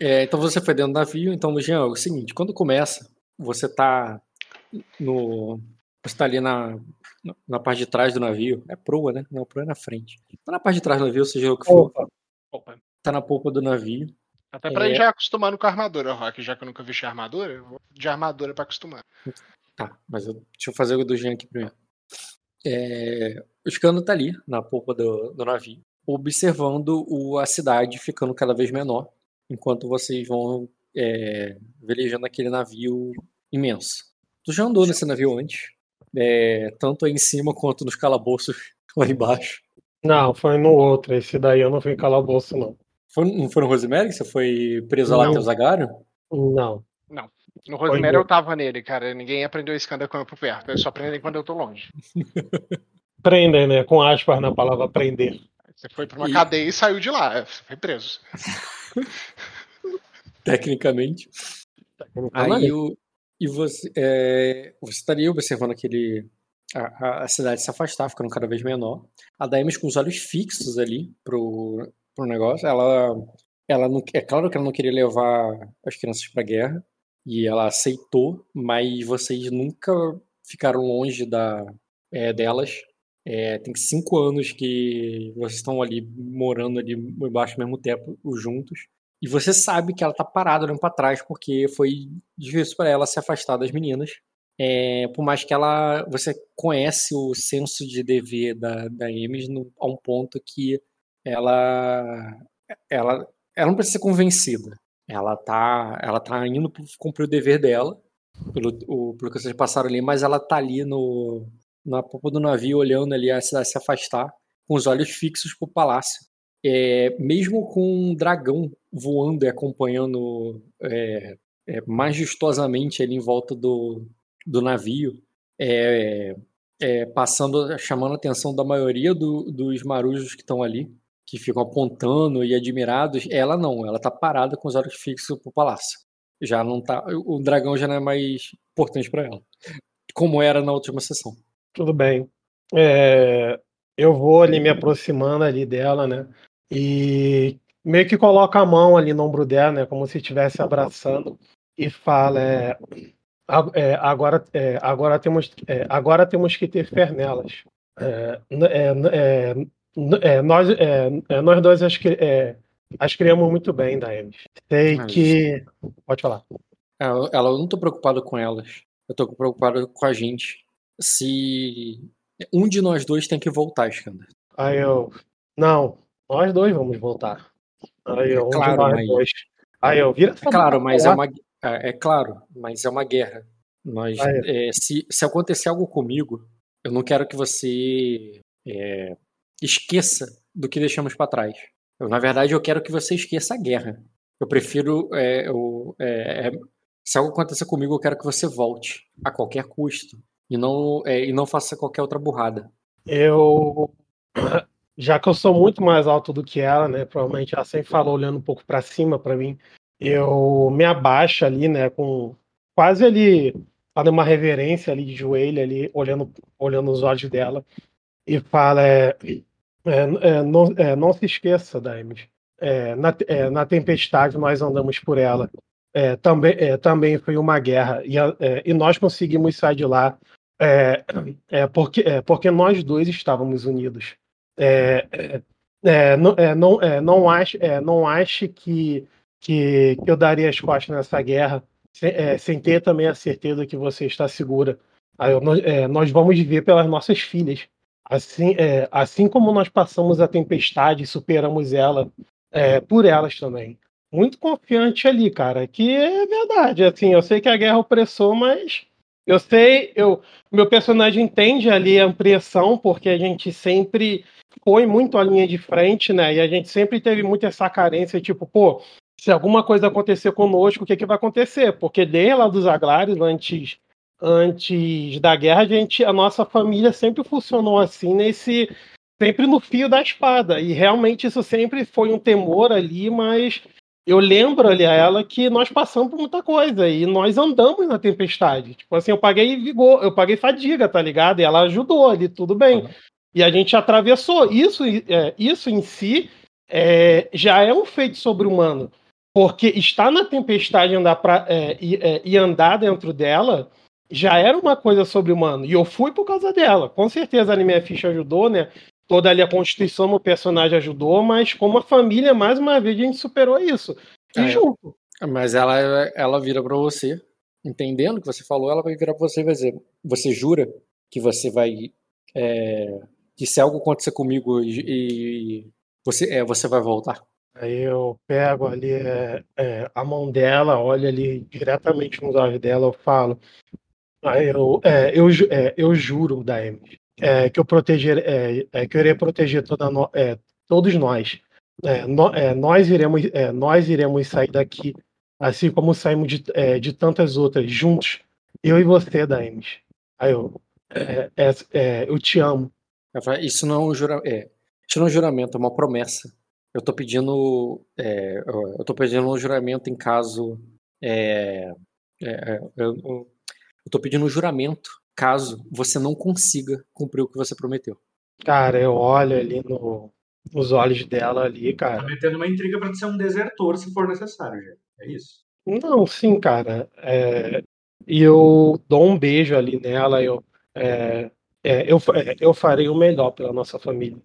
É, então você foi dentro do navio, então, Jean, é o seguinte, quando começa, você tá no. Você tá ali na, na parte de trás do navio. É proa, né? Não, proa é na frente. Tá na parte de trás do navio, seja o que for. Opa. Opa. Tá na polpa do navio. Até pra É. ir já acostumando com a armadura, Rock, já que eu nunca vi armadura, eu vou de armadura pra acostumar. Tá, mas eu, deixa eu fazer o do Jean aqui primeiro. É, o Scano tá ali, na polpa do, do navio, observando o, a cidade ficando cada vez menor, enquanto vocês vão é, velejando aquele navio imenso. Tu já andou nesse navio antes, é, tanto aí em cima quanto nos calabouços lá embaixo. Não, foi no outro. Esse daí eu não fui em calabouço, não. Foi, não foi no Rosemary que você foi preso lá Não. até o Zagário? Não. No Rosemary eu tava nele, cara. Ninguém aprendeu escândalo quando eu por perto. Eu só aprendem quando eu tô longe. Prender, né? Com aspas na palavra prender. Você foi pra uma E- cadeia e saiu de lá. é, Você foi preso. Tecnicamente. Aí o, e você, é, você estaria observando aquele a, a- a cidade se afastar, ficando cada vez menor. A Daemis com os olhos fixos ali pro, pro negócio. Ela, ela não, é claro que ela não queria levar as crianças pra guerra e ela aceitou, mas vocês nunca ficaram longe da, é, delas. É, tem cinco anos que vocês estão ali morando ali embaixo do mesmo teto juntos. E você sabe que ela tá parada olhando pra trás porque foi difícil pra ela se afastar das meninas. É, por mais que ela. Você conhece o senso de dever da, da Emes a um ponto que ela. Ela, ela não precisa ser convencida. Ela tá, ela tá indo cumprir o dever dela, pelo, o, pelo que vocês passaram ali, mas ela tá ali no, na popa do navio, olhando ali a cidade se afastar, com os olhos fixos pro palácio. É, mesmo com um dragão voando e acompanhando é, é, majestosamente ali em volta do, do navio, é, é, passando, chamando a atenção da maioria do- dos marujos que estão ali, que ficam apontando e admirados, ela não, ela tá parada com os olhos fixos pro palácio. Já não tá, o dragão já não é mais importante para ela, como era na última sessão. Tudo bem. É, eu vou ali me aproximando ali dela, né? E meio que coloca a mão ali no ombro dela, né? Como se estivesse abraçando e fala, é, "A- é, agora, é, agora temos, é, agora temos que ter fé nelas. É, é, nós, nós dois as, as criamos muito bem, Daemis. Sei Mas- que. Pode falar. Ela, ela- eu não tô preocupado com elas. Eu tô preocupado com a gente. Se um de nós dois tem que voltar, Skander. Aí eu. Não, nós dois vamos voltar. Aí eu, um de claro, nós mas- dois. Aí eu vira É claro, mas é uma é, é claro, mas é uma guerra. Nós, é, se, se acontecer algo comigo, eu não quero que você é, esqueça do que deixamos para trás. Eu, na verdade, eu quero que você esqueça a guerra. Eu prefiro. é, eu- é, é, se algo acontecer comigo, eu quero que você volte a qualquer custo e não, é, e não faça qualquer outra burrada. Eu. Já que eu sou muito mais alto do que ela, né? Provavelmente ela sempre fala olhando um pouco pra cima pra mim. Eu me abaixo ali, né? Com quase ali, fazendo uma reverência ali de joelho ali, olhando, olhando nos olhos dela. E fala, é, é, é, não, é, não se esqueça, Daimes. É, na, na tempestade nós andamos por ela. É, também, é, também foi uma guerra. E, é, e nós conseguimos sair de lá é, é, porque, é, porque nós dois estávamos unidos. Não, não, não, ache, não que, que, que eu daria as costas nessa guerra sem, sem ter também a certeza que você está segura. Aí nós, nós vamos viver pelas nossas filhas. Assim, assim como nós passamos a tempestade superamos ela, por elas também. Muito confiante ali, cara, que é verdade. Assim, eu sei que a guerra opressou, mas eu sei, eu, meu personagem entende ali a pressão, porque a gente sempre foi muito à linha de frente, né? E a gente sempre teve muito essa carência, tipo, pô, se alguma coisa acontecer conosco, o que, que vai acontecer? Porque desde lá dos Aglares, antes, antes da guerra, a gente, a nossa família sempre funcionou assim, nesse sempre no fio da espada. E realmente isso sempre foi um temor ali, mas eu lembro ali a ela que nós passamos por muita coisa e nós andamos na tempestade. Tipo assim, eu paguei vigor, eu paguei fadiga, tá ligado? E ela ajudou ali, tudo bem. Uhum. E a gente atravessou. Isso, é, isso em si é, já é um feito sobre-humano. Porque estar na tempestade e andar, pra, é, e, é, e andar dentro dela já era uma coisa sobre-humano. E eu fui por causa dela. Com certeza a minha ficha ajudou, né? Toda ali a constituição do personagem ajudou, mas como a família, mais uma vez, a gente superou isso. E é, junto. Mas ela, ela vira para você, entendendo o que você falou, ela vai virar para você e vai dizer: Você jura que você vai. É, que se algo acontecer comigo e, e você, é, você vai voltar? Aí eu pego ali é, é, a mão dela, olho ali diretamente nos olhos dela, eu falo. Aí eu, é, eu, é, eu juro, Daemis, é, que eu proteger, é, é, que eu irei proteger toda no, é, todos nós. É, no, nós iremos, nós iremos sair daqui, assim como saímos de, de tantas outras juntos. Eu e você, Daemis. Aí eu, eu te amo. Isso não é um juramento. É, isso não é um juramento, é uma promessa. Eu tô pedindo. Eu tô pedindo um juramento em caso. É, é, eu, eu tô pedindo um juramento caso você não consiga cumprir o que você prometeu. Cara, eu olho ali no, nos olhos dela ali, cara. Tá metendo uma intriga pra ser um desertor se for necessário, gente. É isso? Não, sim, cara. É, e eu dou um beijo ali nela, eu, é, é, eu, é, eu farei o melhor pela nossa família.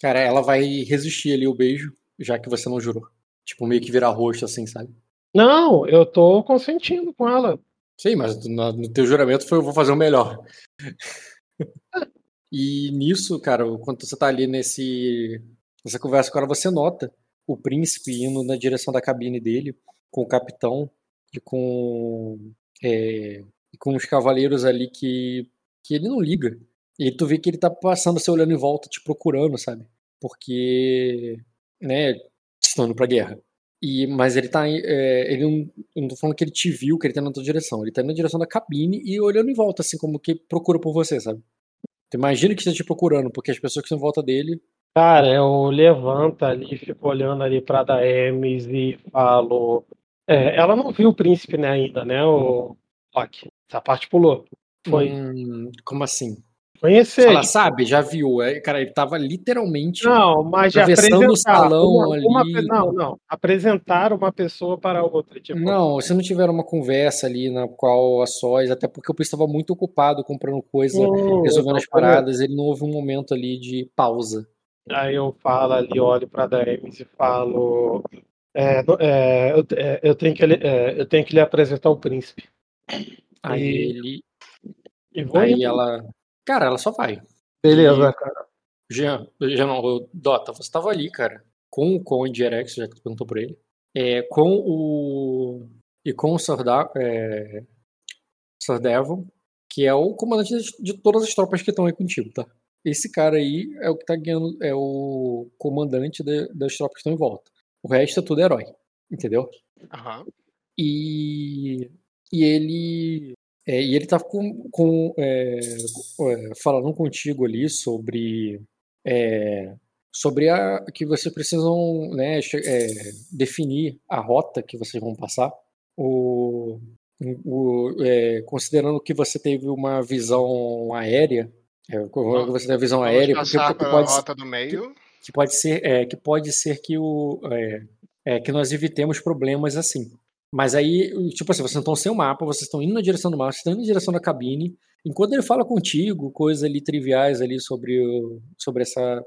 Cara, ela vai resistir ali o beijo, já que você não jurou. Tipo, meio que virar roxo, assim, sabe? Não, eu tô consentindo com ela. Sim, mas no, no teu juramento foi eu vou fazer o melhor. e nisso, cara, quando você tá ali nesse nessa conversa com ela, você nota o príncipe indo na direção da cabine dele, com o capitão e com é, com os cavaleiros ali que, que ele não liga. E tu vê que ele tá passando, se olhando em volta, te procurando, sabe? Porque, né, estão indo pra guerra. E, mas ele tá. É, ele não, eu não tô falando que ele te viu, que ele tá na tua direção. Ele tá na direção da cabine e olhando em volta, assim, como que procura por você, sabe? Tu imagina que está te procurando, porque as pessoas que estão em volta dele. Cara, eu levanto ali, fico olhando ali pra Daemis e falo. É, ela não viu o príncipe né, ainda, né, o Rock? Essa parte pulou. Foi. Hum, como assim? Conhecer. Ela sabe, já viu. É, cara, ele tava literalmente. Não, mas já o salão uma, ali. Uma, não, não. Apresentar uma pessoa para outra. Tipo... Não, se não tiver uma conversa ali na qual a sós, até porque o Pris estava muito ocupado comprando coisa, hum, resolvendo as paradas, ele não houve um momento ali de pausa. Aí eu falo ali, olho para Daemis e falo. É, é, eu, é, eu, tenho que, é, eu tenho que lhe apresentar o príncipe. Aí e... ele. E aí ela Cara, ela só vai. Beleza, e... cara. Jean, Jean não, Dota, você tava ali, cara, com, com o Indirex, já que tu perguntou por ele, é, com o. e com o Sarda, é, Sardevon, que é o comandante de, todas as tropas que estão aí contigo, tá? Esse cara aí é o que tá ganhando, é o comandante de, das tropas que estão em volta. O resto é tudo herói, entendeu? Uhum. E, e ele é, e ele tá com, com é, é, falando contigo ali sobre é, sobre a que vocês precisam né, é, definir a rota que vocês vão passar. O, o é, considerando que você teve uma visão aérea, você teve a visão aérea, porque, porque pode rota do meio. Que, que pode ser que pode ser que o que nós evitemos problemas assim. Mas aí, tipo assim, vocês estão sem o mapa, vocês estão indo na direção do mapa, vocês estão indo na direção da cabine. Enquanto ele fala contigo, coisas ali triviais ali sobre, o, sobre essa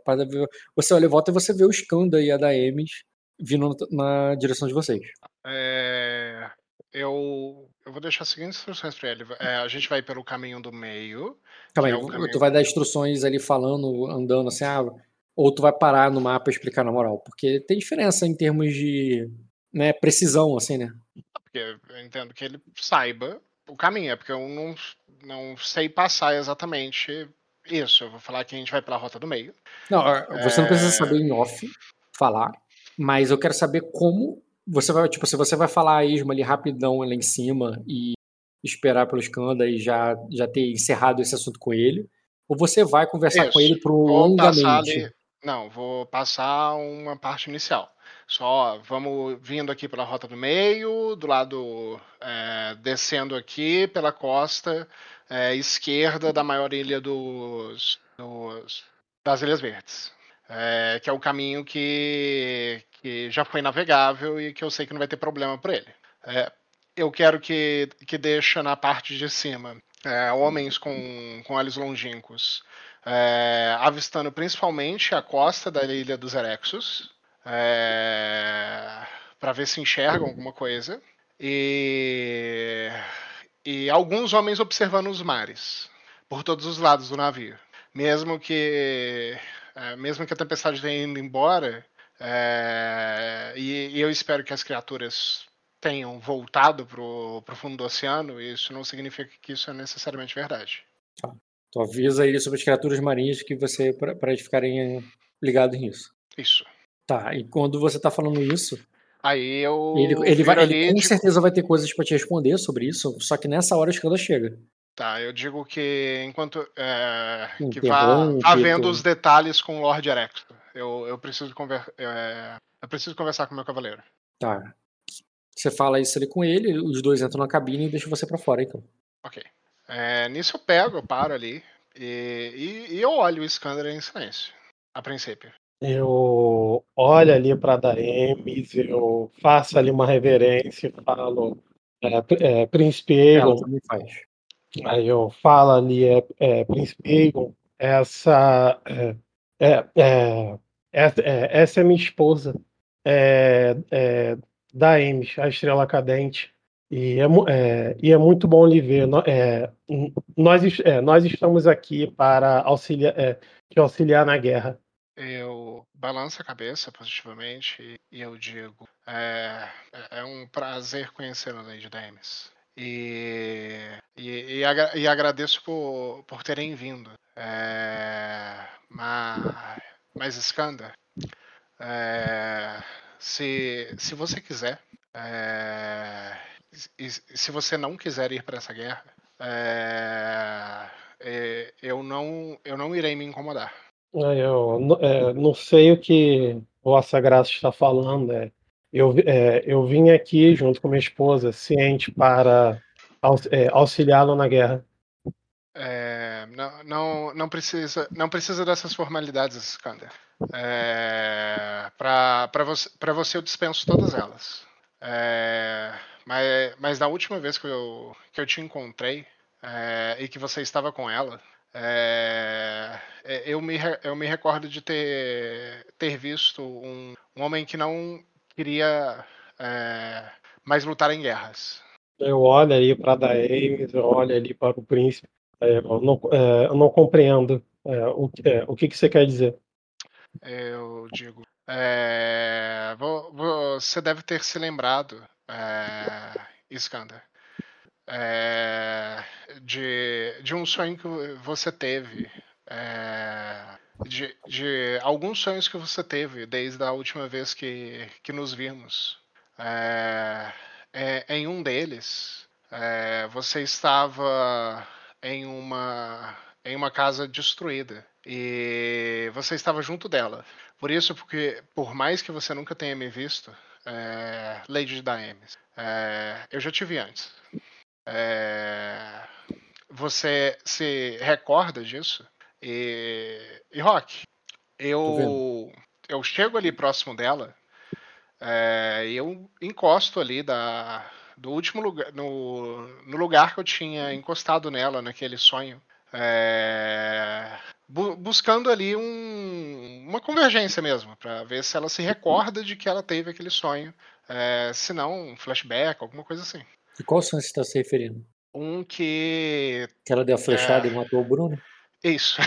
você olha e volta e você vê o Skanda e a Daemis vindo na direção de vocês. É, eu, eu vou deixar as seguintes instruções para ele. É, a gente vai pelo caminho do meio. Calma aí, é caminho... tu vai dar instruções ali falando, andando assim, ah, ou tu vai parar no mapa e explicar na moral? Porque tem diferença em termos de né, precisão, assim, né? Porque eu entendo que ele saiba o caminho, é porque eu não, não sei passar exatamente isso. Eu vou falar que a gente vai pela rota do meio. Não, você é... não precisa saber em off falar, mas eu quero saber como você vai, tipo, se você vai falar a esmo ali rapidão lá em cima e esperar pelo Skanda e já, já ter encerrado esse assunto com ele, ou você vai conversar isso. com ele prolongamente. Não, vou passar uma parte inicial. Só vamos vindo aqui pela rota do meio, do lado é, descendo aqui pela costa é, esquerda da maior ilha dos, dos, das Ilhas Verdes. É, que é o caminho que, que já foi navegável e que eu sei que não vai ter problema para ele. É, eu quero que, que deixa na parte de cima é, homens com, com olhos longínquos, é, avistando principalmente a costa da ilha dos Erexos, é, para ver se enxergam alguma coisa, e, e alguns homens observando os mares por todos os lados do navio, mesmo que é, mesmo que a tempestade tenha ido embora, é, e, e, eu espero que as criaturas tenham voltado para o fundo do oceano, isso não significa que isso é necessariamente verdade. Tu avisa ele sobre as criaturas marinhas que você para eles ficarem ligados nisso. Isso. Tá, e quando você tá falando isso. Aí eu. Ele, ele, vai, ele com tipo... certeza vai ter coisas para te responder sobre isso, só que nessa hora a escada chega. Tá, eu digo que enquanto. É, que vá, vá vendo os detalhes com o Lord Erex. Eu, eu, preciso conver, é, eu preciso conversar com o meu cavaleiro. Tá. Você fala isso ali com ele, os dois entram na cabine e deixam você para fora, então. Ok. É, nisso eu pego, eu paro ali e, e, e eu olho o Scanner em silêncio, a princípio. Eu olho ali para Daemis, eu faço ali uma reverência e falo, é, é, Príncipe Egon. Aí eu falo ali, é, é Príncipe Egon, essa, é, é, é, é essa é minha esposa, é, é, Daemis, a Estrela Cadente. E é, é, e é muito bom lhe ver. É, nós, é, nós estamos aqui para auxiliar, é, te auxiliar na guerra. Eu balanço a cabeça positivamente e eu digo: é, é um prazer conhecer a Lady Demis. E, e, e, agra e agradeço por, por terem vindo. Mas, mas Skander, é, se, se você quiser, e, se você não quiser ir para essa guerra, é, é, eu, não, eu não irei me incomodar. É, eu é, não sei o que Vossa Graça está falando. É, eu, é, eu vim aqui junto com minha esposa, ciente para auxiliá-lo na guerra. Não, não, não, precisa, não precisa dessas formalidades, Skander. É, para você, você eu dispenso todas elas. É, mas, mas na última vez que eu, que eu te encontrei é, e que você estava com ela, é, é, eu, me, eu me recordo de ter, ter visto um, um homem que não queria é, mais lutar em guerras. Eu olho aí para Daemis, eu olho ali para o príncipe. É, eu, não, é, eu não compreendo é, o, o que, que você quer dizer. Eu digo. você deve ter se lembrado é, Iskander, é, de, de um sonho que você teve, é, de, de alguns sonhos que você teve desde a última vez que, que nos vimos. É, é em um deles, é, você estava em uma, em uma casa destruída e você estava junto dela. Por isso, porque por mais que você nunca tenha me visto, é, Lady Daemis. É, eu já tive antes. É, você se recorda disso? E, e Rock, eu, eu chego ali próximo dela é, e eu encosto ali da, do último lugar, no, no lugar que eu tinha encostado nela, naquele sonho. É, bu buscando ali um, uma convergência mesmo, para ver se ela se recorda de que ela teve aquele sonho. É, se não, um flashback, alguma coisa assim. E qual sonho você está se referindo? Um que. Que ela deu a flechada é... e matou o Bruno? Isso.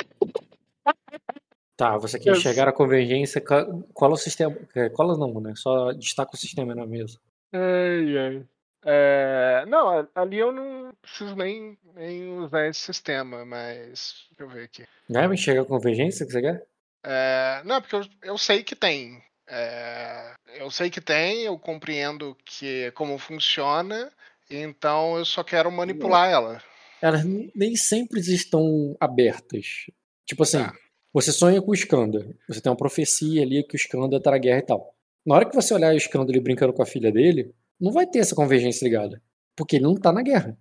Tá, você quer chegar à convergência. Qual é o sistema? Qual é, não, né? Só destaca o sistema na mesa. Ai, ai. É, não, ali eu não preciso nem, nem usar esse sistema, mas. Deixa eu ver aqui. Não é a convergência que você quer? É, não, porque eu, eu sei que tem. É, eu sei que tem, eu compreendo que como funciona, então eu só quero manipular ela. Elas nem sempre estão abertas. Tipo assim, tá. você sonha com o Skanda, você tem uma profecia ali que o Skanda tá na guerra e tal. Na hora que você olhar o Skanda brincando com a filha dele, não vai ter essa convergência ligada. Porque ele não tá na guerra.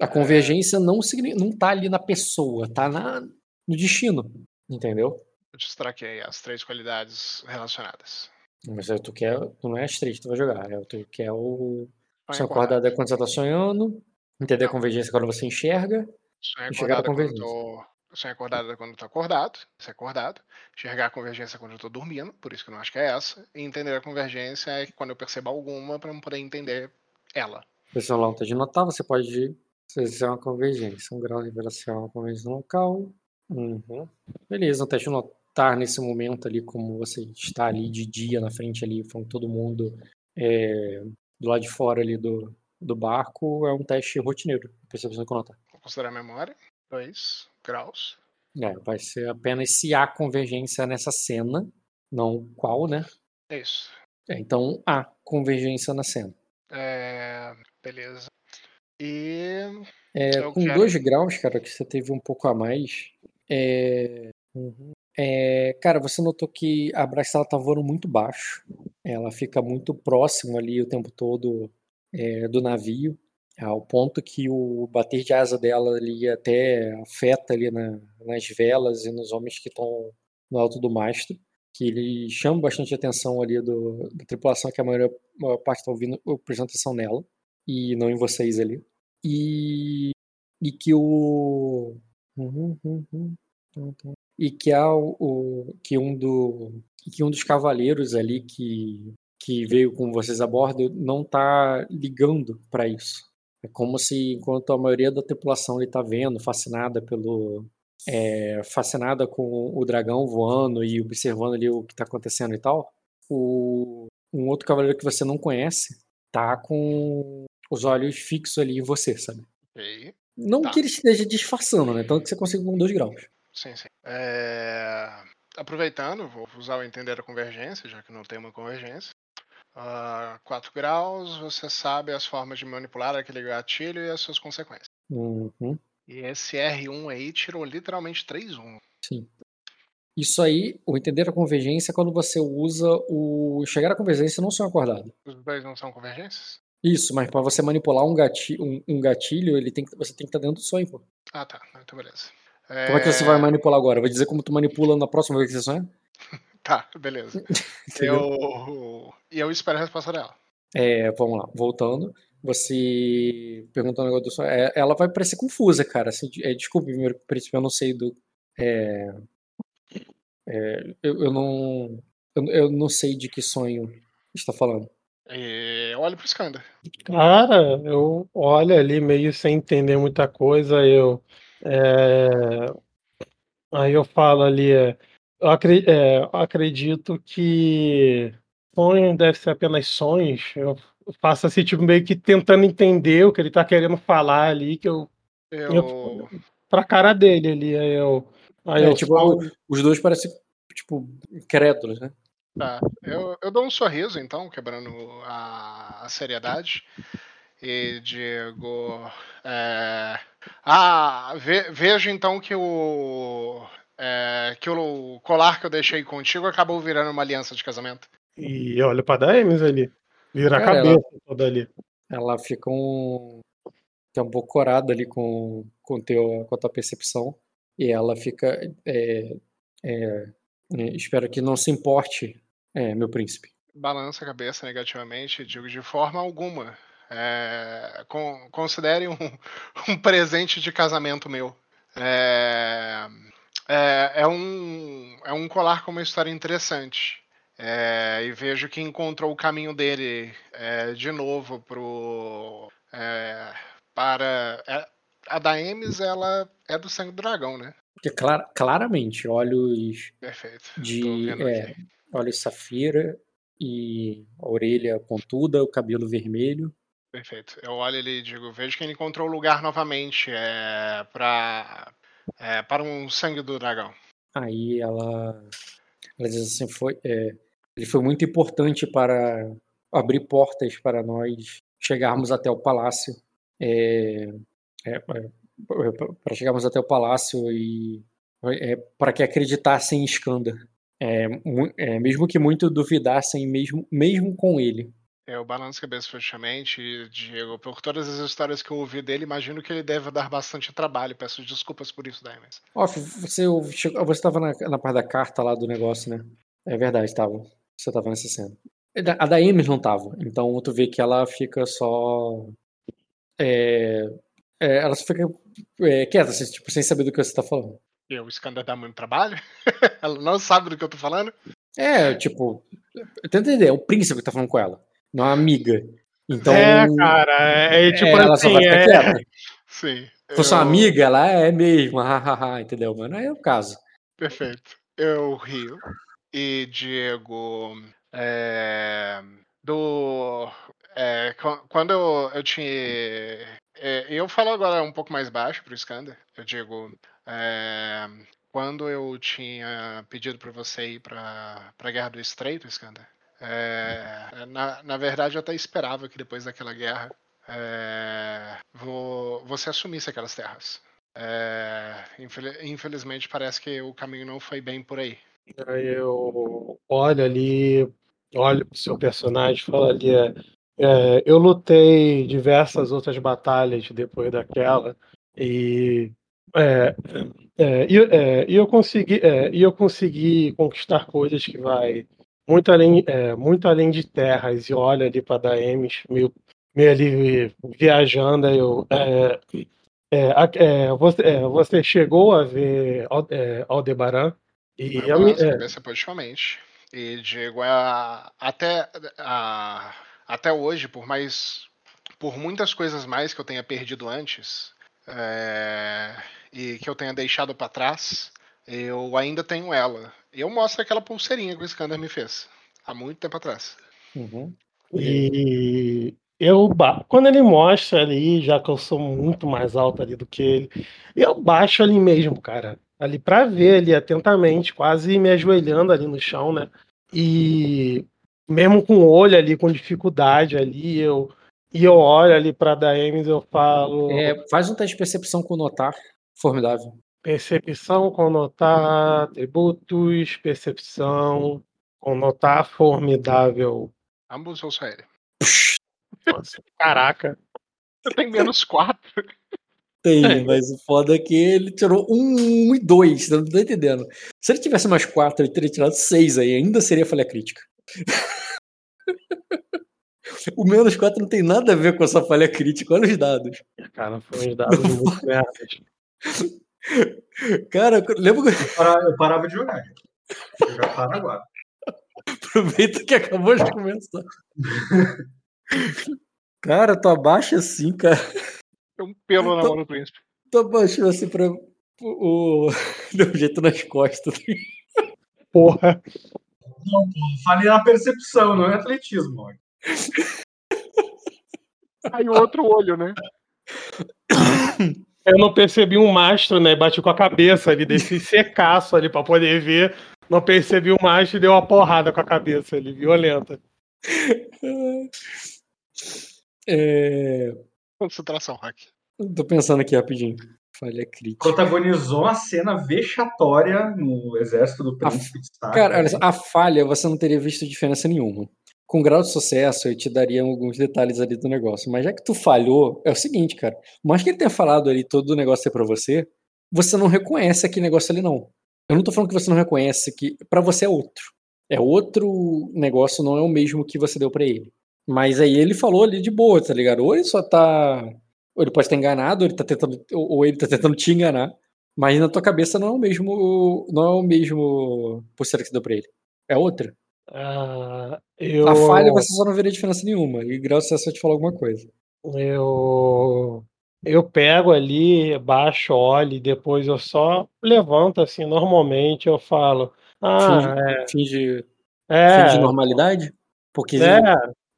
A é. convergência não, não tá ali na pessoa, tá na, no destino. Entendeu? Eu destaquei as três qualidades relacionadas. Mas tu quer, tu não é as três que tu vai jogar, é tu quer o Sonho acordado é quando você tá sonhando, entender a convergência quando você enxerga, Sonho acordado é quando eu convergência. tô. Sonho acordado é quando eu tô acordado, é acordado. Enxergar a convergência é quando eu tô dormindo, por isso que eu não acho que é essa. E entender a convergência é quando eu percebo alguma pra eu poder entender ela. Pressão lá de notar, você pode fazer uma convergência. Um grau de revelação, uma convergência no local. Uhum. Beleza, um teste de notar nesse momento ali, como você está ali de dia na frente ali, falando todo mundo é, do lado de fora ali do, do barco, é um teste rotineiro. Percepção com notar. Vou considerar a memória. 2 graus. É, vai ser apenas se há convergência nessa cena, não qual, né? É isso. É, então há convergência na cena. É, beleza. E. É, com quero- 2 graus, cara, que você teve um pouco a mais. É, uhum. É, cara, você notou que a braça ela tá voando muito baixo. Ela fica muito próximo ali o tempo todo é, do navio, ao ponto que o bater de asa dela ali até afeta ali na- nas velas e nos homens que estão no alto do mastro, que ele chama bastante atenção ali do, da tripulação, que a maior, parte está ouvindo, prestando atenção nela, e não em vocês ali. E, e que o. Uhum, uhum, uhum. E que há o, o- que um do que um dos cavaleiros ali que que veio com vocês a bordo não tá ligando para isso. É como se enquanto a maioria da tripulação ele tá vendo, fascinada pelo é, fascinada com o dragão voando e observando ali o que tá acontecendo e tal, o um outro cavaleiro que você não conhece tá com os olhos fixos ali em você, sabe? Ok. Não Tá. que ele esteja disfarçando, né? Tanto que você consegue com 2 graus. Sim, sim. É, Aproveitando, vou usar o entender a convergência, já que não tem uma convergência. 4 graus, você sabe as formas de manipular aquele gatilho e as suas consequências. Uhum, E esse R1 aí tirou literalmente 3-1. sim. Isso aí, o entender a convergência é quando você usa o chegar à convergência não ser acordado. Os dois não são convergências? Isso, mas para você manipular um gatilho, um, um gatilho, ele tem que, você tem que estar dentro do sonho, pô. Ah, tá. Então, beleza. Como é que você vai manipular agora? Vai dizer como tu manipula na próxima vez que você sonha? Tá, beleza. Eu... E eu espero a resposta dela. É, vamos lá, voltando. Você perguntou um negócio do sonho. É, ela vai parecer confusa, cara. Assim, é, desculpe, primeiro princípio, eu não sei do. É, é, eu, eu não. Eu, eu não sei de que sonho está falando. Eu olho pro Skander. Cara, eu olho ali meio sem entender muita coisa, eu é, aí eu falo ali, é, eu acre- é, eu acredito que sonho deve ser apenas sonhos. Eu faço assim, tipo, meio que tentando entender o que ele tá querendo falar ali, que eu Eu. pra cara dele ali, aí eu aí É, eu tipo, falo, os dois parecem, tipo, incrédulos, né? Tá. Eu, eu dou um sorriso, então, quebrando a, a seriedade. E digo. é, ah, ve- vejo então que o. é, que o colar que eu deixei contigo acabou virando uma aliança de casamento. e olho pra Daemis ali, vira a Cara, ela- cabeça toda ali. Ela fica um. Tá um pouco corada ali com, com, teu, com a tua percepção. E ela fica. é, é, é, espero que não se importe, é, meu príncipe. Balança a cabeça negativamente digo de forma alguma. É, con- considere um, um presente de casamento meu. É, é, é um, é um colar com uma história interessante. É, e vejo que encontrou o caminho dele é, de novo pro, é, para. é, a Daemis, ela é do sangue do dragão, né? Clara- claramente, olhos Perfeito. de. É, olhos safira e a orelha pontuda, o cabelo vermelho. Perfeito. Eu olho ele e digo, vejo que ele encontrou o lugar novamente é, pra, é, para um sangue do dragão. Aí ela, ela diz assim, foi, é, ele foi muito importante para abrir portas para nós chegarmos até o palácio, é, é, é, para chegarmos até o palácio e é, para que acreditassem em Skanda, mesmo que muito duvidassem mesmo, mesmo com ele. Eu balanço a cabeça fortemente, Diego. Por todas as histórias que eu ouvi dele, imagino que ele deve dar bastante trabalho. Peço desculpas por isso, Diamonds. Off, você você estava na, na parte da carta lá do negócio, né? É verdade, estava. Você estava nessa cena. A da não estava. Então tu vê que ela fica só. É, é, ela só fica é, quieta, assim, tipo, sem saber do que você está falando. E o Skander dá muito trabalho? ela não sabe do que eu tô falando? É, tipo, tenta entender, é o príncipe que tá falando com ela não é amiga. Então, é, cara, é, é tipo ela assim, só vai ficar é... quieta. Sim. Se fosse uma amiga, ela é mesmo, hahaha, entendeu? Mas não é o caso. Perfeito. Eu rio. E Diego, é, do. É, quando eu, eu tinha. É, eu falo agora um pouco mais baixo pro Skander. Eu digo. É, quando eu tinha pedido para você ir para a Guerra do Estreito, Skander, é, na, na verdade, eu até esperava que depois daquela guerra é, você assumisse aquelas terras. É, infelizmente, parece que o caminho não foi bem por aí. Eu olho ali, olho pro seu personagem e falo ali. É, é, eu lutei diversas outras batalhas depois daquela e é, é, e, eu consegui e eu consegui conquistar coisas que vai muito além, é, muito além de terras, e olha ali para Daemis, meio, meio ali viajando, eu, é, é, é, você, é, você, chegou a ver é, Aldebaran? E eu, eu cabeça positivamente. E Diego, a, até, a, até hoje, por mais por muitas coisas mais que eu tenha perdido antes é, e que eu tenha deixado para trás, eu ainda tenho ela. E eu mostro aquela pulseirinha que o Skander me fez. Há muito tempo atrás. Uhum. E eu, quando ele mostra ali, já que eu sou muito mais alto ali do que ele, eu baixo ali mesmo, cara. Ali pra ver ali atentamente, quase me ajoelhando ali no chão, né? E mesmo com o olho ali, com dificuldade ali, eu e eu olho ali pra Daemis eu falo. É, faz um teste de percepção com notar. Formidável. Percepção, conotar, atributos, percepção, conotar, formidável. Ambos ou só ele? Nossa, caraca. Eu tenho menos quatro. Tem, é. mas o foda é que ele tirou um, um e dois, não tô entendendo. Se ele tivesse mais quatro, ele teria tirado seis aí, ainda seria falha crítica. o menos quatro não tem nada a ver com essa falha crítica, olha os dados. Cara, foram os dados muito merdas. Cara, lembra que. Eu parava de jogar. Eu já paro agora. Aproveita que acabou de começar. cara, tu abaixa assim, cara. Tem um pelo na mão do príncipe. Tu abaixou assim pra. O... Deu um jeito nas costas. Porra. Não, pô, falei na percepção, não é atletismo. Aí o outro olho, né? Eu não percebi um mastro, né? Bati com a cabeça ali, desse secaço ali pra poder ver. Não percebi o mastro e deu uma porrada com a cabeça ali, violenta. É... Concentração, hack. Tô pensando aqui rapidinho. Falha crítica. Protagonizou a cena vexatória no exército do príncipe a... Cara, olha, a falha você não teria visto diferença nenhuma com grau de sucesso, eu te daria alguns detalhes ali do negócio. Mas já que tu falhou, é o seguinte, cara. Mas que ele tenha falado ali todo o negócio é pra você, você não reconhece aquele negócio ali, não. Eu não tô falando que você não reconhece, que para você é outro. É outro negócio, não é o mesmo que você deu para ele. Mas aí ele falou ali de boa, tá ligado? Ou ele só tá. Ou ele pode estar enganado, ou ele tá tentando. Ou ele tá tentando te enganar. Mas na tua cabeça não é o mesmo. Não é o mesmo pulseira que você deu pra ele. É outra. Uh, eu... A falha você só não veria diferença nenhuma. E grau de sucesso te falar alguma coisa. Eu. Eu pego ali, baixo, olho, e depois eu só levanto assim, normalmente eu falo. Ah, finge, é. Finge, é. finge normalidade? Porque é.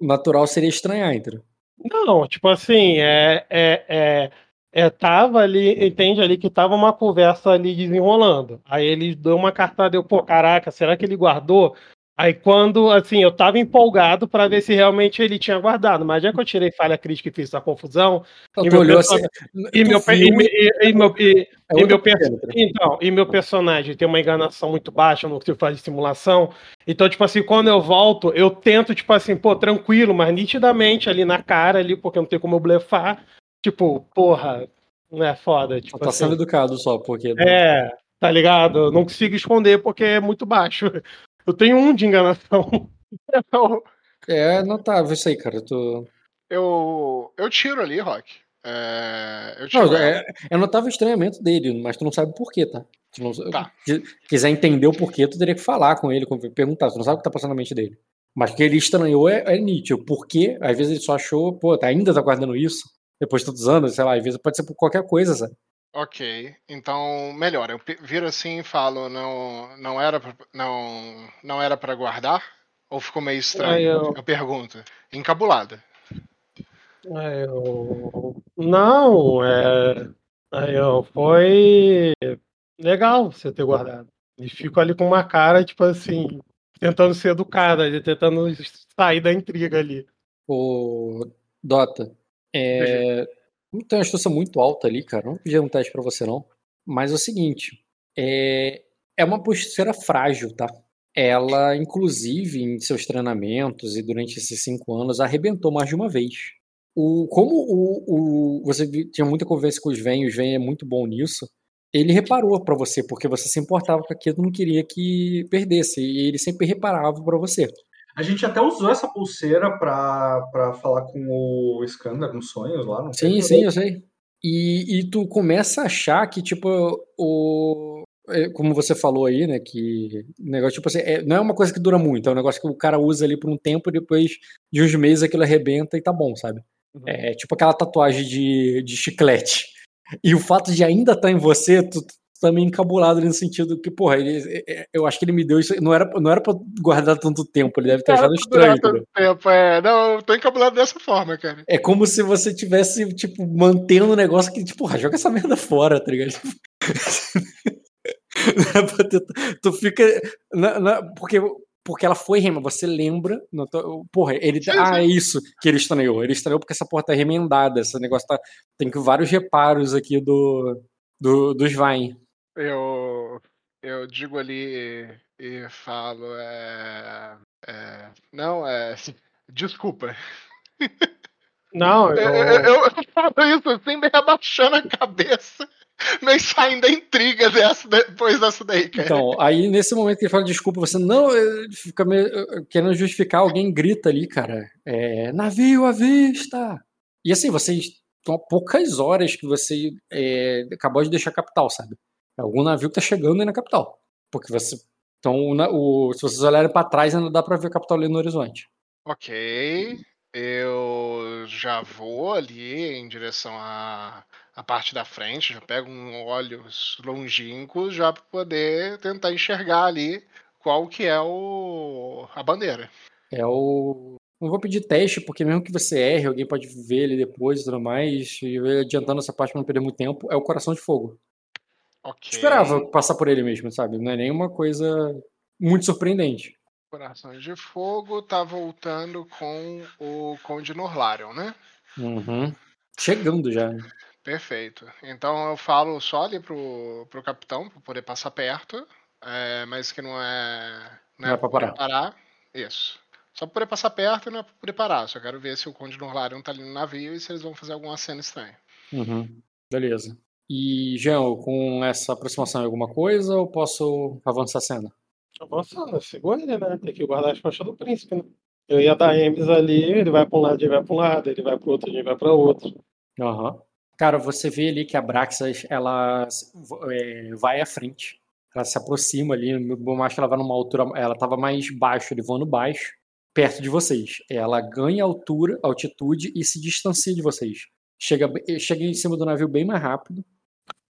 natural seria estranhar, entendeu? Não, tipo assim, é, é, é, é, tava ali, entende ali que tava uma conversa ali desenrolando. Aí ele deu uma cartada, eu, pô, caraca, será que ele guardou? Aí quando, assim, eu tava empolgado para ver se realmente ele tinha guardado, mas já que eu tirei falha crítica e fiz essa confusão, e meu, person... assim, e, meu, e, meu, e, é meu então, e meu personagem tem uma enganação muito baixa no que faz de simulação, então, tipo assim, quando eu volto, eu tento, tipo assim, pô, tranquilo, mas nitidamente ali na cara, ali, porque não tem como eu blefar, tipo, porra, não é foda. Tipo tá assim, sendo educado só, porque... É, tá ligado? Não consigo esconder porque é muito baixo. Eu tenho um de enganação. é notável isso aí, cara. Tu... Eu, eu tiro ali, Rock. É, eu tiro não, é, é notável o estranhamento dele, mas tu não sabe por quê, tá? Se não, tá. quiser entender o porquê, tu teria que falar com ele, perguntar. Tu não sabe o que tá passando na mente dele. Mas que ele estranhou é, é nítido. Por quê? Às vezes ele só achou, pô, tá, ainda tá guardando isso? Depois de tantos anos, sei lá, às vezes pode ser por qualquer coisa, sabe? Ok, então melhor. Eu viro assim e falo, não, não era, pra, não, não era para guardar? Ou ficou meio estranho? Eu... eu... pergunto. Encabulada. Eu... Não, é. Eu... Foi legal você ter guardado. E fico ali com uma cara, tipo assim, tentando ser educada, tentando sair da intriga ali. O Dota, é, tem uma astúcia muito alta ali, cara. Não pedir um teste para você, não. Mas é o seguinte: é, é uma pulseira frágil, tá? Ela, inclusive, em seus treinamentos e durante esses cinco anos, arrebentou mais de uma vez. O, como o, o, você tinha muita conversa com os Ven, os Ven é muito bom nisso, ele reparou para você, porque você se importava com aquilo, não queria que perdesse, e ele sempre reparava para você. A gente até usou essa pulseira para falar com o Skander nos sonhos lá, não Sim, sim, eu sei. E, e tu começa a achar que, tipo, o. É, como você falou aí, né? Que negócio, tipo assim, é, não é uma coisa que dura muito, é um negócio que o cara usa ali por um tempo e depois de uns meses aquilo arrebenta e tá bom, sabe? Uhum. É tipo aquela tatuagem de, de chiclete. E o fato de ainda estar tá em você, tu, também encabulado no sentido que, porra, ele, é, é, eu acho que ele me deu isso. Não era, não era pra guardar tanto tempo, ele deve ter achado estranho. Tanto tempo, é. Não, eu tô encabulado dessa forma, cara. É como se você tivesse, tipo, mantendo um negócio que, tipo, joga essa merda fora, tá ligado? tu fica. Na, na, porque, porque ela foi rema, você lembra. porra, ele. Sim, ah, é isso que ele estranhou. Ele estranhou porque essa porta tá remendada. Esse negócio tá. Tem vários reparos aqui do. Do, dos Vine eu, eu digo ali e falo, é, é, não, é, desculpa. Não, eu... Eu, eu, eu falo isso assim, meio abaixando a cabeça, meio saindo da intriga dessa, depois dessa daí, cara. Então, aí nesse momento que ele fala desculpa, você não fica meio, querendo justificar, alguém grita ali, cara, é, navio à vista! E assim, vocês estão há poucas horas que você é, acabou de deixar a capital, sabe? É algum navio que tá chegando aí na capital. Porque você. Então, o, o, se vocês olharem para trás, ainda dá para ver a capital ali no horizonte. Ok. Eu já vou ali em direção à, à parte da frente, já pego um olhos longínquos já para poder tentar enxergar ali qual que é o a bandeira. É o não vou pedir teste, porque mesmo que você erre, alguém pode ver ele depois e tudo mais, e adiantando essa parte para não perder muito tempo, é o coração de fogo. Okay. Esperava passar por ele mesmo, sabe? Não é nenhuma coisa muito surpreendente. Corações de Fogo tá voltando com o Conde Norlarion, né? Uhum. Chegando já. Perfeito. Então eu falo só ali pro, pro capitão, pra poder passar perto, é, mas que não é. Não, não é, é pra parar. parar. Isso. Só pra poder passar perto e não é pra poder parar. Só quero ver se o Conde Norlarion tá ali no navio e se eles vão fazer alguma cena estranha. Uhum. Beleza. E, Jean, com essa aproximação alguma coisa ou posso avançar a cena? Avançando, segura ele, né? Tem que guardar as costas do príncipe, né? Eu ia dar Emes ali, ele vai para um lado, ele vai para um lado, ele vai para outro, ele vai para outro. Uhum. Cara, você vê ali que a Braxas, ela é, vai à frente. Ela se aproxima ali, eu acho que ela vai numa altura, ela estava mais baixo, ele voando baixo, perto de vocês. Ela ganha altura, altitude e se distancia de vocês. Chega, chega em cima do navio bem mais rápido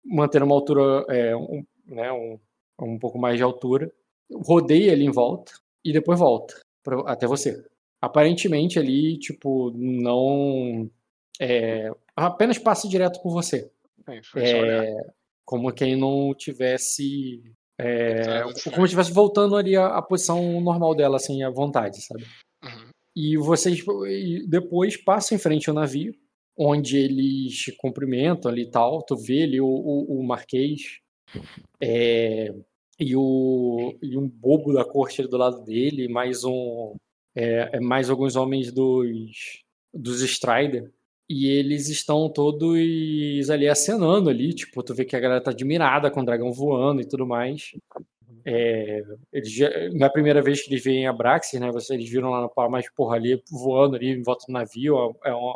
mantendo uma altura, é, um, né, um, um pouco mais de altura, rodeia ali em volta e depois volta pra, até você. Aparentemente ali, tipo, não. É, apenas passa direto por você. É, como quem não tivesse É, como se estivesse voltando ali à, à, posição normal dela, assim, à vontade, sabe? Uhum. E vocês depois passam em frente ao navio, onde eles te cumprimentam ali e tal. Tu vê ali o, o, o Marquês é, e, o, e um bobo da corte do lado dele, mais um. É, é, mais alguns homens dos, dos Strider. E eles estão todos ali acenando ali, tipo, tu vê que a galera tá admirada com o dragão voando e tudo mais. É, eles já, na primeira vez que eles veem a Braxis, né, vocês, viram lá no par, mas porra, ali voando ali em volta do navio, é, é, um,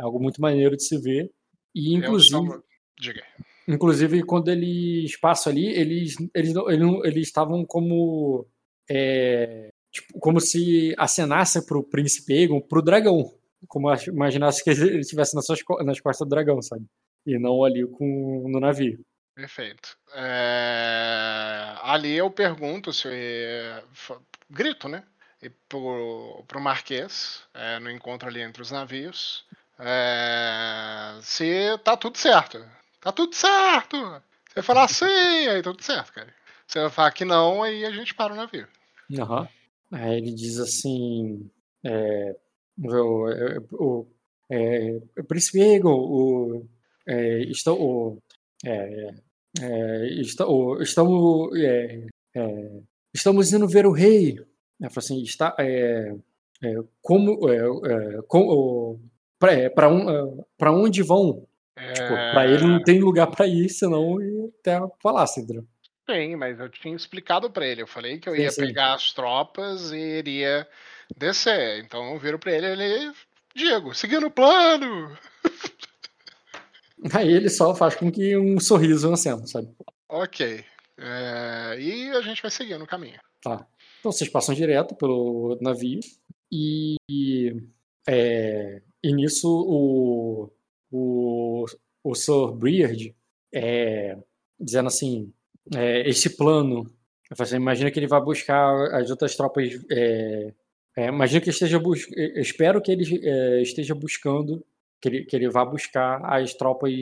é algo muito maneiro de se ver. E inclusive, Diga. inclusive quando eles passam ali, eles eles eles estavam como é, tipo, como se acenasse pro príncipe Egon, pro dragão, como imaginasse que ele estivesse nas, suas, nas costas do dragão, sabe? E não ali com, no navio. Perfeito. É... Ali eu pergunto se. Grito, né? E pro, pro Marquês, é, no encontro ali entre os navios, é... se tá tudo certo. Tá tudo certo! Você falar sim, aí tudo certo, cara. Você vai falar que não, aí a gente para o navio. Aham. Uhum. Aí ele diz assim. É, o, é, o Príncipe Egon, o, é, estou, o, é, é, estou, estamos, é, é, estamos indo ver o rei. assim, está, é, é, como, é, como para um, para onde vão? Tipo, para ele não tem lugar para ir, senão ia até palácio, entendeu? Sim, mas eu tinha explicado para ele. Eu falei que eu ia sim, pegar as tropas e iria descer. Então eu viro para ele, ele, Diego, seguindo o plano. Aí ele só faz com que um sorriso acenda, sabe? Ok. É, e a gente vai seguindo o caminho. Tá. Então vocês passam direto pelo navio e, é, e nisso o, o, o Sir Briard é, dizendo assim, é, esse plano, imagina que ele vai buscar as outras tropas, é, é, imagina que esteja bus espero que ele é, esteja buscando que ele, que ele vá buscar as tropas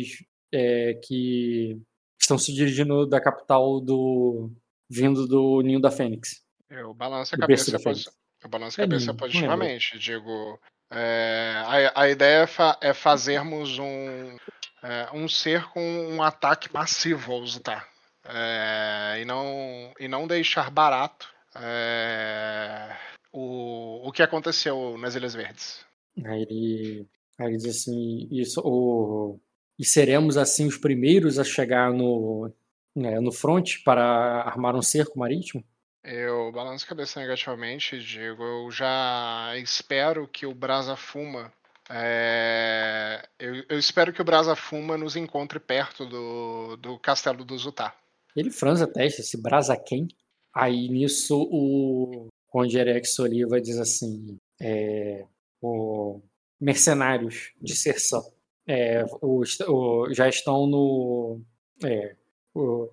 é, que estão se dirigindo da capital do. vindo do Ninho da Fênix. Eu balanço a cabeça, eu balanço a cabeça é positivamente. Digo, é, a, a ideia é, fa é fazermos um, é, um cerco, um, um ataque massivo ao Zutar. É, e, não, e não deixar barato é, o, o que aconteceu nas Ilhas Verdes. Aí ele Aí ele diz assim, isso, o, e seremos assim os primeiros a chegar no, né, no front para armar um cerco marítimo? Eu balanço a cabeça negativamente e digo, eu já espero que o Brasa Fuma. É, eu, eu, espero que o Brasa Fuma nos encontre perto do, do castelo do Zutar. Ele franza a testa, esse Brasa quem? Aí nisso o Conde Erex Oliva diz assim: é, o, mercenários de Serção. É, o, o, já estão no. É, o,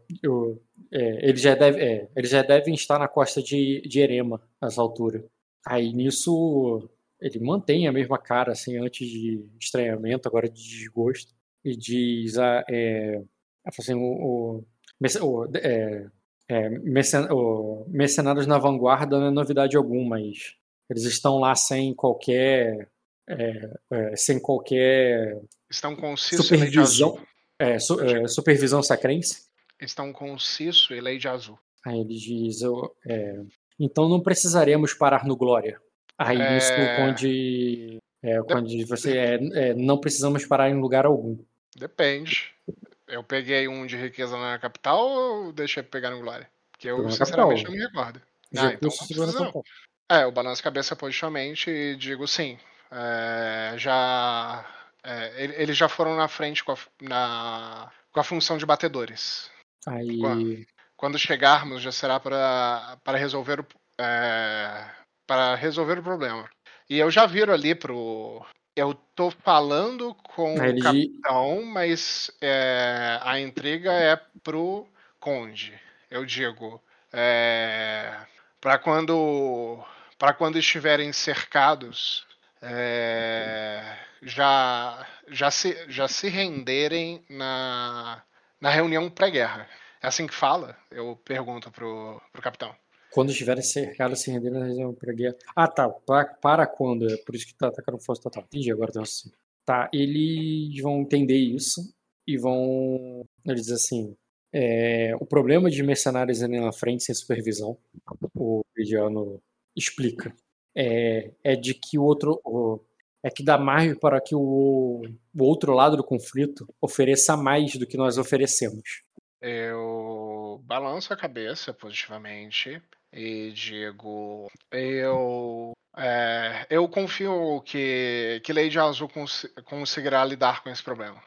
é, eles, já deve, é, eles já devem estar na costa de, de Erema, nessa altura. Aí nisso ele mantém a mesma cara, assim, antes de estranhamento, agora de desgosto, e diz: ah, é, assim, o, o, é, é, mercen, o, mercenários na vanguarda não é novidade alguma, mas eles estão lá sem qualquer é, é, sem qualquer Estão conciso supervisão, é, su, supervisão sacrense. Estão conciso e lei de azul. Aí ele diz, eu, é, então não precisaremos parar no Glória. Aí é... isso quando, é, quando você é, não precisamos parar em lugar algum. Depende. Eu peguei um de riqueza na capital ou deixei pegar no Glória? Porque eu, sinceramente, capital. não me recordo. Ah, então não precisa não. É, eu balanço a cabeça positivamente e digo sim. É, já é, eles já foram na frente com a, na, com a função de batedores. Aí... Quando, quando chegarmos, já será para, para resolver o, é, para resolver o problema. E eu já viro ali pro. Eu tô falando com Aí o capitão, mas é, a intriga é pro conde. Eu digo. É, para quando para quando estiverem cercados é, já, já, se, já se renderem na, na reunião pré-guerra. É assim que fala? Eu pergunto pro, pro capitão. Quando estiverem cercados, se renderem na região para guerra. Ah, tá. Para, para quando? É por isso que tá atacando força total. Entendi, agora tem assim. Tá, eles vão entender isso e vão. Eles dizem assim. É, o problema de mercenários ali na frente sem supervisão, o Vidiano explica, é, é de que o outro. O, é que dá margem para que o, o outro lado do conflito ofereça mais do que nós oferecemos. Eu balanço a cabeça positivamente e digo: eu, é, eu confio que, que Lady Azul cons conseguirá lidar com esse problema.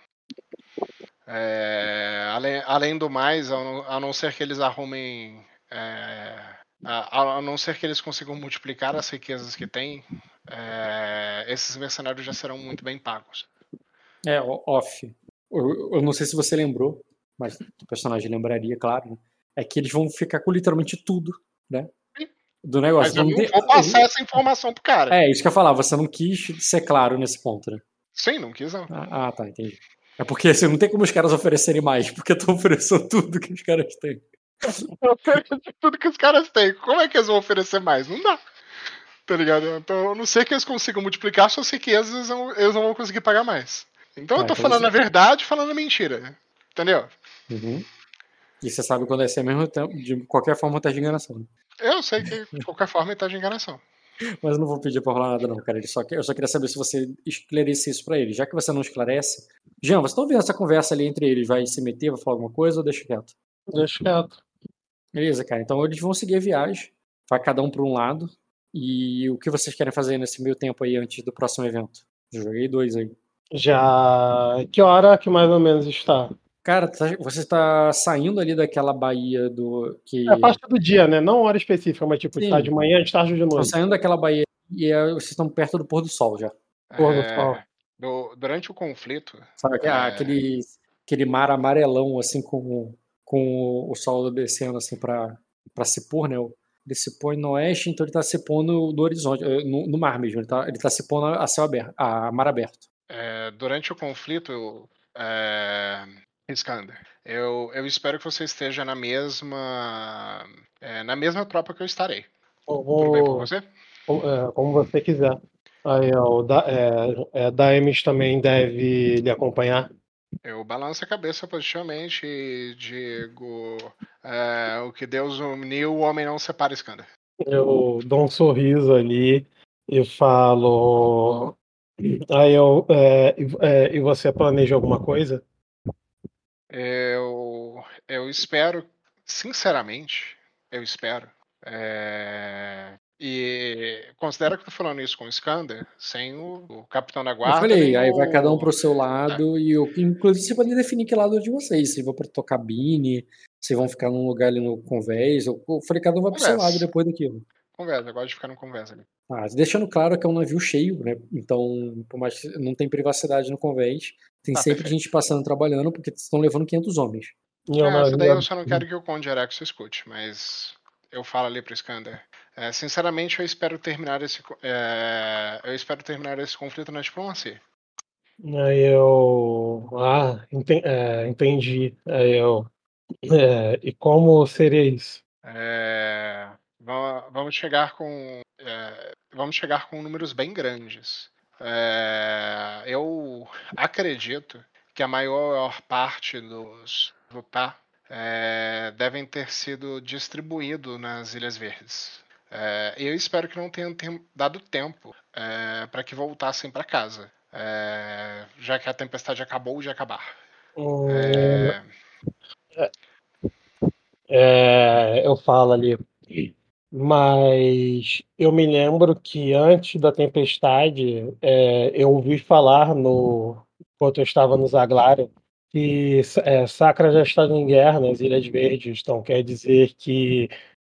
É, além, além do mais, a não, a não ser que eles arrumem. É, a, a, não ser que eles consigam multiplicar as riquezas que têm, esses mercenários já serão muito bem pagos. É, off. Eu, eu, não sei se você lembrou, mas o personagem lembraria, claro, né? é que eles vão ficar com literalmente tudo, né? Do negócio. Mas eu não tem... vou passar essa informação pro cara. É, isso que eu ia falar, você não quis ser claro nesse ponto, né? Sim, não quis não. Ah, ah tá, entendi. É porque assim, não tem como os caras oferecerem mais, porque estão oferecendo tudo que os caras têm. tudo que os caras têm. Como é que eles vão oferecer mais? Não dá. Tá ligado? Então, a não ser que eles consigam multiplicar riquezas, eles não, eles não vão conseguir pagar mais. Então eu tô então falando a verdade falando a mentira. Entendeu? Uhum. E você sabe quando é ser mesmo de qualquer forma tá de enganação. Né? Eu sei que de qualquer forma ele tá de enganação. Mas eu não vou pedir pra rolar nada, não, cara. Ele só, eu só queria saber se você esclarece isso pra ele. Já que você não esclarece. Jean, você tá ouvindo essa conversa ali entre eles? Vai se meter, vai falar alguma coisa ou deixa quieto? Deixa quieto. Beleza, cara. Então eles vão seguir a viagem. Vai cada um pra um lado. E o que vocês querem fazer nesse meio tempo aí antes do próximo evento? joguei dois aí. Já. Que hora que mais ou menos está? Cara, tá, você está saindo ali daquela baía do. Que... É parte do dia, né? Não hora específica, mas tipo, está de manhã, de tarde ou de noite. Estão saindo daquela baía e é, vocês estão perto do pôr do sol já. Pôr do é, sol. Do, durante o conflito. Sabe é... aquele, aquele mar amarelão, assim, com, com o sol descendo, assim, para se pôr, né? Ele se põe no oeste, então ele está se pondo no horizonte, eh, no, no mar mesmo. Ele está ele tá se pondo a céu aberto, a mar aberto. É, durante o conflito, é, Iskander, eu, eu espero que você esteja na mesma é, na mesma tropa que eu estarei. Como, Tudo bem por você? Como, é, como você quiser. Aí, ó, o da, é, é, Daemis também deve lhe acompanhar. Eu balanço a cabeça positivamente e digo: é, o que Deus uniu, o homem não separa, Iskander. Eu dou um sorriso ali e falo. Aí eu. É, é, e você planeja alguma coisa? Eu, eu espero, sinceramente, eu espero. É, e considera que eu tô falando isso com o Skander, sem o, o Capitão da Guarda. Eu falei, aí o... vai cada um pro seu lado, é. e eu, inclusive você pode definir que lado de vocês, se vão pra tua cabine, se vão ficar num lugar ali no convés, eu, eu falei, cada um vai pro seu lado depois daquilo. Conversa, eu gosto de ficar no conversa ali. Ah, deixando claro que é um navio cheio, né? Então, por mais que não tem privacidade no convés, tem ah, sempre perfeito. gente passando trabalhando, porque estão levando 500 homens. É, essa daí eu só não quero que o Conde Erex escute, mas eu falo ali pro Skander. É, sinceramente, eu espero terminar esse, é, eu espero terminar esse conflito na diplomacia. Aí eu, ah, entendi. É, entendi. Aí eu, é, e como seria isso? É, vamos chegar com é, vamos chegar com números bem grandes. É, eu acredito que a maior parte dos Vupá é, devem ter sido distribuídos nas Ilhas Verdes. É, eu espero que não tenham dado tempo é, para que voltassem para casa, é, já que a tempestade acabou de acabar. Hum, é, eu falo ali. Mas eu me lembro que antes da tempestade, é, eu ouvi falar no enquanto eu estava no Zaglário que é, Sacra já está em guerra nas Ilhas Verdes, então quer dizer que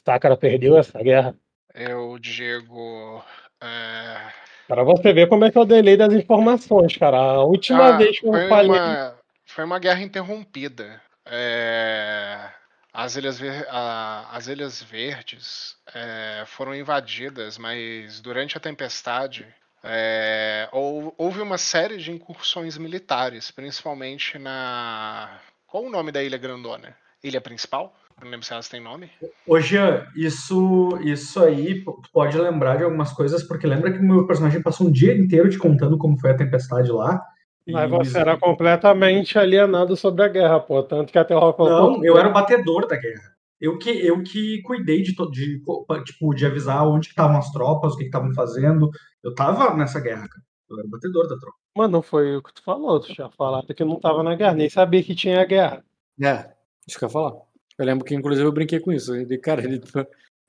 Sacra perdeu essa guerra? Eu digo. É... Para você ver como é que é o delay das informações, cara. A última ah, vez que eu falei. Uma, foi uma guerra interrompida. É... As Ilhas, Ver... As Ilhas Verdes é, foram invadidas, mas durante a tempestade é, houve uma série de incursões militares, principalmente na. Qual o nome da Ilha Grandona? ilha principal. Não lembro se elas têm nome. Ô, Jean, isso, isso aí pode lembrar de algumas coisas, porque lembra que o meu personagem passou um dia inteiro te contando como foi a tempestade lá. Mas você era completamente alienado sobre a guerra, pô. Tanto que até o Rock Não, eu era o batedor da guerra. Eu que, eu que cuidei de, de, tipo, de avisar onde estavam as tropas, o que estavam fazendo. Eu tava nessa guerra, cara. Eu era o batedor da tropa. Mas não foi o que tu falou. Tu tinha falado que não tava na guerra. Nem sabia que tinha guerra. É, isso que eu ia falar. Eu lembro que, inclusive, eu brinquei com isso. De cara, ele.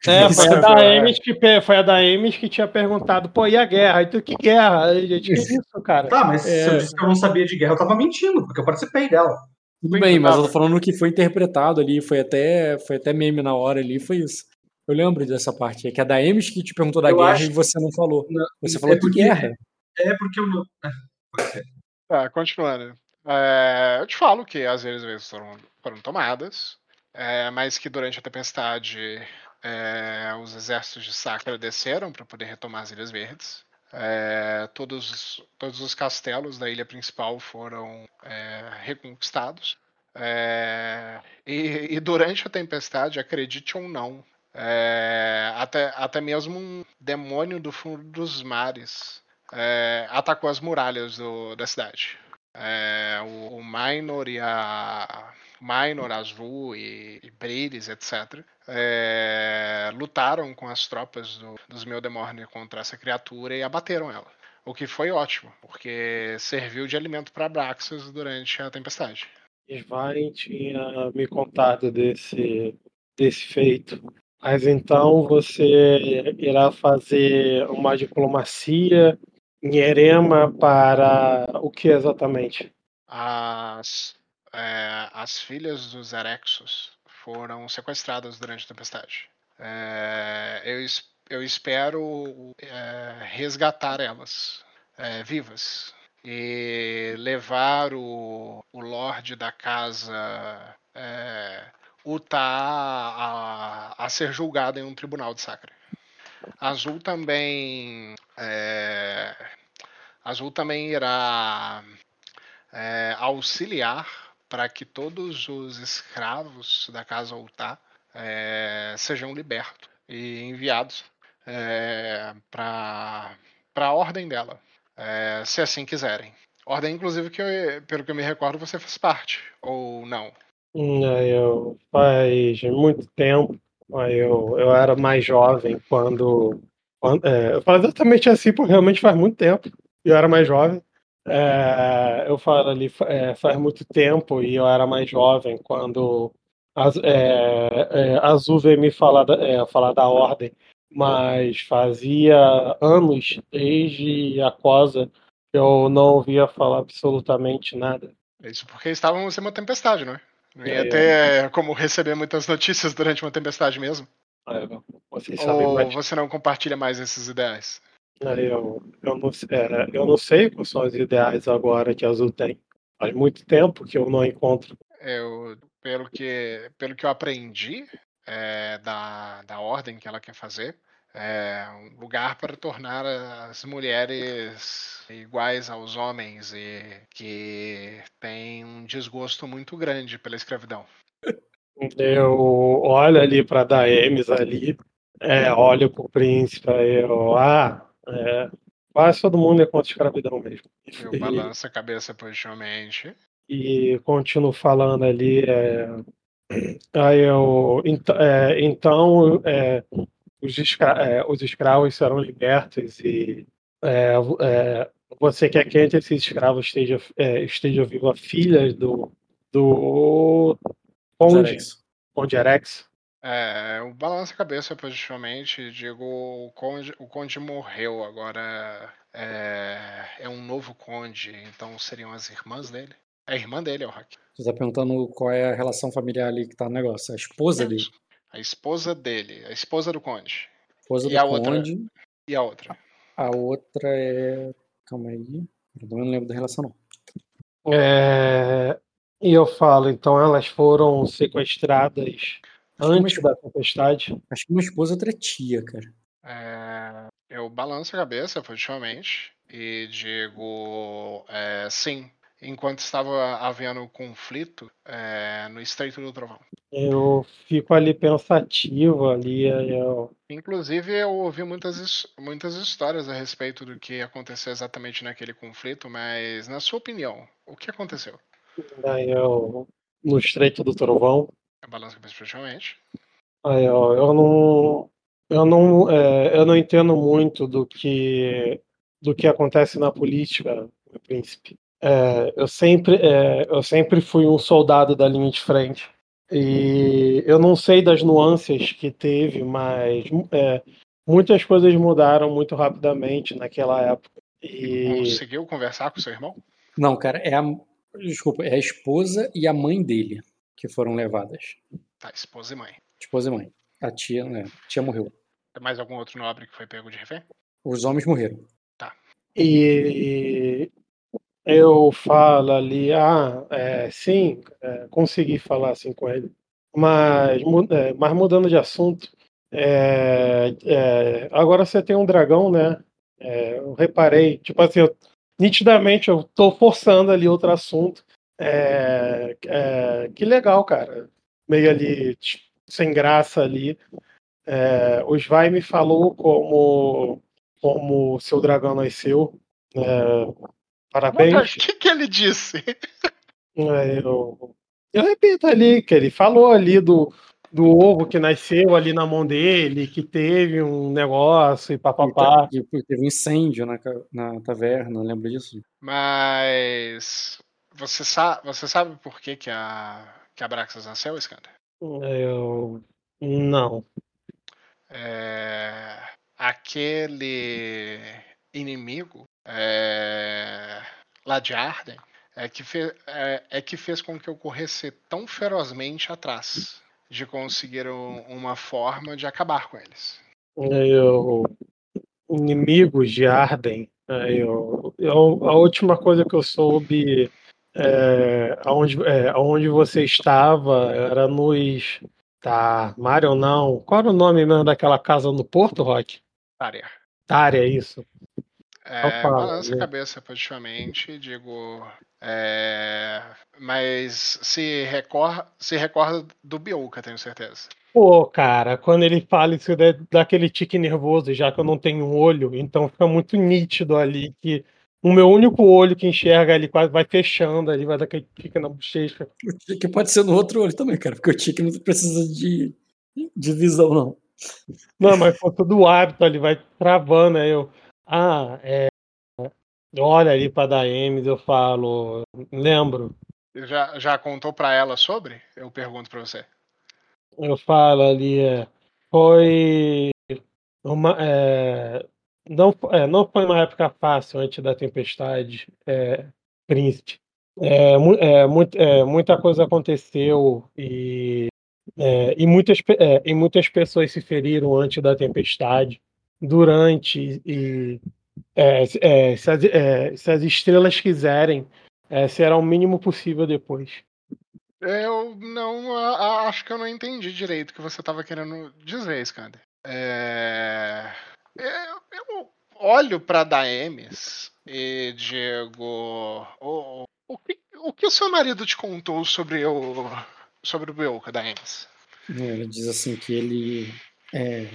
É, foi a, da Ames que, foi a da Ames que tinha perguntado, pô, e a guerra? Aí tu, que guerra? Aí, gente, que isso, cara? Tá, mas é... se eu disse que eu não sabia de guerra, eu tava mentindo, porque eu participei dela. Tudo bem, mas eu tô falando que foi interpretado ali, foi até, foi até meme na hora ali, foi isso. Eu lembro dessa parte, é que a da Ames que te perguntou da eu guerra acho... e você não falou. Não, você falou é porque, de guerra. É porque eu não. É, tá, continuando. É, eu te falo que às vezes foram, foram tomadas, é, mas que durante a tempestade é, os exércitos de Sacra desceram para poder retomar as Ilhas Verdes. É, todos, todos os castelos da ilha principal foram é, reconquistados. É, e, e, durante a tempestade, acredite ou não, é, até, até mesmo um demônio do fundo dos mares atacou as muralhas do, da cidade. o, o Minor e a Minor, Azul e, e etc., é, lutaram com as tropas do, dos Meldemorne contra essa criatura e abateram ela. O que foi ótimo, porque serviu de alimento para Braxas durante a tempestade. Svarin tinha me contado desse, desse feito. Mas então você irá fazer uma diplomacia em Erema para o que exatamente? As é, as filhas dos Erexos foram sequestradas durante a tempestade. É, eu, eu, espero é, resgatar elas é, vivas e levar o, o Lorde da casa é, a, a, ser julgado em um tribunal de Sacra. Azul também é, Azul também irá é, auxiliar para que todos os escravos da casa Ultar é, sejam libertos e enviados é, para a ordem dela, é, se assim quiserem. Ordem, inclusive, que eu, pelo que eu me recordo, você faz parte, ou não? Eu faz muito tempo. Eu, eu era mais jovem quando. quando é, eu falo exatamente assim, porque realmente faz muito tempo. Eu era mais jovem. É, eu falo ali é, faz muito tempo e eu era mais jovem quando as, é, é, Azul veio me falar da, é, falar da ordem, mas fazia anos desde a Cosa que eu não ouvia falar absolutamente nada. Isso porque estávamos em uma tempestade, não é? Não ia é, ter como receber muitas notícias durante uma tempestade mesmo. Ou você não compartilha mais esses ideais? Eu, eu, não, é, eu não sei quais são os ideais agora que a Azul tem. Faz muito tempo que eu não encontro. Eu, pelo, que, pelo que eu aprendi é, da, da ordem que ela quer fazer, é um lugar para tornar as mulheres iguais aos homens e que tem um desgosto muito grande pela escravidão. Eu olho ali para Daemis ali, é, olho para o príncipe, eu, ah, é, quase todo mundo é contra a escravidão mesmo. Eu balanço a cabeça positivamente. E continuo falando ali. É, aí eu, é, então, é, os, escra é, os escravos serão libertos e é, é, você quer que entre esses escravos esteja, esteja viva a filha do, do Conde, Conde Erex. É, eu balanço a cabeça positivamente e digo: o conde, o conde morreu, agora é, é um novo conde, então seriam as irmãs dele? É a irmã dele, é o Hack. Você tá perguntando qual é a relação familiar ali que tá no negócio. A esposa dele. A esposa dele, a esposa do conde. Esposa e do a conde. Outra? E a outra? A outra é. Calma aí. Eu não lembro da relação, não. É... E eu falo, então elas foram sequestradas Antes da tempestade. Acho que uma esposa outra tia, cara. É, eu balanço a cabeça, positivamente, e digo é, sim. enquanto estava havendo conflito é, no Estreito do Trovão. Eu fico ali pensativo ali. Eu... Inclusive, eu ouvi muitas, muitas histórias a respeito do que aconteceu exatamente naquele conflito, mas, na sua opinião, o que aconteceu? Daí eu, no Estreito do Trovão. A balança principalmente. Aí, ó, eu não, eu não, é, eu não entendo muito do que do que acontece na política, meu príncipe. É, eu sempre, é, eu sempre fui um soldado da linha de frente e eu não sei das nuances que teve, mas é, muitas coisas mudaram muito rapidamente naquela época. E... Conseguiu conversar com seu irmão? Não, cara, é a, desculpa, é a esposa e a mãe dele que foram levadas. Tá, esposa e mãe. Esposa e mãe. A tia, né? A tia morreu. Tem mais algum outro nobre que foi pego de refém? Os homens morreram. Tá. E eu falo ali, ah, é, sim, é, consegui falar assim com ele. Mas, é, mas mudando de assunto, é, é, agora você tem um dragão, né? É, eu reparei, tipo assim, eu, nitidamente eu tô forçando ali outro assunto. Que legal, cara. Meio ali, tipo, sem graça ali. É, o Svai me falou como como seu dragão nasceu. É, parabéns. O que, que ele disse? É, eu, eu repito ali que ele falou ali do, do ovo que nasceu ali na mão dele, que teve um negócio e papapá. E teve um incêndio na, na taverna, lembra disso? Mas você sabe, você sabe por que, que a que a Braxas nasceu, Skander? Eu não. É, aquele inimigo é, lá de Arden é que, fez, é, é, que fez com que eu corresse tão ferozmente atrás de conseguir um, uma forma de acabar com eles. Eu, inimigos de Arden, eu, eu, a última coisa que eu soube é, aonde, é, aonde você estava era nos. Tá, Mário não. Qual era o nome mesmo daquela casa no Porto, Rock? Tária. Tária, isso. É, balança a né? cabeça positivamente, digo. É, mas se recorda, se recorda do Biuca, tenho certeza. Pô, cara, quando ele fala isso daquele tique nervoso, já que eu não tenho um olho, então fica muito nítido ali que o meu único olho que enxerga ali quase vai fechando ali, vai dar aquele tique na bochecha. O tique pode ser no outro olho também, cara, porque o tique não precisa de, de visão, não. Não, mas por todo hábito ali, vai travando, aí eu. Ah, é. Olha ali pra dar M's, eu falo. Lembro. Já, já contou pra ela sobre? Eu pergunto pra você. Eu falo ali, é, foi. Uma, é, não, é, não foi uma época fácil antes da tempestade, é, príncipe. É, é, muito, é, muita coisa aconteceu e, é, e, muitas, é, e muitas pessoas se feriram antes da tempestade, durante e é, se as, se, as, estrelas quiserem, será o mínimo possível depois. Eu não acho que eu não entendi direito o que você estava querendo dizer, Skander. É... Eu, eu olho para Daemis e digo: o, o, que, o que o seu marido te contou sobre o sobre o Beuca, Daemis? Ele diz assim que ele é,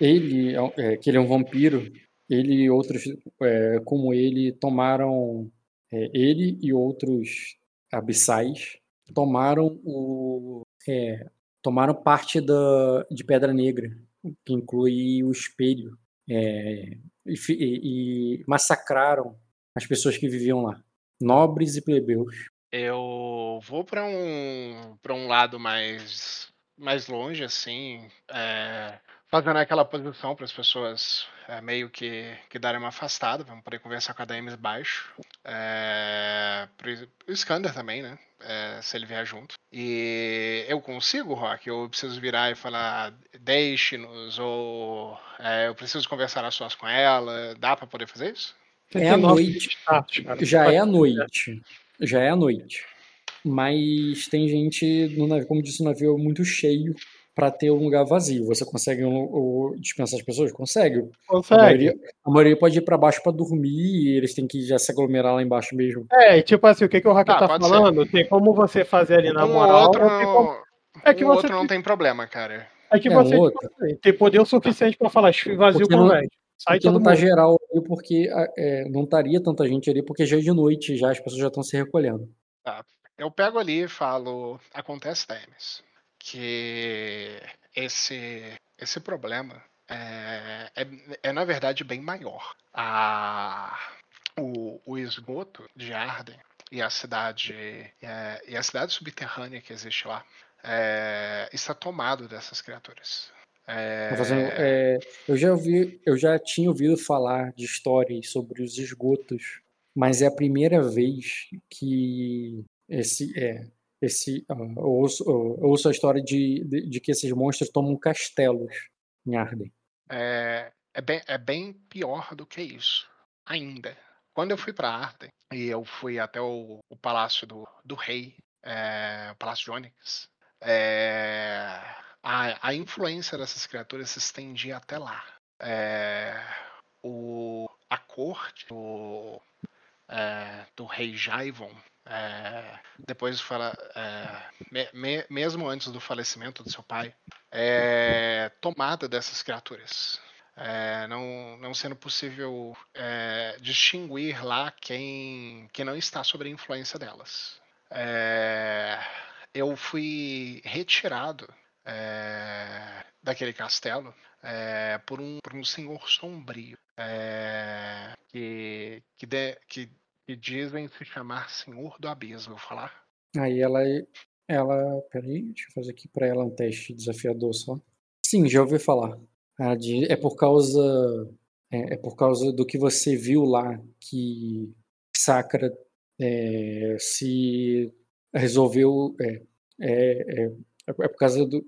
ele é, é, que ele é um vampiro. Ele e outros é, como ele tomaram é, ele e outros abissais tomaram o é, tomaram parte da de Pedra Negra, que inclui o espelho é, e, e, massacraram as pessoas que viviam lá, nobres e plebeus. Eu vou para um para um lado mais mais longe, assim, é, fazendo aquela posição para as pessoas é, meio que, que darem uma afastada, vamos poder conversar com a DMs baixo. É, o Skander também, né? É, se ele vier junto. E eu consigo, Rock? Eu preciso virar e falar, deixe-nos, ou é, eu preciso conversar a sós com ela. Dá para poder fazer isso? É a noite. Já é a noite. Já é a noite. Mas tem gente no navio, como disse, o navio é muito cheio para ter um lugar vazio. Você consegue um, um, dispensar as pessoas? Consegue. Consegue. A maioria, a maioria pode ir para baixo para dormir e eles têm que já se aglomerar lá embaixo mesmo. É, tipo assim, o que, que o Rocket ah, tá falando? Ser. Tem como você fazer ali na um moral. Outro como... É que um você... outro não tem problema, cara. É que é, você tipo, tem poder o suficiente para falar, vazio com o Sai porque não tá mundo. geral ali, porque é, não estaria tanta gente ali, porque já é de noite, já as pessoas já estão se recolhendo. Tá. Eu pego ali e falo, acontece, Demis, que esse, esse problema é, é, é, na verdade bem maior. A, o, o esgoto de Arden e a cidade é, e a cidade subterrânea que existe lá é, está tomado dessas criaturas. É... É, eu já ouvi, eu já tinha ouvido falar de histórias sobre os esgotos, mas é a primeira vez que esse é esse uh, eu, ouço, ouço a história de, de, de, que esses monstros tomam castelos em Arden. É, é, bem, é bem pior do que isso ainda. Quando eu fui para Arden e eu fui até o, o palácio do, do rei, é, o palácio de Onyx, é, a, a influência dessas criaturas se estendia até lá. É, o, a corte do, é, do rei Jaivon, é, depois fala, é, me, me, mesmo antes do falecimento do seu pai, é tomada dessas criaturas. É, não, não sendo possível é, distinguir lá quem, quem não está sob a influência delas. É, eu fui retirado daquele castelo por, um, por um senhor sombrio que, que, de, que, que, dizem se chamar Senhor do Abismo, vou falar. Aí ela, ela, peraí, deixa eu fazer aqui para ela um teste desafiador só. Sim, já ouvi falar. Diz, é por causa é, é, por causa do que você viu lá que Sacra é, se resolveu é, é, é, é por causa do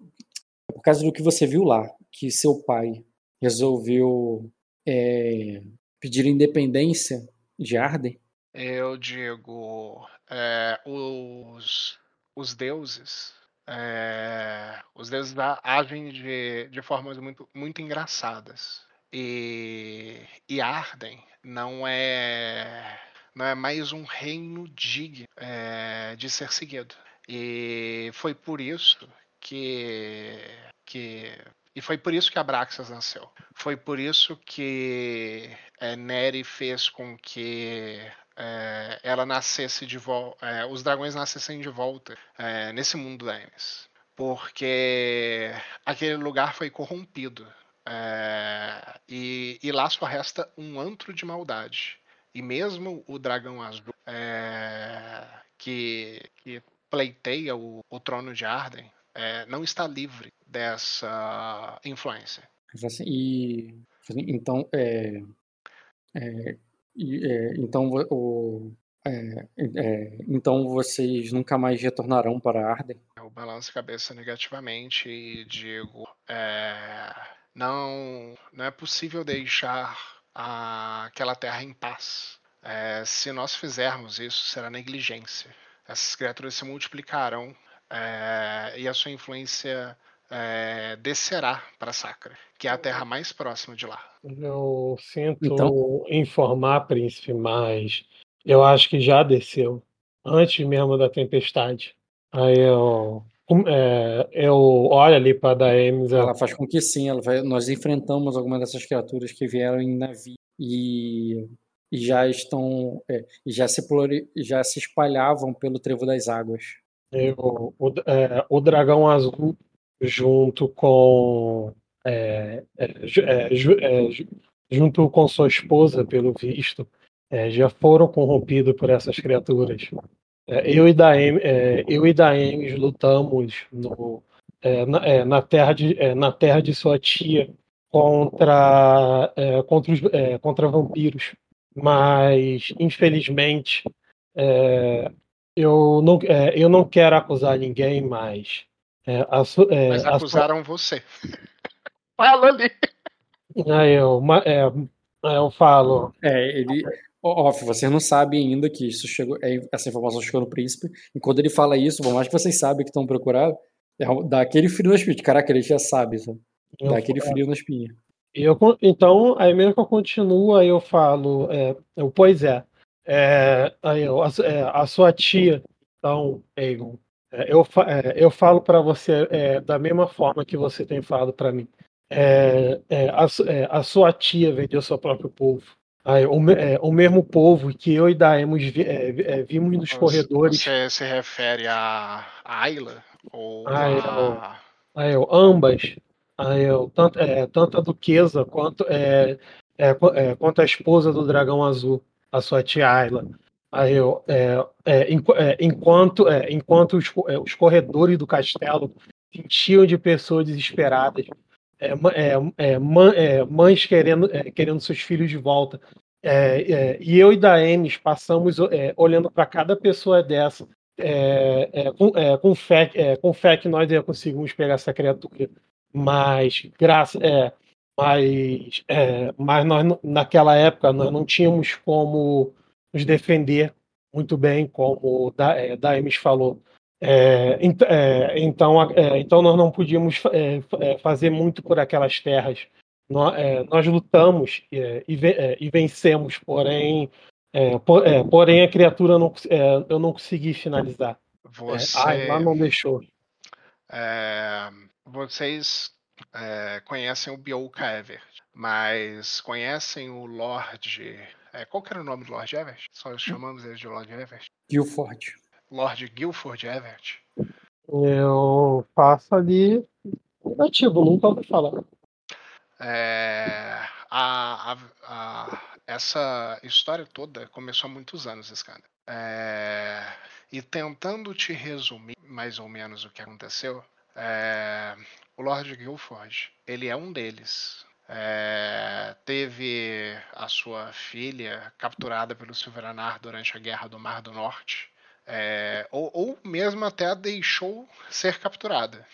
é por causa do que você viu lá que seu pai resolveu é, pedir independência de Arden? Eu digo, é, os, os deuses, é, os deuses agem de, de formas muito, muito engraçadas. E, e Arden não é não é mais um reino digno é, de ser seguido. E foi por isso que, que e foi por isso que Abraxas nasceu. Foi por isso que é, Neri fez com que é, ela nascesse de volta, é, os dragões nascessem de volta é, nesse mundo da. Porque aquele lugar foi corrompido. É, e, e, lá só resta um antro de maldade. E mesmo o dragão azul, é, que, que pleiteia o, o trono de Arden é, não está livre dessa influência. Assim, e então é, é, é então o é, é, então vocês nunca mais retornarão para Arden? Eu balanço a cabeça negativamente e digo é, não não é possível deixar a, aquela terra em paz. se nós fizermos isso será negligência essas criaturas se multiplicarão é, e a sua influência é, descerá para Sacra, que é a terra mais próxima de lá. Eu sinto então... informar, príncipe, mas eu acho que já desceu antes mesmo da tempestade. Aí eu é, eu olho ali para a Daemis. Ela faz com que sim, ela vai, nós enfrentamos algumas dessas criaturas que vieram em navio e e já estão é, já se já se espalhavam pelo trevo das águas. o, o, é, o dragão azul junto com é, é, é, é junto com sua esposa, pelo visto, já foram corrompidos por essas criaturas. eu e Daem, eu e Daemis lutamos no, na, na, terra de, na terra de sua tia contra contra, os, contra vampiros mas infelizmente é, eu, não, é, eu não quero acusar ninguém, mas. É, a, é, mas acusaram a, você. Fala ali. Aí eu, é, eu falo. É, ele. Off, você não sabe ainda que isso chegou, essa informação chegou no príncipe. E quando ele fala isso, por mais que vocês sabem que estão procurando, É, dá aquele frio na espinha. Caraca, ele já sabe, sabe? Dá eu, aquele frio na espinha. Eu, então, aí mesmo que eu continuo, aí eu falo, é, eu, pois é, é, aí eu, a, é, a, sua tia, então, Egon, é, eu, é, eu falo para você é, da mesma forma que você tem falado para mim. A, a, sua tia vendeu seu próprio povo. Aí, o, o, mesmo povo que eu e Daemos vi, vimos nos você, corredores. Você se refere a Ayla? Ou a... aí, eu, ambas eu, tanto, é, tanto a duquesa quanto, é, é, é, quanto a esposa do dragão azul, a sua tia Ayla. Aí eu, é, é, é enquanto, enquanto os, os, corredores do castelo sentiam de pessoas desesperadas, mães querendo, querendo seus filhos de volta. e eu e Daemis passamos olhando para cada pessoa dessa, com, com, fé, com fé que nós conseguimos pegar essa criatura mas graça, é, mas, é, mas nós naquela época nós não tínhamos como nos defender muito bem, como da, é, Daemis falou. É, é, então, é, então nós não podíamos é, é, fazer muito por aquelas terras. Nós, nós lutamos e, vencemos, porém, por, porém a criatura não, eu não consegui finalizar. Você... ai, lá não deixou. Vocês conhecem o Bioka Evert, mas conhecem o Lord. É, qual que era o nome do Lord Evert? Só chamamos ele de Lord Evert? Guilford. Lord Guilford Evert. Eu faço ali ativo, nunca ouvi falar. É, a, a, a, essa história toda começou há muitos anos, Escada. É, e tentando te resumir mais ou menos o que aconteceu, é, o Lord Guilford, ele é um deles. É, teve a sua filha capturada pelo Silveranar durante a Guerra do Mar do Norte, é, ou, ou, mesmo até deixou ser capturada.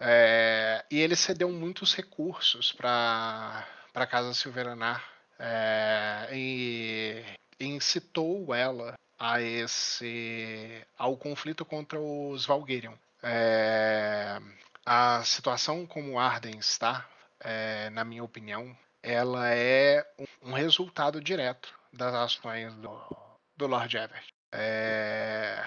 É, e ele cedeu muitos recursos para a Casa Silveranar é, e, e incitou ela a esse ao conflito contra os Valgerion. É, a situação como Arden está, é, na minha opinião, ela é um, resultado direto das ações do, do Lord Everett. É,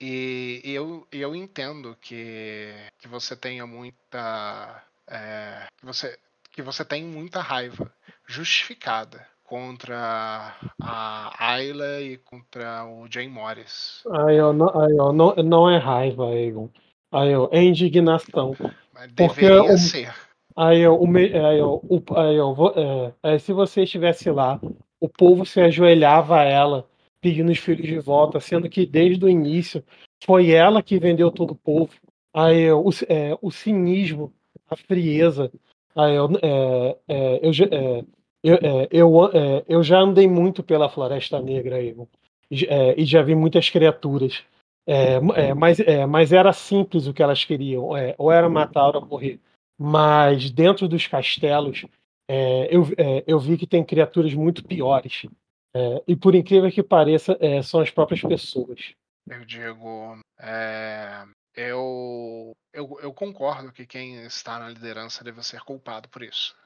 e, eu, eu entendo que, que você tenha muita. É, que, você, que você tem muita raiva justificada contra a Ayla e contra o Jay Morris. Aí, eu não, aí, eu não, não é raiva, Egon. Aí, ó, é indignação. Mas deveria Porque ser. Aí, ó, o, aí, ó, o, aí, ó, é, aí, se você estivesse lá, o povo se ajoelhava a ela, pedindo os filhos de volta, sendo que desde o início foi ela que vendeu todo o povo. Aí, ó, o, é, o cinismo, a frieza. Aí, ó, é, é, eu, é, eu, é, eu, eu já andei muito pela Floresta Negra, aí, e já vi muitas criaturas. Mas, mas era simples o que elas queriam, ou era matar ou morrer. Mas dentro dos castelos, é, eu, é, eu vi que tem criaturas muito piores. e por incrível que pareça, são as próprias pessoas. Eu digo, eu, eu, eu, concordo que quem está na liderança deve ser culpado por isso.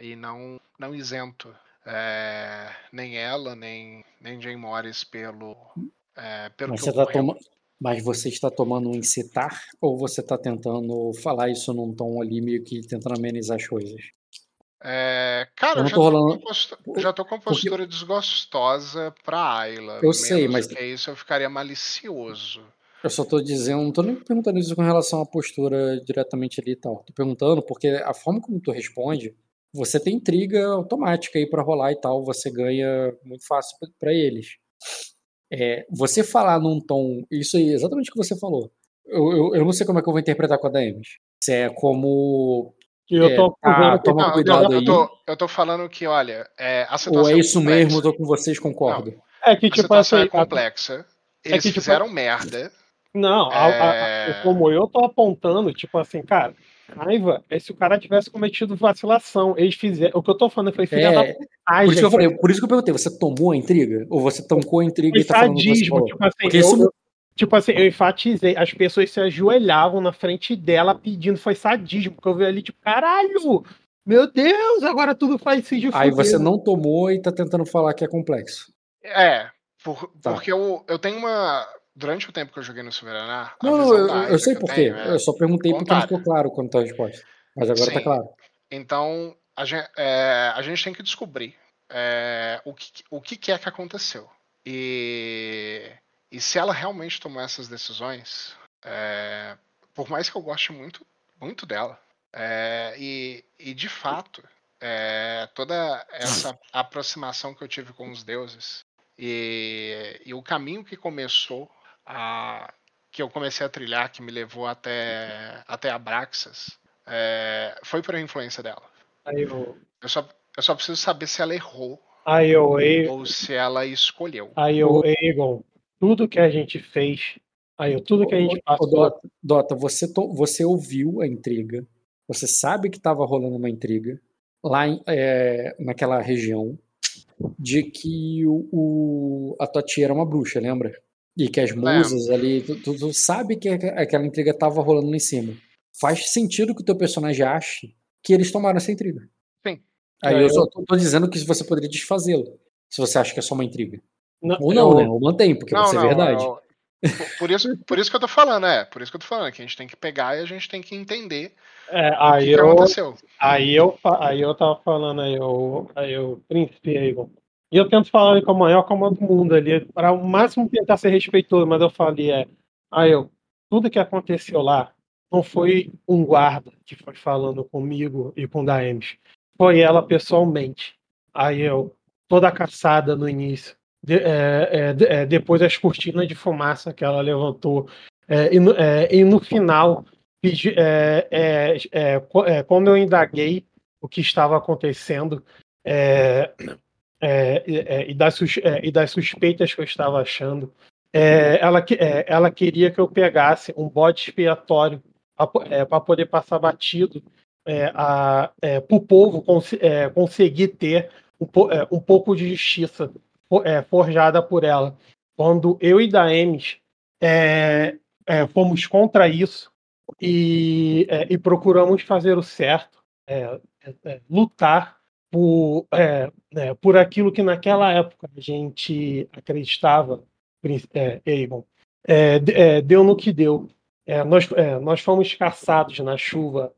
e não, não isento nem ela, nem, nem Jane Morris pelo, é, pelo Mas, você tá toma... Mas você está tomando um incitar ou você está tentando falar isso num tom ali, meio que tentando amenizar as coisas? É, cara, eu, eu já, tô rolando... com já tô com postura Porque... desgostosa pra Ayla. Eu sei, mas. Que isso eu ficaria malicioso. Eu só tô dizendo, não tô nem perguntando isso com relação à postura diretamente ali e tal. Tô perguntando porque a forma como tu responde, você tem intriga automática aí para rolar e tal, você ganha muito fácil para eles. É, você falar num tom. Isso aí, exatamente o que você falou. Eu, eu, eu, não sei como é que eu vou interpretar com a Daemis. Se é como. Eu é, tô tá, toma cuidado eu, aí. Tô, eu tô falando que, olha, é, a situação. Ou é isso complexa. mesmo, eu tô com vocês, concordo. Não, é que, tipo, a situação assim, é complexa. Eles é que, tipo, fizeram merda. Não, a, a, é. como eu tô apontando, tipo assim, cara, raiva é se o cara tivesse cometido vacilação. Eles fizeram. O que eu tô falando foi filha é, da por isso, que eu falei, por isso que eu perguntei, você tomou a intriga? Ou você tancou a intriga foi e tá falando sadismo, tipo assim, eu, isso... tipo assim, eu enfatizei, as pessoas se ajoelhavam na frente dela pedindo, foi sadismo, porque eu vi ali, tipo, caralho, meu Deus, agora tudo faz sentido. Aí você não tomou e tá tentando falar que é complexo. É, por, tá. porque eu, eu tenho uma. Durante o tempo que eu joguei no Soberaná. Não, não, eu, eu sei por quê. É eu só perguntei porque não ficou claro quanto a resposta. Mas agora tá Sim. tá claro. Então, a gente, é, a gente tem que descobrir é, o, que, o que é que aconteceu. E, e se ela realmente tomou essas decisões, é, por mais que eu goste muito, muito dela, é, e, e de fato, é, toda essa aproximação que eu tive com os deuses e, e o caminho que começou a que eu comecei a trilhar, que me levou até até Abraxas, é, foi por influência dela. Eu... eu... só eu só preciso saber se ela errou Aí eu, ou se ela escolheu. Aí eu, Egon, tudo que a gente fez, aí eu, tudo que a gente passou. Dota, Dota você, to, você ouviu a intriga, você sabe que estava rolando uma intriga lá em, é, naquela região de que o, o, a tua tia era uma bruxa, lembra? E que as musas ali, tu, tu, tu, sabe que aquela intriga estava rolando lá em cima. Faz sentido que o teu personagem ache que eles tomaram essa intriga. Sim. Aí é, eu só tô, tô dizendo que você poderia desfazê-lo, se você acha que é só uma intriga. Não, Ou não, eu... né? Ou mantém, porque não, vai ser não, verdade. Eu, por isso, por isso que eu tô falando, é. Por isso que eu tô falando, que a gente tem que pegar e a gente tem que entender é, aí o que, eu, que aconteceu. Aí eu, aí eu tava falando aí, eu, aí eu, príncipe aí, e eu tento falar com a maior calma do mundo ali, para o máximo tentar ser respeitoso, mas eu falei, é, aí eu, tudo que aconteceu lá não foi um guarda que foi falando comigo e com Daemis, foi ela pessoalmente. Aí eu, toda caçada no início, de, é, é, é, depois as cortinas de fumaça que ela levantou. É, e, no, é, e, no, final, pedi, é, quando eu indaguei o que estava acontecendo e das, e, das, suspeitas que eu estava achando, ela, ela queria que eu pegasse um bode expiatório para poder passar batido para o povo cons conseguir ter um, um pouco de justiça é, forjada por ela. Quando eu e Daemis é, é, fomos contra isso e, é, e procuramos fazer o certo, é, é, lutar por, por aquilo que naquela época a gente acreditava, é, Eamon, deu no que deu. nós, nós fomos caçados na chuva,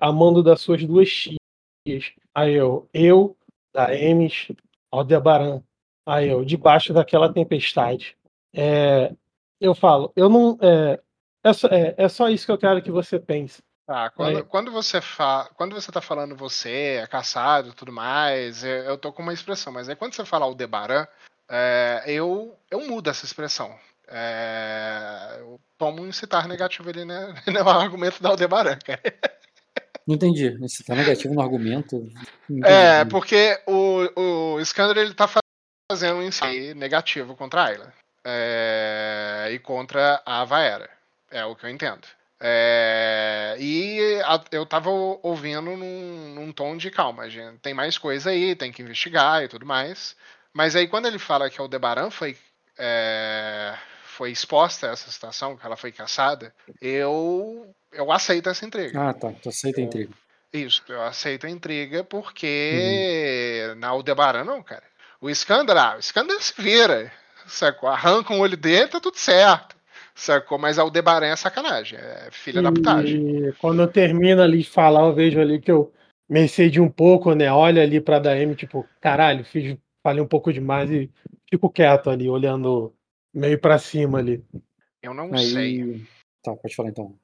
amando das suas duas tias. Aí eu, eu, Daemis, Aldebaran. Aí eu, debaixo daquela tempestade. É, eu falo, eu não. É, é, é, é, só isso que eu quero que você pense. Ah, quando, quando você fa... quando você tá falando você, é caçado e tudo mais, eu, eu tô com uma expressão, mas aí quando você fala Aldebaran, é, eu, eu mudo essa expressão. É, eu tomo um incitar negativo ali né, no argumento da Aldebaran, cara. Não entendi. Você tá negativo no argumento? É, porque o, o Skander ele tá fazendo um ensaio negativo contra a Ayla. É, e contra a Vaera. É o que eu entendo. É, e a, eu tava ouvindo num, num, tom de calma, gente. Tem mais coisa aí, tem que investigar e tudo mais. Mas aí quando ele fala que o Debaran foi, é, foi exposta a essa situação, que ela foi caçada, eu eu aceito essa intriga. Ah, tá. Tu aceita a intriga. Isso, eu aceito a intriga porque uhum. na Aldebaran não, cara. O escândalo, ah, o escândalo se vira, sacou? Arranca um olho dele, tá tudo certo. Sacou? Mas Aldebaran é sacanagem, é filha e, da putagem. Quando eu termino ali de falar, eu vejo ali que eu me excedi um pouco, né? Olha ali pra DM, tipo, caralho, fiz, falei um pouco demais e fico quieto ali, olhando meio para cima ali. Eu não Aí... sei. Tá, pode falar então.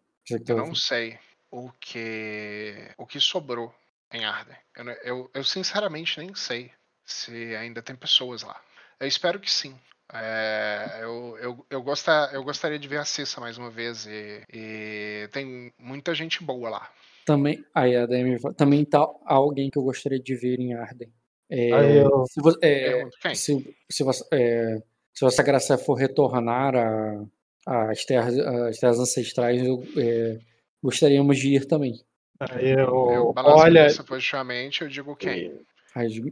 Eu não sei o que o que sobrou em Arden. Eu, eu, eu, sinceramente nem sei se ainda tem pessoas lá. Eu espero que sim. É, eu, eu, eu, gostar, eu gostaria de ver a Cissa mais uma vez e, e tem muita gente boa lá. Também, aí a DM, também tá alguém que eu gostaria de ver em Arden. É, eu, se, você, é, se, se, você, é, se Vossa Graça for retornar a, as terras, as terras ancestrais, eu, é, gostaríamos de ir também. Eu, eu olha, positivamente, eu digo quem?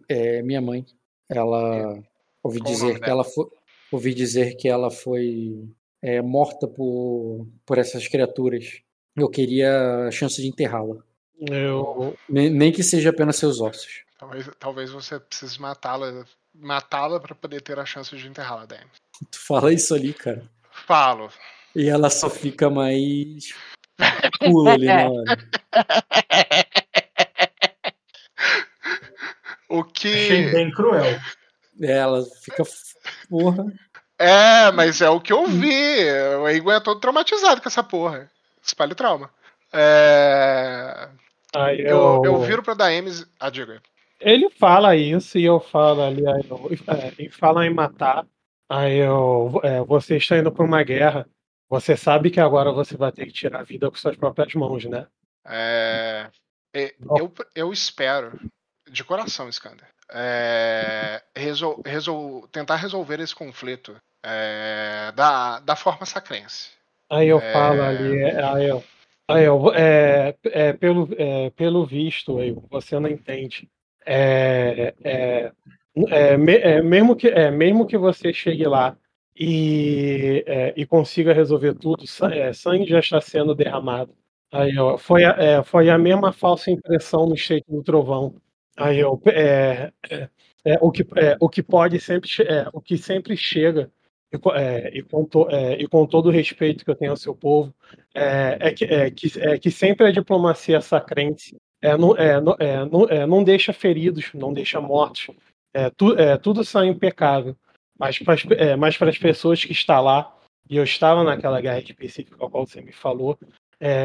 É, minha mãe. Ela ouvi dizer que ela foi. Ouvi dizer que ela foi é, morta por, por essas criaturas. Eu queria a chance de enterrá-la. Eu... Nem, nem que seja apenas seus ossos. Talvez, talvez você precise matá-la matá-la para poder ter a chance de enterrá-la, Demi. Tu fala isso ali, cara. Falo. E ela só fica mais pula ali na hora. O que. Achei bem cruel. Ela fica. Porra. É, mas é o que eu vi. O Egon é todo traumatizado com essa porra. Espalha o trauma. É... Aí Eu, eu, eu viro pra Daemis. Ah, diga. Ele fala isso e eu falo ali, aí eu, é, ele fala em matar. Aí eu, é, você está indo para uma guerra. Você sabe que agora você vai ter que tirar a vida com suas próprias mãos, né? É... é, Eu, eu espero, de coração, Skander, é, resol, resol, tentar resolver esse conflito é, da, da forma sacrense. Aí eu É. falo ali, é, aí eu, aí eu é, é, pelo, é, pelo visto, aí, você não entende. É, é, é, me- mesmo, que, é, mesmo que você chegue lá e, e consiga resolver tudo, sa- sangue já está sendo derramado. Aí eu, foi, a, foi a mesma falsa impressão no Estreito do Trovão. Aí eu, é, é, é, o, que, é, o que pode sempre, é, o que sempre chega e, é, e com to- é, e com todo o respeito que eu tenho ao seu povo, é, é que, é, que, é que sempre a diplomacia sacrense é, não, é, não, é, não, é, não deixa feridos, não deixa mortos, tu, tudo sai impecável. Mas para é, mas as pessoas que estão lá, e eu estava naquela guerra específica a qual você me falou,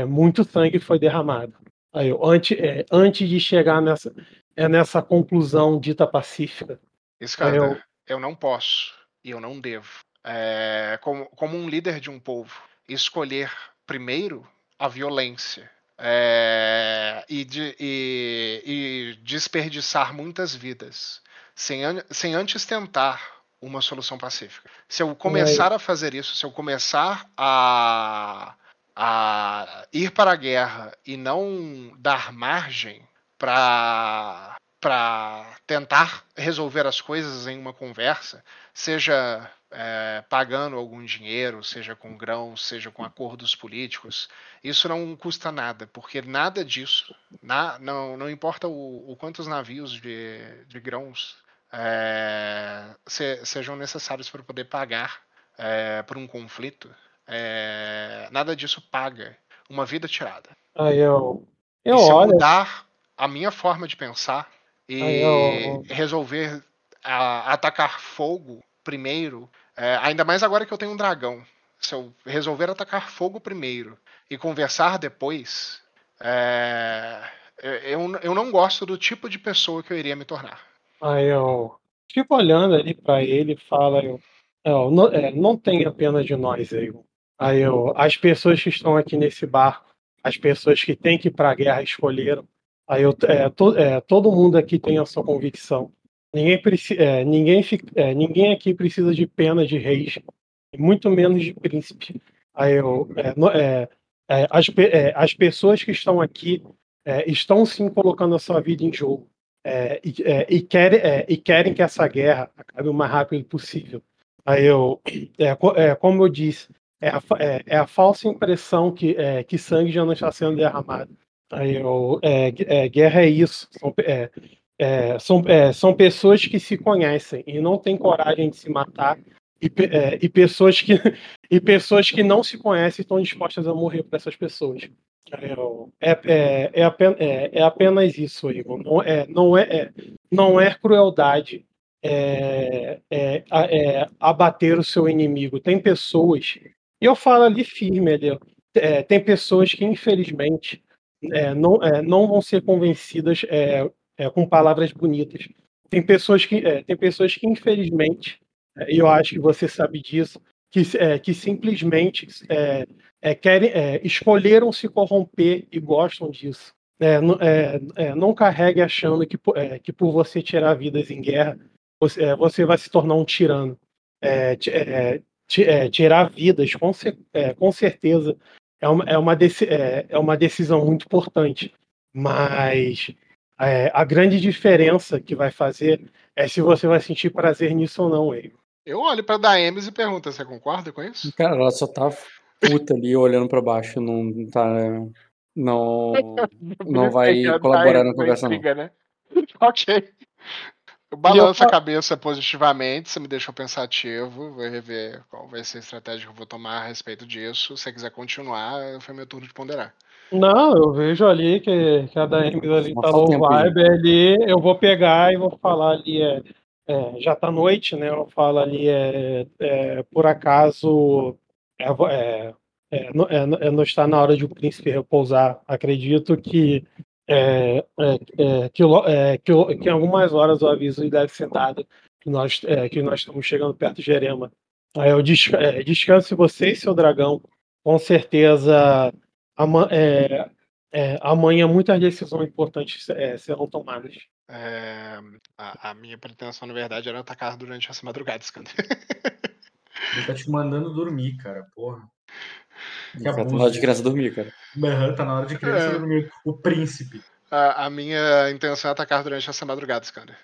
muito sangue foi derramado. Aí, eu, antes, antes de chegar nessa, é, nessa conclusão dita pacífica, Skander, Eu- eu não posso e eu não devo, é, como, como um líder de um povo, escolher primeiro a violência é, e, de- e- e desperdiçar muitas vidas sem, sem antes tentar uma solução pacífica. Se eu começar a fazer isso, se eu começar a, a ir para a guerra e não dar margem para para tentar resolver as coisas em uma conversa, seja é, pagando algum dinheiro, seja com grãos, seja com acordos políticos, isso não custa nada, porque nada disso, na, não, não importa o, o quantos navios de, de grãos é, se- sejam necessários para poder pagar é, por um conflito, é, nada disso paga uma vida tirada. aí eu, eu e se eu olho, mudar a minha forma de pensar e eu- resolver a- atacar fogo primeiro, é, ainda mais agora que eu tenho um dragão, se eu resolver atacar fogo primeiro e conversar depois, é, eu, eu não gosto do tipo de pessoa que eu iria me tornar. Aí eu fico olhando ali para ele e falo, eu, eu, não, é, não tenha pena de nós, aí. Aí eu, as pessoas que estão aqui nesse barco, as pessoas que têm que ir para a guerra escolheram. Aí eu, é, to, é, todo mundo aqui tem a sua convicção. Ninguém, é, ninguém, é, ninguém aqui precisa de pena de reis, muito menos de príncipe. Aí eu, é, no- é, é, as, as pessoas que estão aqui estão sim colocando a sua vida em jogo e, e, querem, e querem que essa guerra acabe o mais rápido possível. Aí eu, é, co- como eu disse, é a, é- é a falsa impressão que, é, que sangue já não está sendo derramado. Aí eu, é, gu- é, guerra é isso. São, é, é, são, é, são pessoas que se conhecem e não têm coragem de se matar. E, é, e pessoas que e pessoas que não se conhecem estão dispostas a morrer por essas pessoas. É, é, é, apenas, é, é apenas isso, Igor. Não é, não é, é- não é crueldade é, é, é abater o seu inimigo. Tem pessoas, e eu falo ali firme, ali, é, tem pessoas que, infelizmente, é, não, é, não vão ser convencidas é, é, com palavras bonitas. Tem pessoas que, é, tem pessoas que infelizmente, é, e eu acho que você sabe disso, que, que simplesmente querem, escolheram se corromper e gostam disso. Não, não carregue achando que, que por você tirar vidas em guerra, você, você vai se tornar um tirano. É, ti- ti- tirar vidas, com, com certeza, é uma, é, uma deci- é, é uma decisão muito importante. Mas é, a grande diferença que vai fazer é se você vai sentir prazer nisso ou não, Eiko. Eu olho pra Daemis e pergunto, você concorda com isso? Cara, ela só tá puta ali olhando pra baixo, não tá. Não, não vai colaborar na conversa, não. Né? ok. Eu balanço eu... a cabeça positivamente, você me deixou pensativo, vou rever qual vai ser a estratégia que eu vou tomar a respeito disso. Se você quiser continuar, foi meu turno de ponderar. Não, eu vejo ali que, que a Daemis ali tá no vibe ali, eu vou pegar e vou falar ali, é, é, já tá noite, né? Eu falo ali, é, é por acaso é, é, é, não, é, é, não está na hora de o príncipe repousar. Acredito que é, é, que, que, que, em algumas horas o aviso deve ser dado que nós, que nós estamos chegando perto de Jerema. Aí eu des, descanse você e seu dragão. Com certeza ama, é, é, amanhã muitas decisões importantes é, serão tomadas. É, a, a, minha pretensão, na verdade, era atacar durante essa madrugada, Scander. Ele tá te mandando dormir, cara, porra. Que tá na hora de criança dormir, cara. Uhum, tá na hora de criança é. dormir. O príncipe. A, a, minha intenção é atacar durante essa madrugada, Scander.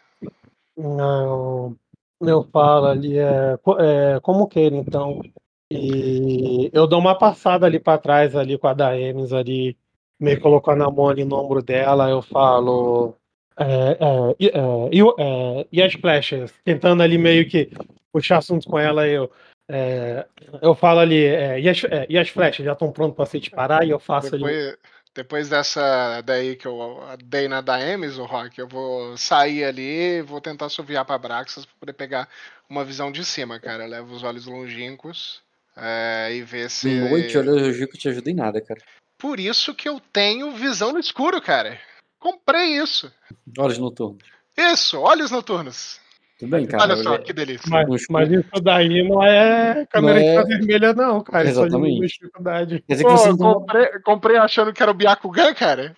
Não. Eu falo ali, é, é como queira, então. E eu dou uma passada ali para trás, ali com a Daemis ali, meio colocando a mão ali no ombro dela, eu falo. É, é, é, é, e as flechas? Tentando ali meio que puxar assunto com ela, eu. É, eu falo ali, e as, e, as, flechas já estão prontas para se disparar? E eu faço depois, ali. Depois dessa daí que eu dei na Daemis, o Rock, eu vou sair ali vou tentar suviar para Braxas para poder pegar uma visão de cima, cara. Eu levo os olhos longínquos é, e ver se. Noite, eu juro que te ajuda em nada, cara. Por isso que eu tenho visão no escuro, cara. Comprei isso. Olhos noturnos. Isso, olhos noturnos. Tudo bem, cara. Olha só, que delícia. Mas, mas isso daí não é câmera não é... vermelha, não, cara. Exatamente. Isso dificuldade. Quer dizer que Pô, você não... comprei, comprei achando que era o Byakugan, cara.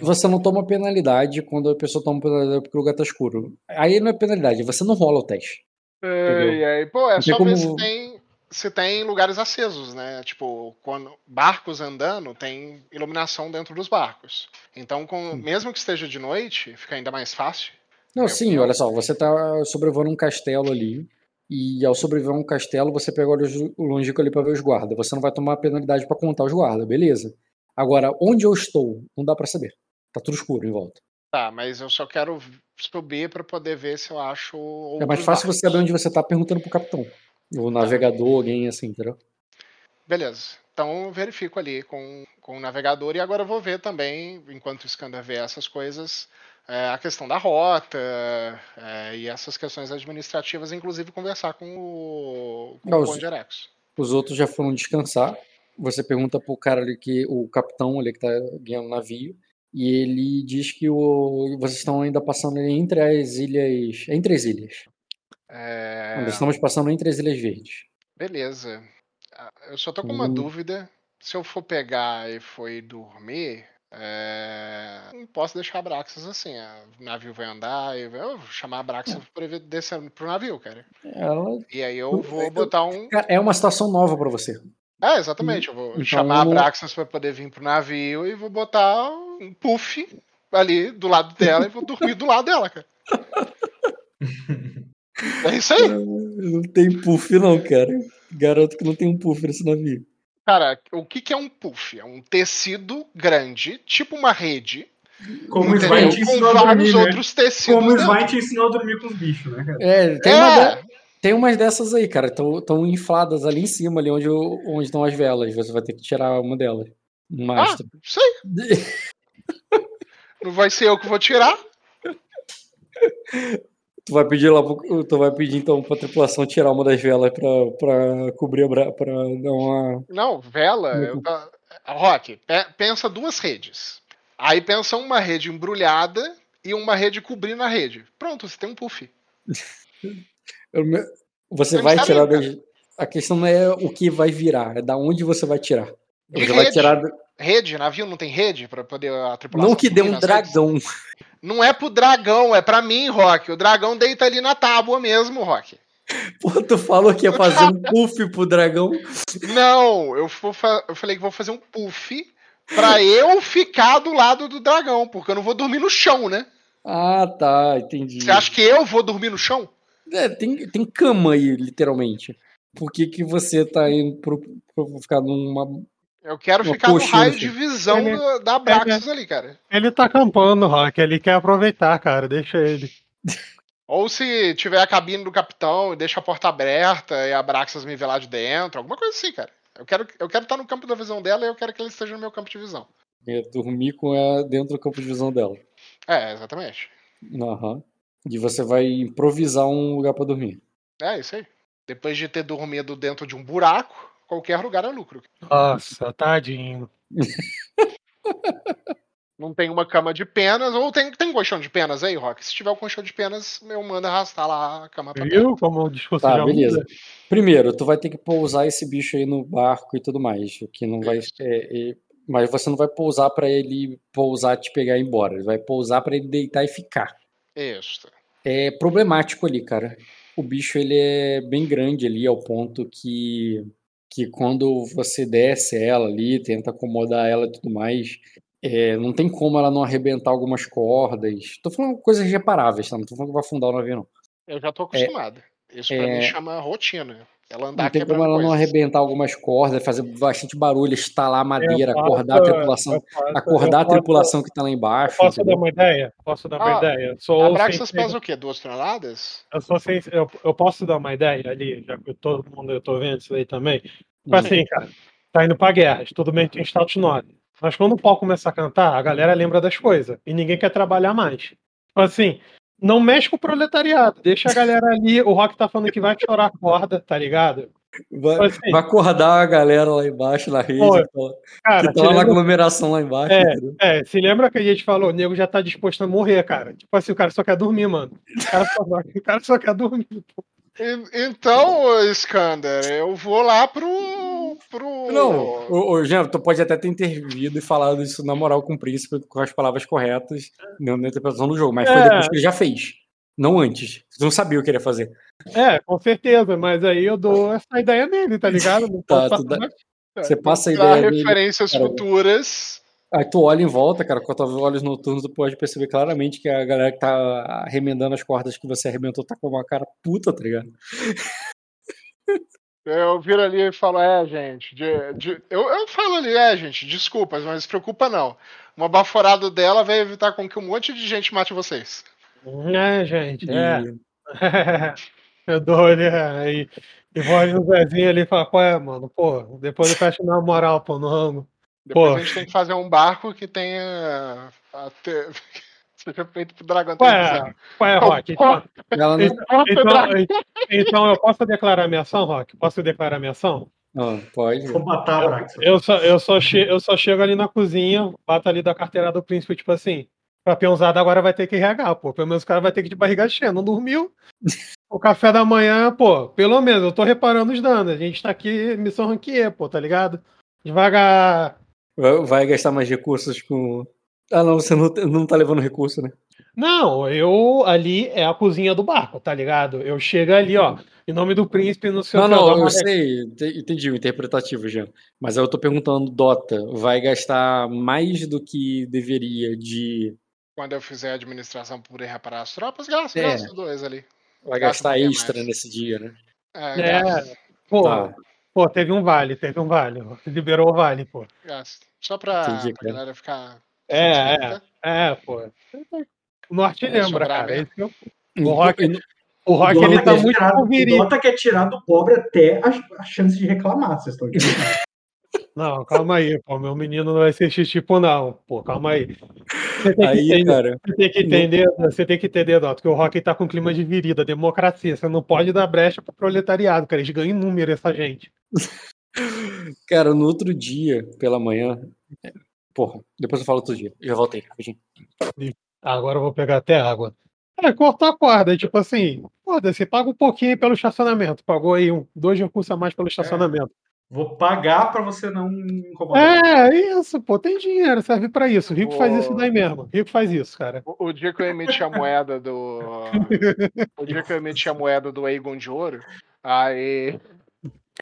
Você não toma penalidade quando a pessoa toma penalidade porque o lugar tá escuro. Aí não é penalidade, você não rola o teste. E aí, pô, é só como... ver se tem se tem lugares acesos, né? Tipo, quando barcos andando, tem iluminação dentro dos barcos. Então, com, mesmo que esteja de noite, fica ainda mais fácil. Não, sim, olha só, você tá sobrevoando um castelo ali, e ao sobrevoar um castelo, você pega o longínquo ali para ver os guardas. Você não vai tomar penalidade para contar os guardas, beleza. Agora, onde eu estou, não dá para saber. Tá tudo escuro em volta. Tá, mas eu só quero subir para poder ver se eu acho. É mais fácil barcos. você saber onde você tá perguntando pro capitão. O navegador, alguém assim, entendeu? Beleza. Então eu verifico ali com, com o navegador e agora eu vou ver também, enquanto o Skander vê essas coisas, é, a questão da rota é, e essas questões administrativas, inclusive conversar com o, com Não, o os, os outros já foram descansar. Você pergunta pro cara ali que o capitão ali que tá guiando o navio e ele diz que o, vocês estão ainda passando entre as ilhas, entre as ilhas. É... Nós estamos passando entre as Ilhas Verdes. Beleza. Ah, eu só tô com uma uhum. dúvida. Se eu for pegar e for ir dormir, é... não posso deixar a Braxas assim. O navio vai andar, eu vou chamar a Braxas é. pra descer pro navio, cara. Ela... E aí eu vou botar um. É uma situação nova para você. É, exatamente. Eu vou então, chamar a Braxas para poder vir pro navio e vou botar um puff ali do lado dela e vou dormir do lado dela, cara. É isso aí. Não tem puff, não, cara. Garoto que não tem um puff nesse navio. Cara, o que, que é um puff? É um tecido grande, tipo uma rede. Como o Svai te ensinou a dormir, né? outros tecidos Como o Svai te ensinou a dormir com os bichos, né, cara? É, tem, é. Uma de... tem umas dessas aí, cara. Estão infladas ali em cima, ali onde, onde estão as velas. Você vai ter que tirar uma delas. Um mastro. Ah, sei. não vai ser eu que vou tirar. Tu vai pedir lá, tu vai pedir então pra tripulação tirar uma das velas pra, pra cobrir a bra... pra dar uma. Não, vela. Eu... Rock, pensa duas redes. Aí pensa uma rede embrulhada e uma rede cobrindo a rede. Pronto, você tem um puff. você vai tirar das... A questão não é o que vai virar, é da onde você vai tirar. Você vai tirar. Rede, navio não tem rede para poder a tripulação. Não que dê um dragão. Redes? Não é pro dragão, é pra mim, Rock. O dragão deita ali na tábua mesmo, Rock. Pô, tu falou que ia fazer um puff pro dragão? Não, eu, eu falei que vou fazer um puff pra eu ficar do lado do dragão, porque eu não vou dormir no chão, né? Ah, tá, entendi. Você acha que eu vou dormir no chão? É, tem, tem cama aí, literalmente. Por que, que você tá indo pro, pro ficar numa. Eu quero ficar no raio assim. de visão Ele- do- da Abraxas ali, cara. Ele tá acampando, Rock. Ele quer aproveitar, cara. Deixa ele. Ou se tiver a cabine do capitão e deixa a porta aberta e a Abraxas me vê lá de dentro, alguma coisa assim, cara. Eu quero, eu quero estar no campo da visão dela e eu quero que ela esteja no meu campo de visão. É, dormir com ela dentro do campo de visão dela. É, exatamente. Aham. E você vai improvisar um lugar pra dormir. É isso aí. Depois de ter dormido dentro de um buraco, qualquer lugar é lucro. Nossa, tadinho. Não tem uma cama de penas, ou tem, tem um colchão de penas aí, Rock? Se tiver um colchão de penas, eu mando arrastar lá a cama pra Viu como o discurso Tá, já beleza. muda? Primeiro, tu vai ter que pousar esse bicho aí no barco e tudo mais. O que não vai. É, é, mas você não vai pousar pra ele pousar, te pegar e ir embora. Ele vai pousar pra ele deitar e ficar. Isso. É problemático ali, cara. O bicho ele é bem grande ali ao ponto que que quando você desce ela ali, tenta acomodar ela e tudo mais, é, não tem como ela não arrebentar algumas cordas. Tô falando coisas reparáveis, tá? Não tô falando que vai afundar o navio, não. Eu já tô acostumado. Isso pra é- mim chama rotina. Ela andar Não tem como ela não arrebentar algumas cordas, fazer bastante barulho, estalar a madeira, posso- acordar a tripulação, posso- acordar a tripulação que tá lá embaixo. Posso dar entendeu? uma ideia? Posso dar uma Ah, ideia? Sou A o Abraxas sensei- pesa o quê? Duas toneladas? Eu, sou sem, eu, eu posso dar uma ideia ali, já que todo mundo eu tô vendo isso aí também. Tipo assim, cara, tá indo pra guerras, tudo bem, tem status 9. Mas quando o pau começar a cantar, a galera lembra das coisas. E ninguém quer trabalhar mais. Tipo assim, não mexe com o proletariado. Deixa a galera ali. O Rock tá falando que vai chorar a corda, tá ligado? Vai, Tipo assim, vai acordar a galera lá embaixo na rede, Pô, tá, cara, que tá lá na lembra, aglomeração lá embaixo. É. entendeu? é, se lembra que a gente falou, o nego já tá disposto a morrer, cara. Tipo assim, o cara só quer dormir, mano. O cara só, o cara só quer dormir. pô. Então, Skander, eu vou lá pro. Pro... Não, ô, ô, Jean, tu pode até ter intervido e falado isso na moral com o príncipe com as palavras corretas na na interpretação do jogo, mas foi É. depois que ele já fez, não antes. Tu não sabia o que ele ia fazer. É, com certeza, mas aí eu dou essa ideia nele, tá ligado? Não Tá, tu dá- Você passa a ideia dele. referências cara. futuras. Aí tu olha em volta, cara, com os olhos noturnos, tu pode perceber claramente que a galera que tá arremendando as cordas que você arrebentou tá com uma cara puta, tá ligado? Eu viro ali e falo, é, gente. de- de- Eu, eu falo ali, é, gente, desculpas, mas se preocupa não. Uma baforada dela vai evitar com que um monte de gente mate vocês. É, gente, é. E- eu dou ali, aí. E vou ali no Zezinho ali e falo, qual é, mano? Pô, depois eu fecho na moral, pô, no ramo. Depois Pô. a gente tem que fazer um barco que tenha. até- Seja feito pro dragão Qual aterrissar. é, qual é Rock? Então, Ela não... então, então eu posso declarar minha ação, Rock? Posso declarar minha ação? Ah, pode. Vou matar Brax. Eu só, eu, só che eu só chego ali na cozinha, bato ali da carteira do príncipe, tipo assim, pra peãozada agora vai ter que regar, pô. Pelo menos o cara vai ter que ir de barriga cheia, não dormiu. O café da manhã, pô, pelo menos eu tô reparando os danos. A gente tá aqui, missão ranquier, pô, tá ligado? Devagar. Vai- Vai gastar mais recursos com. Ah, não, você não, não tá levando recurso, né? Não, eu ali é a cozinha do barco, tá ligado? Eu chego ali, ó, em nome do príncipe, no seu Não, não, eu sei, ente- entendi o interpretativo, Jean. Mas aí eu tô perguntando, Dota, vai gastar mais do que deveria de. Quando eu fizer a administração por ir reparar as tropas, gasta, É. gasta os dois ali. Vai Gasta um gastar extra mais. nesse dia, né? É, É, gasta, pô, Tá. pô, teve um vale, teve um vale. Liberou o vale, pô. gasta. Só pra, Entendi, pra galera ficar. É, é, é, pô. O norte É, lembra, cara. que eu- O Rock, o Rock ele tá quer muito o virilho. Dota quer tirar do pobre até a, a chance de reclamar, vocês estão entendendo? Não, calma aí, pô. Meu menino não vai ser esse tipo, não. Pô, calma aí. Você tem que Aí, entender, cara, você tem que entender, você tem que entender, Dota, que o Rock tá com clima de virida, democracia. Você não pode dar brecha pro proletariado, cara. Eles ganham em número, essa gente. cara, no outro dia, pela manhã. É, Porra, depois eu falo outro dia. Já voltei, rapidinho. Agora eu vou pegar até água. É, cortar a corda, tipo assim, foda, você paga um pouquinho aí pelo estacionamento. Pagou aí um, dois recursos a mais pelo estacionamento. Vou pagar pra você não incomodar. É, isso, pô, tem dinheiro, serve pra isso. O Rico faz isso daí mesmo. O Rico faz isso, cara. O, o dia que eu emiti a moeda do. o dia que eu emiti a moeda do Aegon de ouro, aí.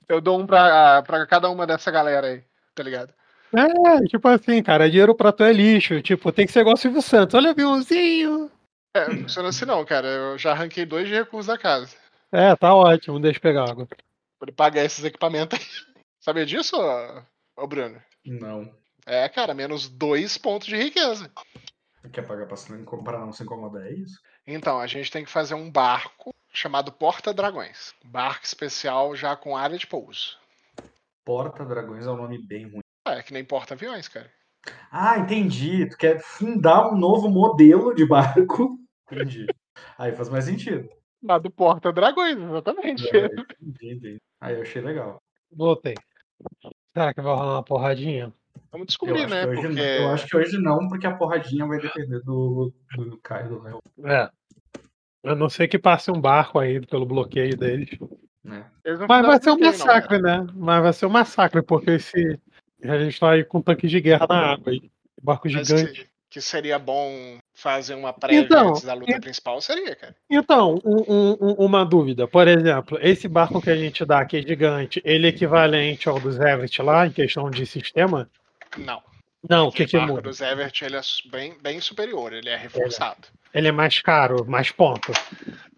Eu dou um pra, pra cada uma dessa galera aí, tá ligado? É, tipo assim, cara, dinheiro pra tu é lixo. Tipo, tem que ser igual o Silvio Santos. Olha, aviãozinho. É, não funciona assim não, cara. Eu já arranquei dois de recursos da casa. É, tá ótimo, deixa eu pegar água. Pra pagar esses equipamentos aí. Sabia disso, ô, ô Bruno? Não. É, cara, menos dois pontos de riqueza. Quer pagar pra, se pra não se incomodar, é isso? Então, a gente tem que fazer um barco chamado Porta Dragões. Barco especial já com área de pouso. Porta Dragões é um nome bem ruim. É, que nem porta-aviões, cara. Ah, entendi. Tu quer fundar um novo modelo de barco. Entendi. Aí faz mais sentido. Lá do Porta Dragões, exatamente. É, entendi, entendi. Aí eu achei legal. Voltei. Será que vai rolar uma porradinha? Vamos descobrir, né? Porque. não. eu acho que hoje não, porque a porradinha vai depender do, do Caio do Léo, É. A não ser que passe um barco aí pelo bloqueio deles. né? eles não Mas vai ser um bloqueio, não, massacre, né? Mas vai ser um massacre, porque esse. A gente tá aí com tanques de guerra na água aí. Barco Mas gigante. que, que seria bom fazer uma prévia Então, antes da luta e- principal, seria, cara. Então, um- um- um- uma dúvida. Por exemplo, esse barco que a gente dá aqui é gigante, ele é equivalente ao dos Everett lá, em questão de sistema? Não. Não, o que o que barco muda? do Zevert ele é bem, bem superior, ele é reforçado. Ele é mais caro, mais ponto.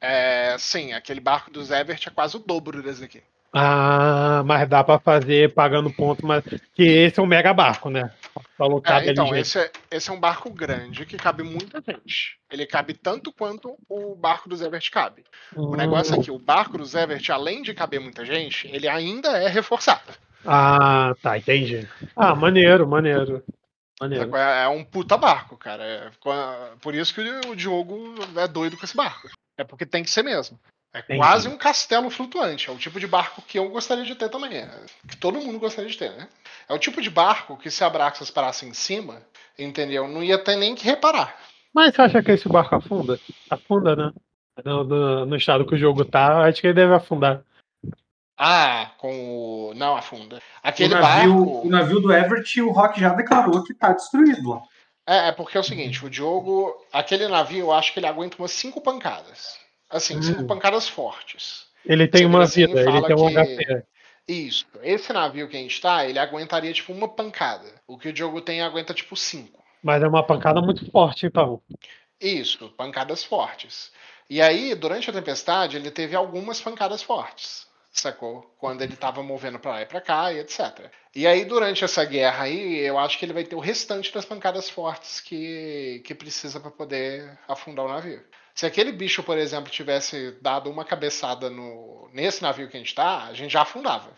É, sim, aquele barco do Zevert é quase o dobro desse aqui. Ah, mas dá pra fazer pagando ponto, mas que esse é um mega barco, né? É, então, esse é, esse é um barco grande que cabe muita gente. Ele cabe tanto quanto o barco do Zevert cabe. O negócio é que o barco do Zevert, além de caber muita gente, ele ainda é reforçado. Ah, tá, entendi. Ah, maneiro, maneiro. Maneiro. É é um puta barco, cara. É por isso que o Diogo é doido com esse barco. É porque tem que ser mesmo. É Entendi. quase um castelo flutuante. É o tipo de barco que eu gostaria de ter também. é, que todo mundo gostaria de ter, né? É o tipo de barco que se a Braxas parasse em cima, entendeu? Não ia ter nem que reparar. Mas você acha que esse barco afunda? Afunda, né? No, no- no estado que o jogo tá, acho que ele deve afundar. Ah, com o. Não, afunda. O Aquele navio, barco. o navio do Everett, o Rock já declarou que tá destruído lá. É, é porque é o seguinte, o Diogo. Aquele navio, eu acho que ele aguenta umas cinco pancadas. Assim, cinco Hum. pancadas fortes. Ele tem Você uma assim vida, ele tem um HP. Isso. Esse navio que a gente tá, ele aguentaria tipo uma pancada. O que o Diogo tem aguenta tipo cinco. Mas é uma pancada muito forte, então. Isso, pancadas fortes. E aí, durante a tempestade, ele teve algumas pancadas fortes, sacou? Quando ele tava movendo pra lá e pra cá e etc. E aí, durante essa guerra aí, eu acho que ele vai ter o restante das pancadas fortes que, que precisa pra poder afundar o navio. Se aquele bicho, por exemplo, tivesse dado uma cabeçada no, nesse navio que a gente tá, a gente já afundava.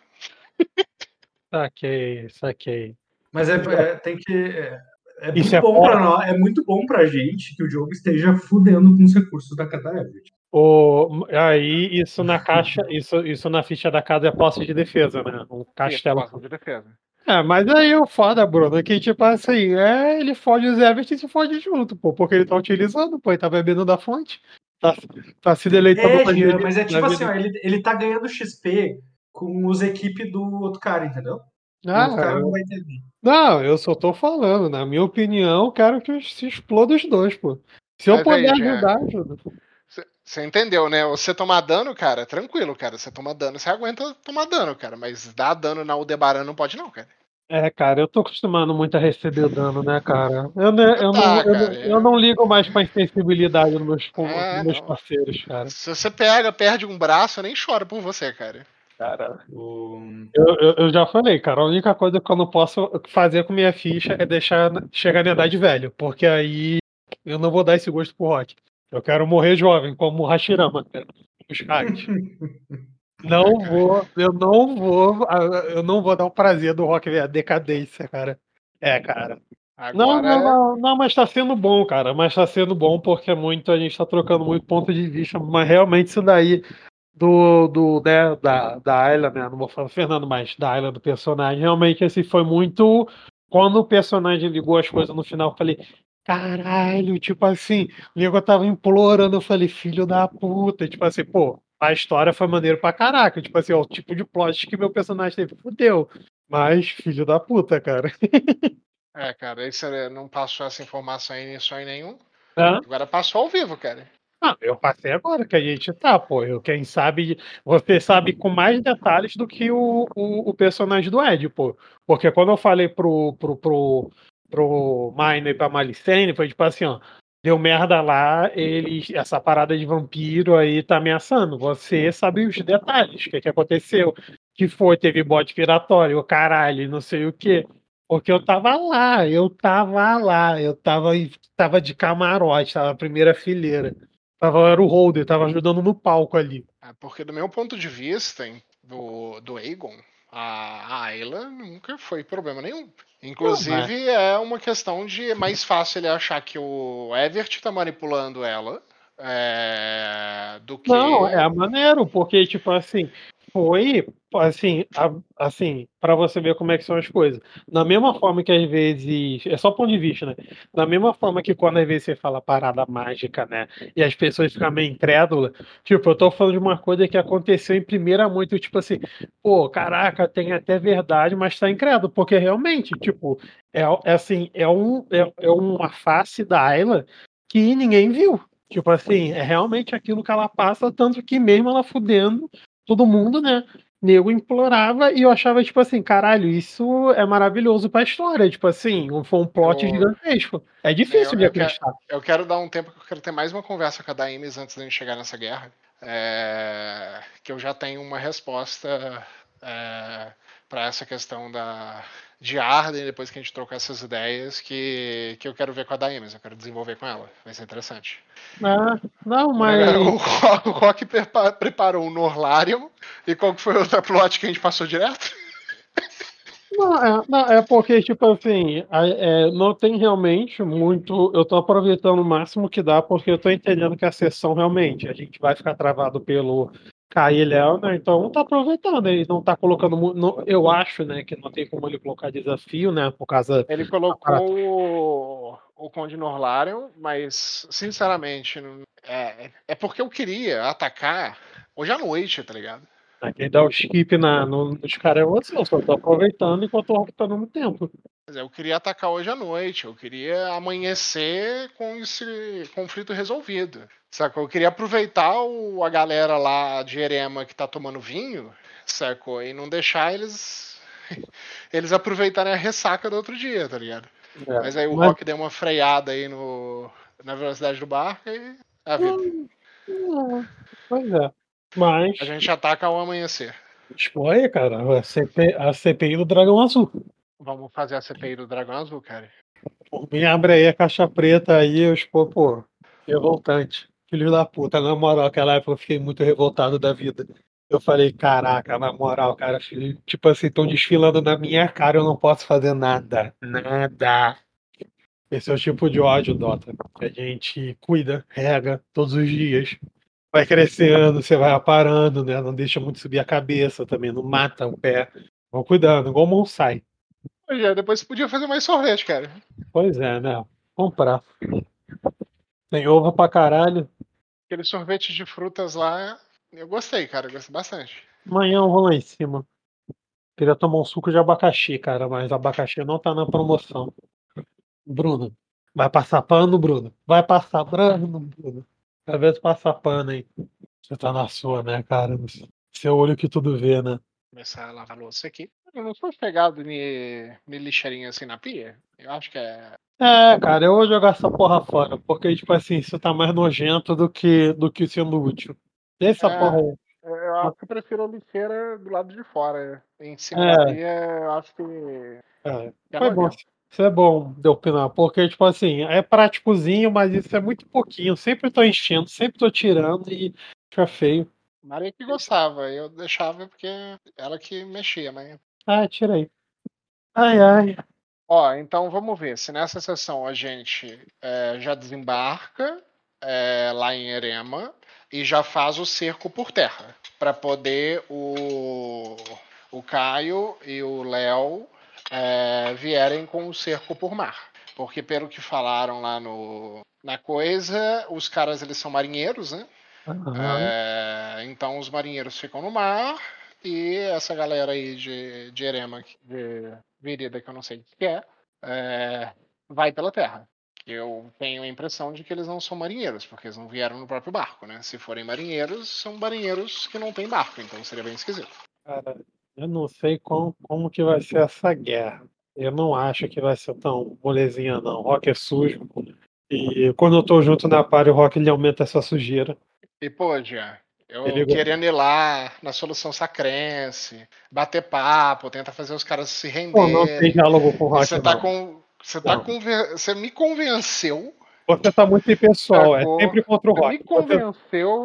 Saquei, saquei. Mas é, é- tem que. É, é Isso muito é bom pra nós, é muito bom pra gente que o jogo esteja fudendo com os recursos da cada Everett. O, aí, isso na caixa, isso, isso na ficha da casa é posse de defesa, né? Um castelo. de defesa. É, mas aí o foda, Bruno, é que tipo assim, é, ele fode os Everett e se fode junto, pô, porque ele tá utilizando, pô, ele tá bebendo da fonte. Tá, tá se deleitando É, pra vida- mas é tipo assim, ó, ele, ele tá ganhando XP com os equipes do outro cara, entendeu? o Ah, outro cara não vai entender. Não, eu só tô falando. Na minha opinião, eu quero que se exploda os dois, pô. Se eu Mas puder aí, Jean, ajudar, ajuda. Você entendeu, né? Você tomar dano, cara, tranquilo, cara. Você toma dano, você aguenta tomar dano, cara. Mas dar dano na Aldebaran não pode, não, cara. É, cara, eu tô acostumado muito a receber dano, né, cara? Eu, né, eu, Tá, não, eu, não- cara, eu não ligo mais pra insensibilidade dos meus, É, dos meus parceiros, cara. Se você pega, perde um braço, eu nem choro por você, cara. cara. O- Eu, eu, eu já falei, cara, a única coisa que eu não posso fazer com minha ficha é deixar chegar na idade velha, porque aí eu não vou dar esse gosto pro rock. Eu quero morrer jovem, como o Hashirama, cara. Os hacks. Não vou, eu não vou, eu não vou dar o prazer do rock ver a decadência, cara. É, cara. Agora, Não, não, não, não, mas tá sendo bom, cara. Mas tá sendo bom porque é muito, a gente tá trocando muito ponto de vista, mas realmente isso daí do, do né, da, da Ayla, né? Não vou falar Fernando, mas da Ayla do personagem, realmente esse foi muito. Quando o personagem ligou as coisas no final, eu falei, caralho, tipo assim, o nego tava implorando, eu falei, filho da puta, tipo assim, pô, a história foi maneiro pra caraca, tipo assim, ó, o tipo de plot que meu personagem teve, fudeu. Mas, filho da puta, cara. É, cara, aí você não passou essa informação aí em sonho nenhum. Hã? Agora passou ao vivo, cara. Ah, eu passei agora que a gente tá, pô. Eu, quem sabe, você sabe com mais detalhes do que o, o, o personagem do Ed, pô. Porque quando eu falei pro, pro, pro, pro Miner e pra Malicene, foi tipo assim, ó. deu merda lá, eles, essa parada de vampiro aí tá ameaçando. Você sabe os detalhes, o que, que aconteceu, que foi, teve bode piratório, caralho, não sei o que. Porque eu tava lá, eu tava lá, eu tava, tava de camarote, tava na primeira fileira. Tava, era o holder, tava ajudando no palco ali. É porque do meu ponto de vista, do, do Aegon, a Ayla nunca foi problema nenhum. Inclusive, é uma questão de mais fácil ele achar que o Everett tá manipulando ela é, do que. Não, é maneiro, porque, tipo assim, foi assim, assim, para você ver como é que são as coisas. Da mesma forma que às vezes, é só ponto de vista, né? Da mesma forma que quando às vezes você fala parada mágica, né? E as pessoas ficam meio incrédulas, tipo, eu tô falando de uma coisa que aconteceu em primeira mão, então, tipo assim, pô, caraca, tem até verdade, mas tá incrédulo, porque realmente, tipo, é, é assim, é, um, é, é uma face da Ayla que ninguém viu. Tipo assim, é realmente aquilo que ela passa, tanto que mesmo ela fudendo todo mundo, né? Nego implorava e eu achava, tipo assim, caralho, isso é maravilhoso pra história. Tipo assim, foi um plot eu... gigantesco. É difícil eu, de acreditar. Eu quero, eu quero, dar um tempo que eu quero ter mais uma conversa com a Daimes antes de a gente chegar nessa guerra. É... que eu já tenho uma resposta é... para essa questão da, de Arden, depois que a gente trocar essas ideias, que, que eu quero ver com a Daemis, eu quero desenvolver com ela. Vai ser interessante. Ah, não, mas. É, o, o Rock preparou o Norlarium, e qual que foi outra plot que a gente passou direto? Não, é, não, é porque, tipo assim, é, não tem realmente muito. Eu tô aproveitando o máximo que dá, porque eu tô entendendo que a sessão realmente, a gente vai ficar travado pelo Kai e Léo, né? Então não tá aproveitando, ele não tá colocando. Não, eu acho, né, que não tem como ele colocar desafio, né? Por causa. Ele colocou o, o Conde Norlarion, mas, sinceramente, é, é porque eu queria atacar hoje à noite, tá ligado? Quem dá o skip na, no, nos caras é você, eu só tô aproveitando enquanto o Rock tá no tempo. Eu queria atacar hoje à noite, eu queria amanhecer com esse conflito resolvido. Sacou? Eu queria aproveitar o, a galera lá de Erema que tá tomando vinho, sacou? E não deixar eles eles aproveitarem a ressaca do outro dia, tá ligado? É, mas aí o mas... Rock deu uma freada aí no, na velocidade do barco e a vida. Pois é. Mas. A gente ataca ao amanhecer. Escolhe, cara. A, CP, a CPI do Dragão Azul. Vamos fazer a CPI do Dragão Azul, cara. Por mim, abre aí a caixa preta aí, eu expor, pô, revoltante. Filho da puta, na moral, aquela época eu fiquei muito revoltado da vida. Eu falei, caraca, na moral, cara, filho, tipo assim, estão desfilando na minha cara, eu não posso fazer nada. Nada. Esse é o tipo de ódio, Dota, que a gente cuida, rega todos os dias vai crescendo, você vai aparando, né? Não deixa muito subir a cabeça também, não mata o pé. Vão cuidando, igual bonsai. Pois é, depois você podia fazer mais sorvete, cara. Pois é, né? Comprar. Tem ovo pra caralho. Aquele sorvete de frutas lá, eu gostei, cara, eu gostei bastante. Amanhã eu vou lá em cima. Queria tomar um suco de abacaxi, cara, mas abacaxi não tá na promoção. Bruno, vai passar pano, Bruno? Vai passar pano, Bruno? Às vezes passa pano aí. Você tá na sua, né, cara? Seu olho que tudo vê, né? Começar a lavar a louça aqui. Eu não sou pegado de, de lixeirinha assim na pia. Eu acho que é. É, cara, eu vou jogar essa porra fora. Porque, tipo assim, isso tá mais nojento do que, do que sendo útil. Essa é, porra aí. Eu acho que eu prefiro a lixeira do lado de fora. Em cima é. da pia, eu acho que. É, é foi bom. Isso é bom de opinar, porque, tipo assim, é práticozinho, mas isso é muito pouquinho. Sempre tô enchendo, sempre tô tirando e fica feio. Maria que gostava, eu deixava porque ela que mexia, mas. Ah, tirei. Ai, ai. Ó, então vamos ver se nessa sessão a gente é, já desembarca é, lá em Erema e já faz o cerco por terra para poder o, o Caio e o Léo é, vierem com o cerco por mar. Porque pelo que falaram lá no, na coisa, os caras eles são marinheiros, né? Uhum. É, então os marinheiros ficam no mar e essa galera aí de, de Erema, de Virida, que eu não sei o que é, é, vai pela terra. Eu tenho a impressão de que eles não são marinheiros, porque eles não vieram no próprio barco, né? Se forem marinheiros, são marinheiros que não têm barco, então seria bem esquisito. Cara, eu não sei como, como que vai ser essa guerra. Eu não acho que vai ser tão molezinha, não. Rock é sujo. E quando eu tô junto na party, o Rock ele aumenta essa sujeira. E, pô, Jean, eu ele querendo ir lá na solução sacrense, bater papo, tentar fazer os caras se renderem. Pô, não tem diálogo com o Rock, Você tá com. Você, tá você me convenceu você tá muito impessoal, é sempre contra o Rock. Me convenceu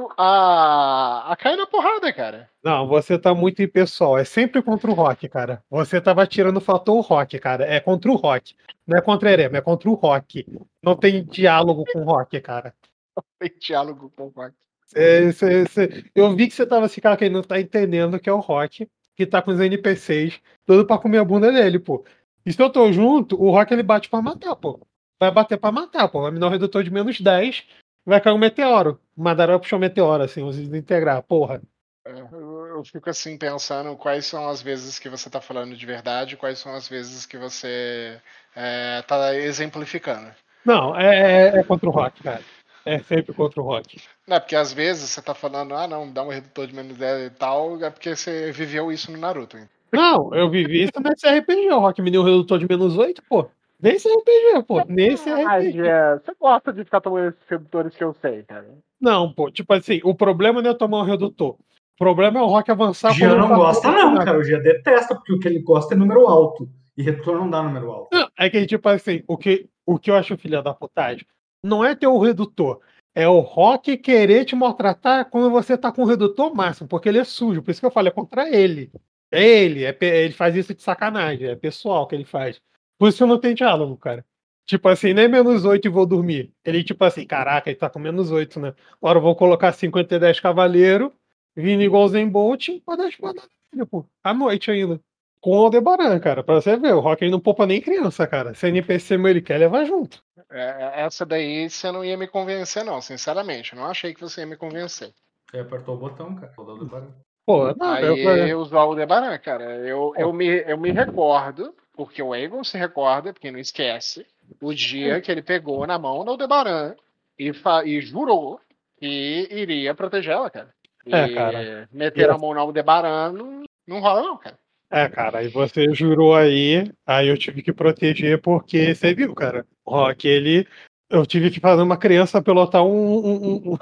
você... a... a cair na porrada, cara. Não, você tá muito impessoal, é sempre contra o Rock, cara. Você tava tirando o fator Rock, cara. É contra o Rock. Não é contra o Erema, é contra o Rock. Não tem diálogo com o Rock, cara. Não tem diálogo com o Rock. Cê, cê, cê... Eu vi que você tava assim, cara, que não tá entendendo que é o Rock, que tá com os NPCs, tudo pra comer a bunda dele, pô. E se eu tô junto, o Rock ele bate pra matar, pô vai bater pra matar, pô. Vai me dar um redutor de menos 10, vai cair um meteoro. Madara puxou um meteoro, assim, os desintegrar, porra. É, eu fico assim pensando quais são as vezes que você tá falando de verdade, quais são as vezes que você é, tá exemplificando. Não, é, é, é contra o rock, cara. É sempre contra o rock. Não, porque às vezes você tá falando, ah não, dá um redutor de menos 10 e tal, é porque você viveu isso no Naruto. Hein? Não, eu vivi isso nesse RPG, o Rock me deu um redutor de menos 8, pô. Nesse RPG, pô. Nesse RPG. É, você gosta de ficar tomando esses redutores que eu sei, cara. Não, pô. Tipo assim, o problema não é tomar um redutor. O problema é o Rock avançar. O Gia não gosta, não, cara. O Gia detesta, porque o que ele gosta é número alto. E redutor não dá número alto. Não, é que, tipo assim, o que, o que eu acho filha da putagem não é ter o redutor. É o Rock querer te maltratar quando você tá com o redutor máximo, porque ele é sujo. Por isso que eu falei, é contra ele. É ele, é, ele faz isso de sacanagem, é pessoal que ele faz. Por isso não tem diálogo, cara. Tipo assim, nem menos 8 e vou dormir. Ele, tipo assim, caraca, ele tá com menos 8, né? Agora eu vou colocar 50 e 10 cavaleiro, vindo igual o Zen Bolt, pra dar espada pô. À noite ainda. Com o Aldebaran, cara. Pra você ver, o Rock não poupa nem criança, cara. Se NPC meu ele quer levar junto. É, é, essa daí você não ia me convencer, não, sinceramente. Eu não achei que você ia me convencer. Você apertou o botão, cara. O Aldebaran. Pô, não, Aí eu, eu usar o Aldebaran, cara. Eu, eu, me, eu me recordo porque o Aegon se recorda, porque não esquece, o dia que ele pegou na mão do Aldebaran e, e jurou que iria proteger ela, cara. E é, cara. meter a mão no Aldebaran não, não rola, não, cara. É, cara, aí você jurou aí, aí eu tive que proteger porque você viu, cara. O Rock, ele. Eu tive que fazer uma criança pilotar um. um, um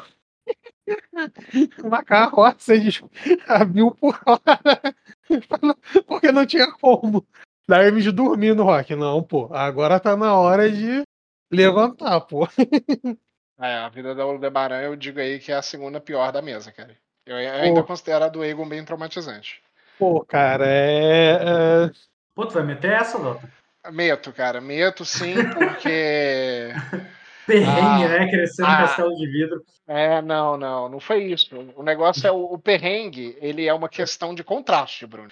uma carroça de a mil por hora. Porque não tinha como. Da Hermes dormindo, Rock. Não, pô. Agora tá na hora de levantar, pô. É, a vida da Aldebaran eu digo aí que é a segunda pior da mesa, cara. Eu ainda pô. considero a do Egon bem traumatizante. Pô, cara, é. é... Pô, tu vai meter essa, Dota? Meto, cara. Meto sim, porque. Perrengue, ah, né? Crescendo ah, castelo de vidro. É, não, não, não foi isso. O negócio é o, o perrengue, ele é uma questão de contraste, Bruno.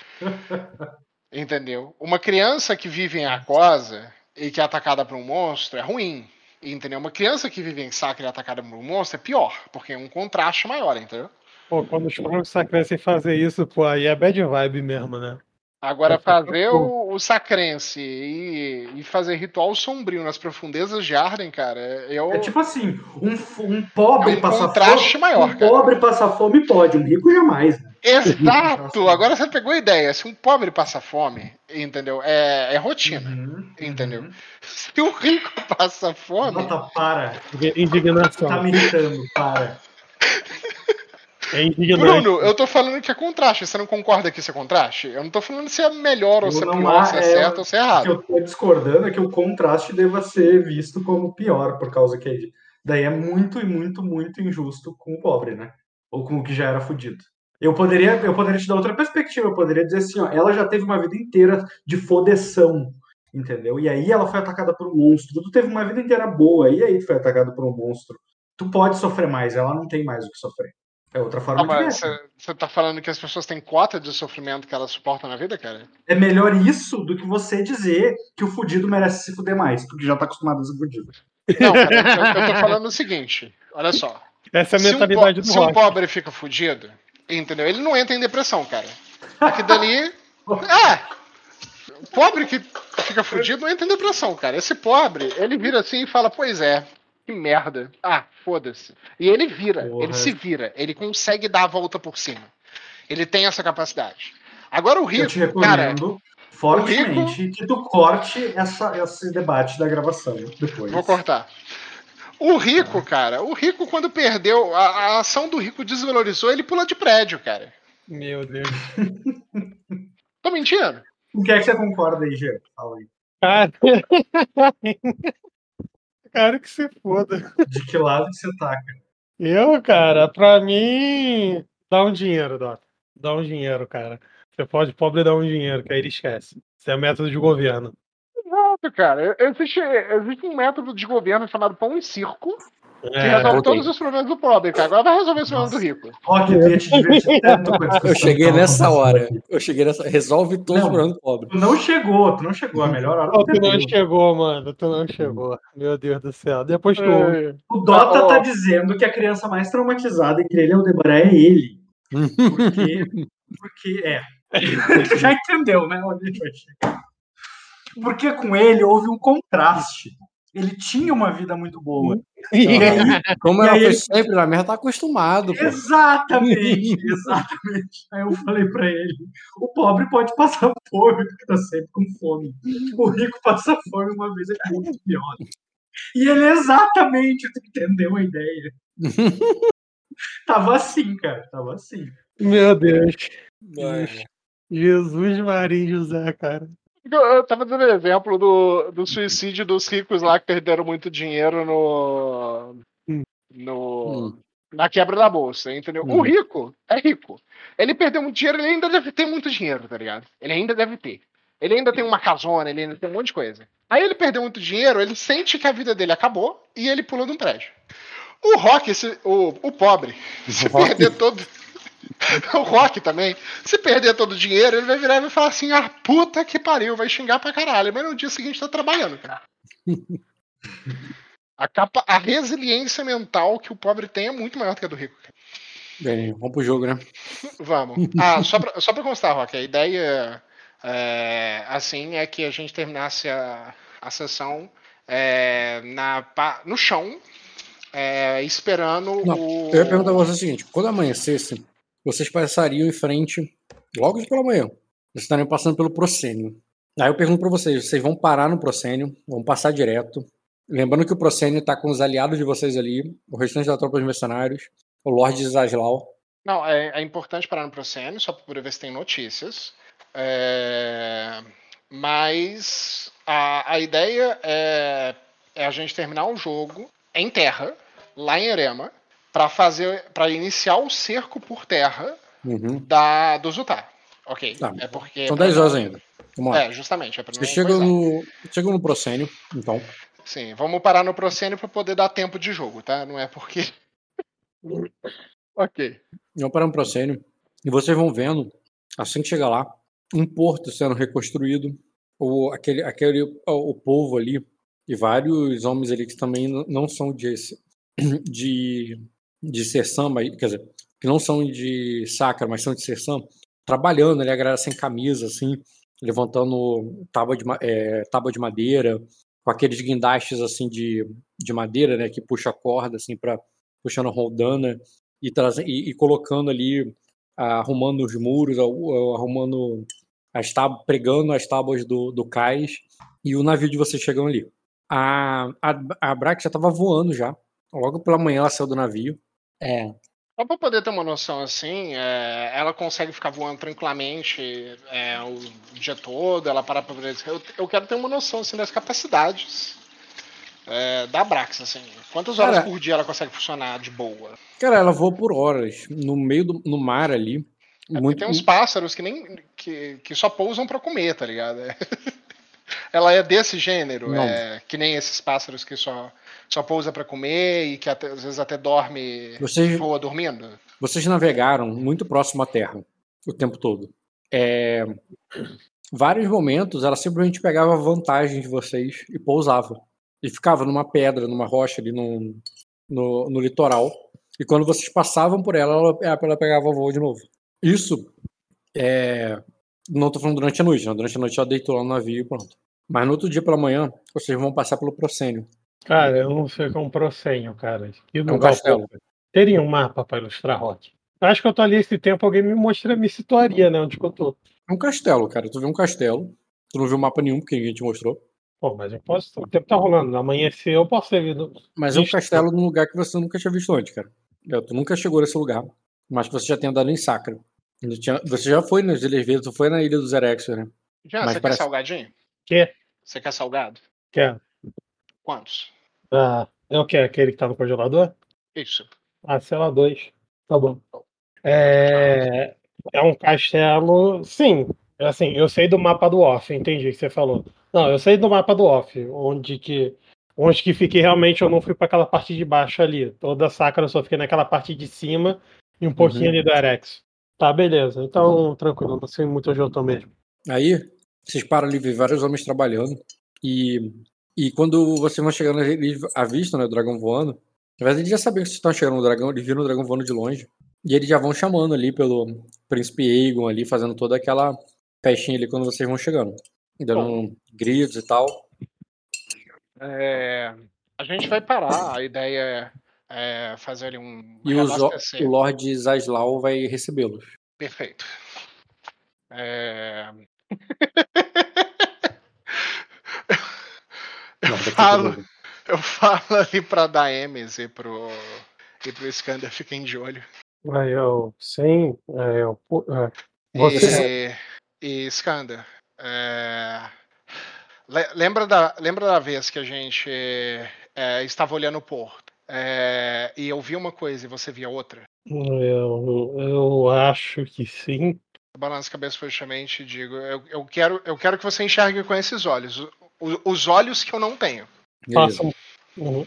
Entendeu? Uma criança que vive em aquosa e que é atacada por um monstro é ruim. Entendeu? Uma criança que vive em sacra e é atacada por um monstro é pior, porque é um contraste maior, entendeu? Pô, quando os próprios sacrenses fazem isso, pô, aí é bad vibe mesmo, né? Agora, fazer o, o sacrense e, e, fazer ritual sombrio nas profundezas de Arden, cara, eu... É tipo assim, um, um pobre é um passar fome. Maior, um cara. pobre passar fome pode, um rico jamais. Exato! Agora você pegou a ideia. Se um pobre passa fome, entendeu? É, é rotina. Uhum, entendeu? Uhum. Se o rico passa fome. Nota, para. Indignação. Tá me irritando, para. É indignante. Bruno, eu tô falando que é contraste. Você não concorda que isso é contraste? Eu não tô falando se é melhor ou se é pior, há, se é, é certo ou se é errado. O que eu tô discordando é que o contraste deva ser visto como pior, por causa que daí é muito e muito, muito injusto com o pobre, né? Ou com o que já era fudido. Eu poderia, eu poderia te dar outra perspectiva, eu poderia dizer assim, ó, ela já teve uma vida inteira de fodeção, entendeu? E aí ela foi atacada por um monstro. Tu teve uma vida inteira boa, e aí tu foi atacado por um monstro. Tu pode sofrer mais, ela não tem mais o que sofrer. É outra forma ah, mas Você tá falando que as pessoas têm cota de sofrimento que elas suportam na vida, cara? É melhor isso do que você dizer que o fudido merece se fuder mais, porque já tá acostumado a ser fudido. Não, cara, eu, eu tô falando o seguinte, olha só. Essa é a mentalidade um do Se um pobre fica fudido, Entendeu? Ele não entra em depressão, cara. Aqui dali. É! Pobre que fica fudido não entra em depressão, cara. Esse pobre, ele vira assim e fala: Pois é, que merda. Ah, foda-se. E ele vira, Porra. ele se vira, ele consegue dar a volta por cima. Ele tem essa capacidade. Agora o rico, cara, fortemente rico... que tu corte essa, esse debate da gravação depois. Vou cortar. O rico, cara, o rico quando perdeu, a, a ação do rico desvalorizou, ele pula de prédio, cara. Meu Deus. Tô mentindo? O que é que você concorda aí, Gê? Fala aí. Cara. cara, que se foda. De que lado que você tá, cara? Eu, cara, pra mim, dá um dinheiro, Dota. Dá um dinheiro, cara. Você pode pobre dar um dinheiro, que aí ele esquece. Isso é método de governo. Cara. Existe, existe um método de governo chamado pão e circo que É, resolve todos os problemas do pobre, cara. Agora vai resolver os problemas do rico. Que eu ia te divertir tanto com a discussão Eu cheguei nessa hora. Eu cheguei nessa. Resolve todos Não. os problemas do pobre. Tu não chegou, tu não chegou. A melhor hora tu não chegou, mano. Tu não chegou. Meu Deus do céu. Depois tu. É. O Dota Ah, tá dizendo que a criança mais traumatizada entre ele e o Deborah é ele. Porque, porque é. Tu já entendeu, né? Onde a gente vai chegar. Porque com ele houve um contraste. Ele tinha uma vida muito boa. E aí, Como E ela aí foi ele- sempre na merda, tá acostumado, pô. exatamente, exatamente. Aí eu falei pra ele: o pobre pode passar fome, porque tá sempre com fome. O rico passa fome uma vez é muito pior. E ele exatamente, tu entendeu a ideia? Tava assim, cara, tava assim. Meu Deus. Ai, Jesus Maria e José, cara. Eu, tava dando exemplo do, do suicídio dos ricos lá que perderam muito dinheiro no. Hum. no hum. na quebra da bolsa, entendeu? Uhum. O rico é rico. Ele perdeu muito dinheiro, ele ainda deve ter muito dinheiro, tá ligado? Ele ainda deve ter. Ele ainda tem uma casona, ele ainda tem um monte de coisa. Aí ele perdeu muito dinheiro, ele sente que a vida dele acabou e ele pula de um prédio. O Rock, esse, o, o pobre, se perder todo. o Rock também, se perder todo o dinheiro, ele vai virar e vai falar assim: ah, puta que pariu, vai xingar pra caralho. Mas no dia seguinte tá trabalhando, cara. A, capa, a resiliência mental que o pobre tem é muito maior do que a do rico. Bem, vamos pro jogo, né? Vamos. Ah, só pra, só pra constar, Rock, a ideia é, assim é que a gente terminasse a, a sessão é, na, no chão, é, esperando Não, o. Eu ia perguntar pra você o seguinte: quando amanhecesse, vocês passariam em frente logo pela manhã. Vocês estariam passando pelo proscênio. Aí eu pergunto pra vocês: vocês vão parar no proscênio, vão passar direto. Lembrando que o proscênio tá com os aliados de vocês ali, o restante da tropa de mercenários, o Lorde Zaslau. Não, é, é importante parar no Procênio, só para ver se tem notícias. É, mas a, a ideia é, é a gente terminar o jogo em terra, lá em Erema, para fazer, para iniciar o cerco por terra Uhum. da do Zutar. Ok. Tá. É porque São pra 10 não- horas ainda. Vamos lá. É, justamente. É Vocês chegam no, chegam no proscênio, então. Sim, vamos parar no Procênio para poder dar tempo de jogo, tá? Não é porque. ok. Vão parar no proscênio. E vocês vão vendo, assim que chegar lá, um porto sendo reconstruído. O, aquele, aquele, o, o povo ali, e vários homens ali que também não- não são de, de, de mas, quer dizer, que não são de Sacra, mas são de Sersan, trabalhando ali, a galera sem camisa, assim, levantando tábua de, é, tábua de madeira, com aqueles guindastes, assim, de, de madeira, né, que puxa a corda, assim, para puxando a roldana e, traze- e, e colocando ali, arrumando os muros, arrumando as tábuas, pregando as tábuas do, do cais e o navio de vocês chegando ali. A, a, a Brax já estava voando já. Logo pela manhã ela saiu do navio. É, Só pra poder ter uma noção assim, é, ela consegue ficar voando tranquilamente é, o dia todo, ela para pra ver. Eu, eu quero ter uma noção assim, das capacidades é, da Brax, assim. Quantas horas Cara- por dia ela consegue funcionar de boa? Cara, ela voa por horas, no meio do no mar ali. É muito, tem uns pássaros que nem. que, que só pousam pra comer, tá ligado? Ela é desse gênero, é, que nem esses pássaros que só, só pousa pra comer e que até- às vezes até dorme, Vocês, dormindo. vocês navegaram muito próximo à Terra o tempo todo. É, vários momentos ela simplesmente pegava vantagem de vocês e pousava. E ficava numa pedra, numa rocha ali no, no, no litoral. E quando vocês passavam por ela, ela, ela pegava voo de novo. Isso é. Não tô falando durante a noite, né? Durante a noite ela deitou lá no navio e pronto. Mas no outro dia pela manhã, vocês vão passar pelo proscênio. Cara, eu não sei como prossenho, cara. Que É um castelo. Teria um mapa pra ilustrar Rock. Acho que eu tô ali esse tempo, alguém me mostra, me situaria, né? Onde que eu tô. É um castelo, cara. Tu vê um castelo. Tu não viu mapa nenhum, porque ninguém te mostrou. Pô, mas eu posso. O tempo tá rolando. Amanhecer eu posso ter vindo. Mas é um castelo num lugar que você nunca tinha visto antes, cara. Tu nunca chegou nesse lugar, mas que você já tem andado em Sacra. Você já foi nas Ilhas Verdes, tu foi na Ilha dos Erexos, né? Já, mas você parece... quer salgadinho? Quer. Você quer salgado? Quer. Quantos? Ah, é o que? Aquele que tá no congelador? Isso. Ah, sei lá, dois. Tá bom. É, é um castelo. Sim, assim, eu sei do mapa do off, entendi o que você falou. Não, eu sei do mapa do off, onde que. Onde que fiquei realmente, eu não fui para aquela parte de baixo ali. Toda a sacra eu só fiquei naquela parte de cima e um pouquinho uhum. ali do Erex. Tá, beleza. Então, tranquilo, não sei muito onde eu tô mesmo. Aí, vocês param ali, vários homens trabalhando. E, e quando vocês vão chegando ali, avistam né, o dragão voando. Na verdade, eles já sabiam que vocês estão chegando no dragão, eles viram o dragão voando de longe. E eles já vão chamando ali pelo príncipe Aegon ali, fazendo toda aquela festinha ali quando vocês vão chegando. Dando Bom, gritos e tal. É, a gente vai parar, a ideia é, é fazer ali um. E o, o Lord Zaslau vai recebê-los. Perfeito. É... eu, falo, eu falo ali pra Daemis e pro, e pro Skander, fiquem de olho. Aí eu, sim, é, eu, é, você... E, e Skander, é, lembra, da, lembra da vez que a gente é, estava olhando o porto é, e eu vi uma coisa e você via outra? Eu, eu acho que sim. Balança a cabeça fortemente e digo: eu, eu, quero, eu quero que você enxergue com esses olhos. Os, os olhos que eu não tenho. Façam. Uhum.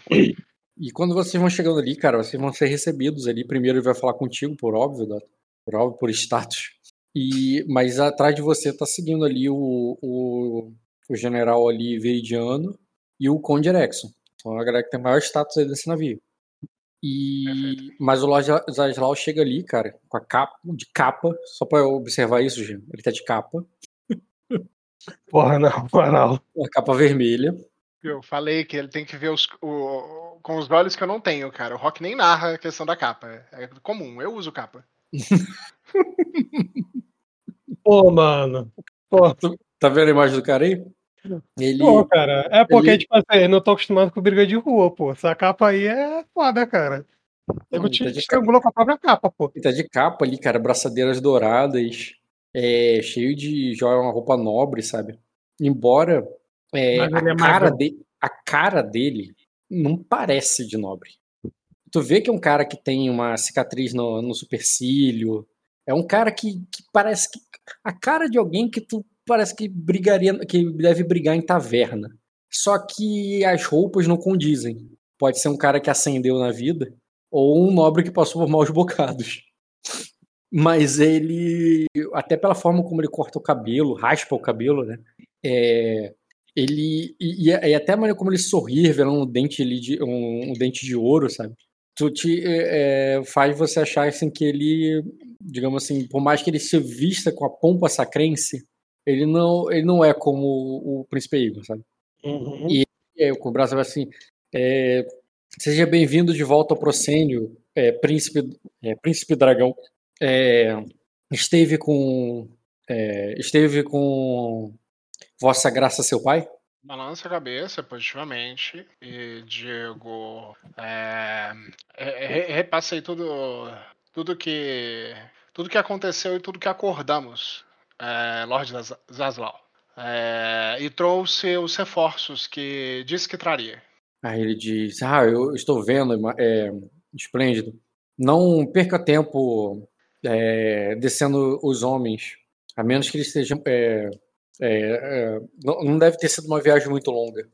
E quando vocês vão chegando ali, cara, vocês vão ser recebidos ali. Primeiro ele vai falar contigo, por óbvio, por óbvio, por status. E, mas atrás de você tá seguindo ali o, o, o general ali veridiano e o Conde Erexon. Então a galera que tem maior status aí desse navio. E, mas o Lord Zaslau chega ali, cara, com a capa, de capa, só pra observar isso, gente. Ele tá de capa. Porra, não, não. Uma capa vermelha. Eu falei que ele tem que ver os, o, com os olhos que eu não tenho, cara. O Rock nem narra a questão da capa. É comum, eu uso capa. Pô, mano. Pô. Tá vendo a imagem do cara aí? Ele... Pô, cara, é porque, ele... tipo assim, eu não tô acostumado com briga de rua, pô. Essa capa aí é foda, cara. Eu não, te tá estrangulou com a própria capa, pô. Ele tá de capa ali, cara, braçadeiras douradas, é, cheio de joia, uma roupa nobre, sabe? Embora é, a, é cara de, a cara dele não parece de nobre. Tu vê que é um cara que tem uma cicatriz no, no supercílio. É um cara que, que parece que. A cara de alguém que tu parece que brigaria, que deve brigar em taverna. Só que as roupas não condizem. Pode ser um cara que ascendeu na vida ou um nobre que passou por maus bocados. Mas ele, até pela forma como ele corta o cabelo, raspa o cabelo, né? É, ele e, e, até a maneira como ele sorri, revelando um dente de um, um, dente de ouro, sabe? Tu te é, faz você achar assim que ele, digamos assim, por mais que ele se vista com a pompa sacrense, ele não, ele não é como o, príncipe Igor, sabe? Uhum. E é, com o braço assim, é, seja bem-vindo de volta ao proscênio, é, príncipe, é, príncipe dragão. É, esteve com, é, esteve com vossa graça, seu pai? Balança a cabeça positivamente e digo, é, repassei tudo, tudo que, tudo que aconteceu e tudo que acordamos é, Zaslau. É, e trouxe os reforços que disse que traria. Aí ele diz: Ah, eu estou vendo, é, esplêndido. Não perca tempo é, descendo os homens, a menos que eles estejam. É, é, é, não, não, deve ter sido uma viagem muito longa.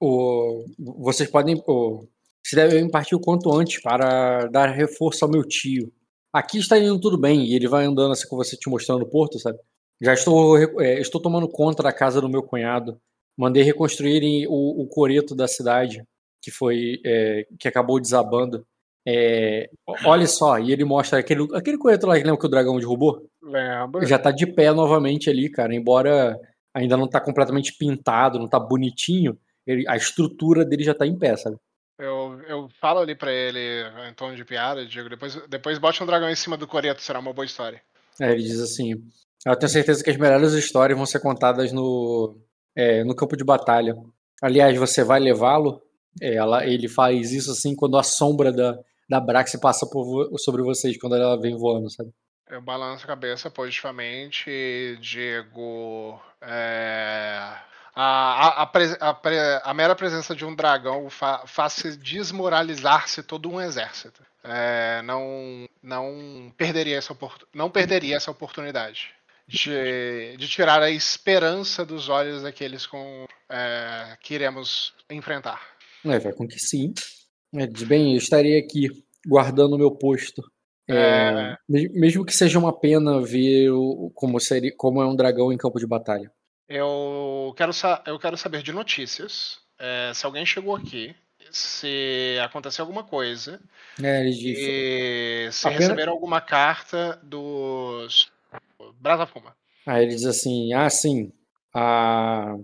O, vocês podem. O, vocês devem partir o quanto antes para dar reforço ao meu tio. Aqui está indo tudo bem, e ele vai andando assim com você te mostrando o porto, sabe? Já estou, é, estou tomando conta da casa do meu cunhado. Mandei reconstruírem o, o coreto da cidade, que foi é, que acabou desabando. É, olha só, e ele mostra aquele, aquele coreto lá que lembra que o dragão derrubou? Lembra. Já está de pé novamente ali, cara. Embora ainda não está completamente pintado, não está bonitinho, ele, a estrutura dele já está em pé, sabe? Eu, eu falo ali pra ele em tom de piada, digo, depois, depois bote um dragão em cima do coreto, será uma boa história. É, ele diz assim, eu tenho certeza que as melhores histórias vão ser contadas no, é, no campo de batalha. Aliás, você vai levá-lo? É, ela, ele faz isso assim quando a sombra da, da Brax passa por, sobre vocês, quando ela vem voando, sabe? Eu balanço a cabeça positivamente, digo. É, a, a, a, a, mera presença de um dragão fa, faz desmoralizar-se todo um exército. É, não, não, perderia essa, não perderia essa oportunidade de, de tirar a esperança dos olhos daqueles com, é, que iremos enfrentar. É, vai com que sim. É, bem, eu estaria aqui guardando o meu posto. É, é... Mesmo que seja uma pena ver o, como, seria, como é um dragão em campo de batalha. Eu quero, eu quero saber de notícias. É, se alguém chegou aqui, se aconteceu alguma coisa. É, e se receber alguma carta dos Brasa Fuma. Aí ele diz assim: ah, sim. A...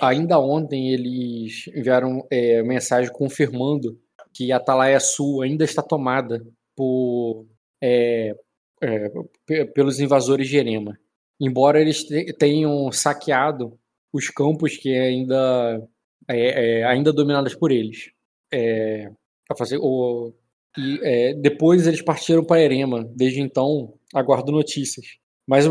Ainda ontem eles enviaram é, mensagem confirmando que a Atalaia Sul ainda está tomada por, é, é, pelos invasores de Erema. Embora eles tenham saqueado os campos que ainda é, é, ainda dominados por eles. É, fazer, o, e é, depois eles partiram para Erema. Desde então, aguardo notícias. Mas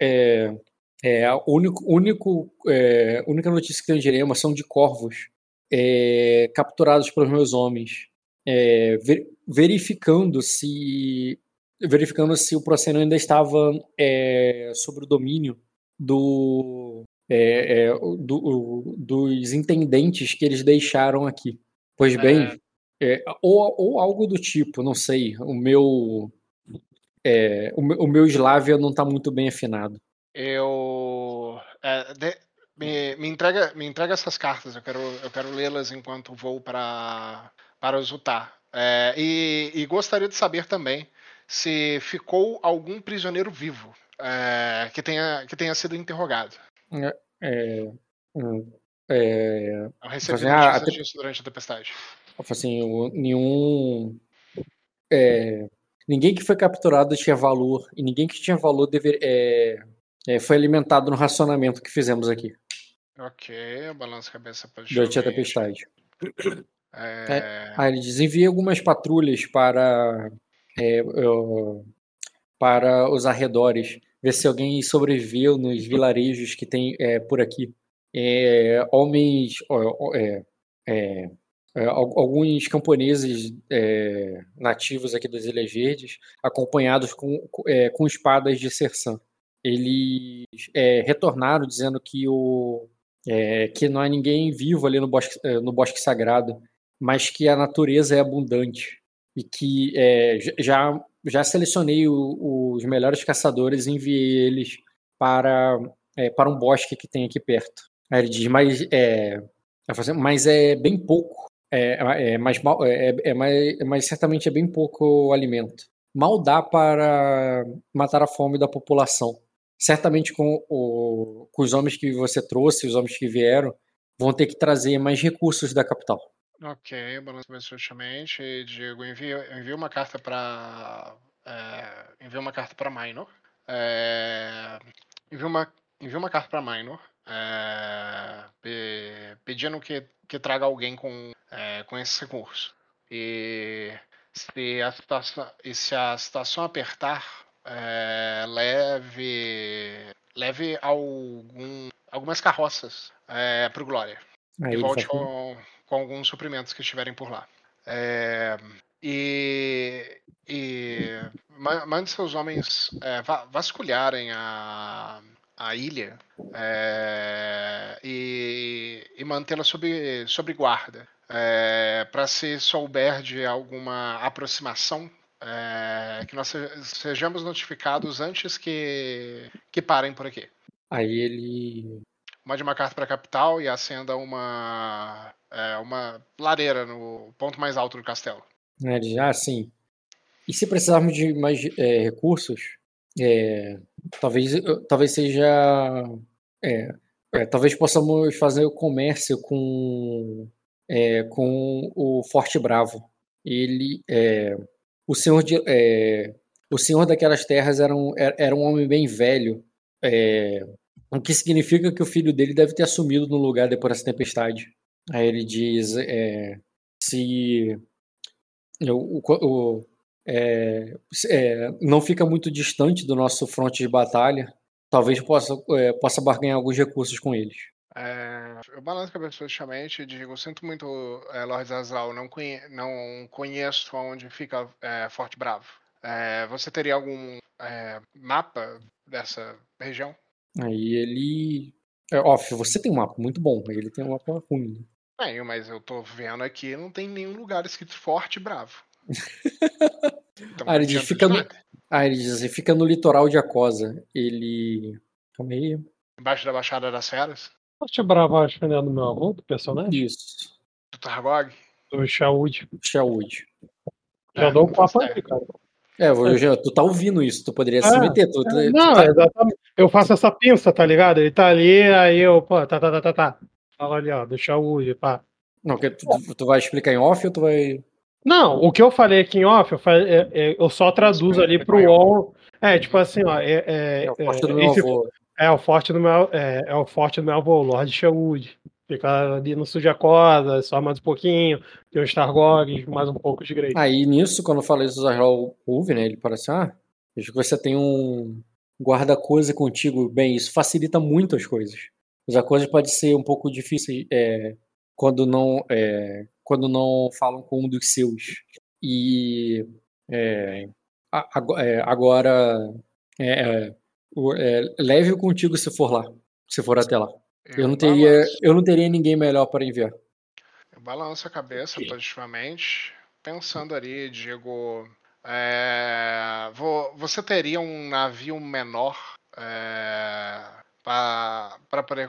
é, é, a único, único, é, única notícia que tenho de Erema são de corvos é, capturados pelos meus homens, é, ver, verificando se verificando se o Proceno ainda estava é, sob o domínio do, é, é, do, dos intendentes que eles deixaram aqui. Pois bem, é, ou, ou algo do tipo, não sei. O meu é, o, o, meu Slavia não está muito bem afinado. Eu. É, de, me, me, entrega, me entrega essas cartas, eu quero, eu quero lê-las enquanto vou para, para os Utah. É, e, e, gostaria de saber também se ficou algum prisioneiro vivo é, que, tenha, que tenha sido interrogado. É, é, hum, é eu recebi assim, ah, disso durante a tempestade. Assim, nenhum. É, ninguém que foi capturado tinha valor, e ninguém que tinha valor dever, é, é, foi alimentado no racionamento que fizemos aqui. Ok, eu balanço a cabeça para Durante a tempestade. É... Ah, ele desenvia algumas patrulhas para, é, para os arredores, ver se alguém sobreviveu nos vilarejos que tem é, por aqui. É, homens, é, é, alguns camponeses nativos aqui das Ilhas Verdes, acompanhados com, com espadas de Sersan. Eles retornaram dizendo que, o, é, que não há ninguém vivo ali no bosque, no bosque sagrado, mas que a natureza é abundante e que já, já selecionei o, os melhores caçadores e enviei eles para, para um bosque que tem aqui perto. Aí ele diz, mas é, mas é bem pouco é, é, é, mais, é, é, mais, mas certamente é bem pouco alimento. Mal dá para matar a fome da população. Certamente com, o, com os homens que você trouxe, os homens que vieram, vão ter que trazer mais recursos da capital. Ok, balanço bastante. Diego, envio, envio uma carta para é, envio uma carta para Minor. É, envio uma envio uma carta para Minor é, pedindo que, que traga alguém com, é, com esse recurso. E se a situação, e se a situação apertar, é, leve, leve algum, algumas carroças é, para o Glória. Aí e volte com, com alguns suprimentos que estiverem por lá. É, e, e mande seus homens é, vasculharem a, a ilha é, e, e mantê-la sob, sob guarda. É, para se souber de alguma aproximação, é, que nós sejamos notificados antes que, que parem por aqui. Aí ele. Mande uma carta para a capital e acenda uma, é, uma lareira no ponto mais alto do castelo. É, ah, sim. E se precisarmos de mais é, recursos, é, talvez, talvez seja. É, é, talvez possamos fazer o comércio com, é, com o Forte Bravo. Ele, é, o senhor de, é, o senhor daquelas terras era um, era um homem bem velho, O que significa que o filho dele deve ter assumido no lugar depois dessa tempestade. Aí ele diz: é, se o, o é, é, não fica muito distante do nosso fronte de batalha, talvez possa, é, possa barganhar alguns recursos com eles. É, eu balanço a positivamente e digo, sinto muito, é, Lord Azal, não, conhe não conheço onde fica Forte Bravo. Você teria algum mapa dessa região? Aí ele... É, off, você tem um mapa muito bom, ele tem um mapa ruim. Né? Tenho, mas eu tô vendo aqui, não tem nenhum lugar escrito Forte Bravo. então, ah, ele diz, fica no... ah, ele diz assim, fica no litoral de Acosa. Ele... Calma aí. Embaixo da Baixada das Feras? Forte Bravo, acho que é do meu avô, do personagem? Isso. Do Targog? Do Shawood. Shawood. Já é, dou um papo aí, cara. É, eu, tu tá ouvindo isso, tu poderia é, se meter. Tu, tu, é, não, tu tá... exatamente. Eu faço essa pinça, tá ligado? Ele tá ali, aí eu, pô, tá, tá, tá, tá, tá. Fala ali, ó, deixa o pá. Não, tu, tu, vai explicar em off ou tu vai. Não, o que eu falei aqui em off, eu, falei, é, é, eu só traduzo ali pro UOL. É, tipo assim, ó. É, é, é o forte do meu avô. É o forte do meu, é, é o forte do meu avô, Lord Sherwood. Fica ali no Sujacosa, só mais um pouquinho. Tem o Stargog, mais um pouco de Grey. Aí nisso, quando eu falei do Zahral ouve, né? Ele parece, ah, vejo que você tem um guarda-coisa contigo. Bem, isso facilita muito as coisas. Mas a coisa pode ser um pouco difícil é, quando não é, quando não falam com um dos seus. E é, é agora é, é, leve-o contigo se for lá, se for até lá. Eu, eu não teria, eu não teria ninguém melhor para enviar. Eu balanço a cabeça positivamente, pensando ali, digo, é, você teria um navio menor é, para poder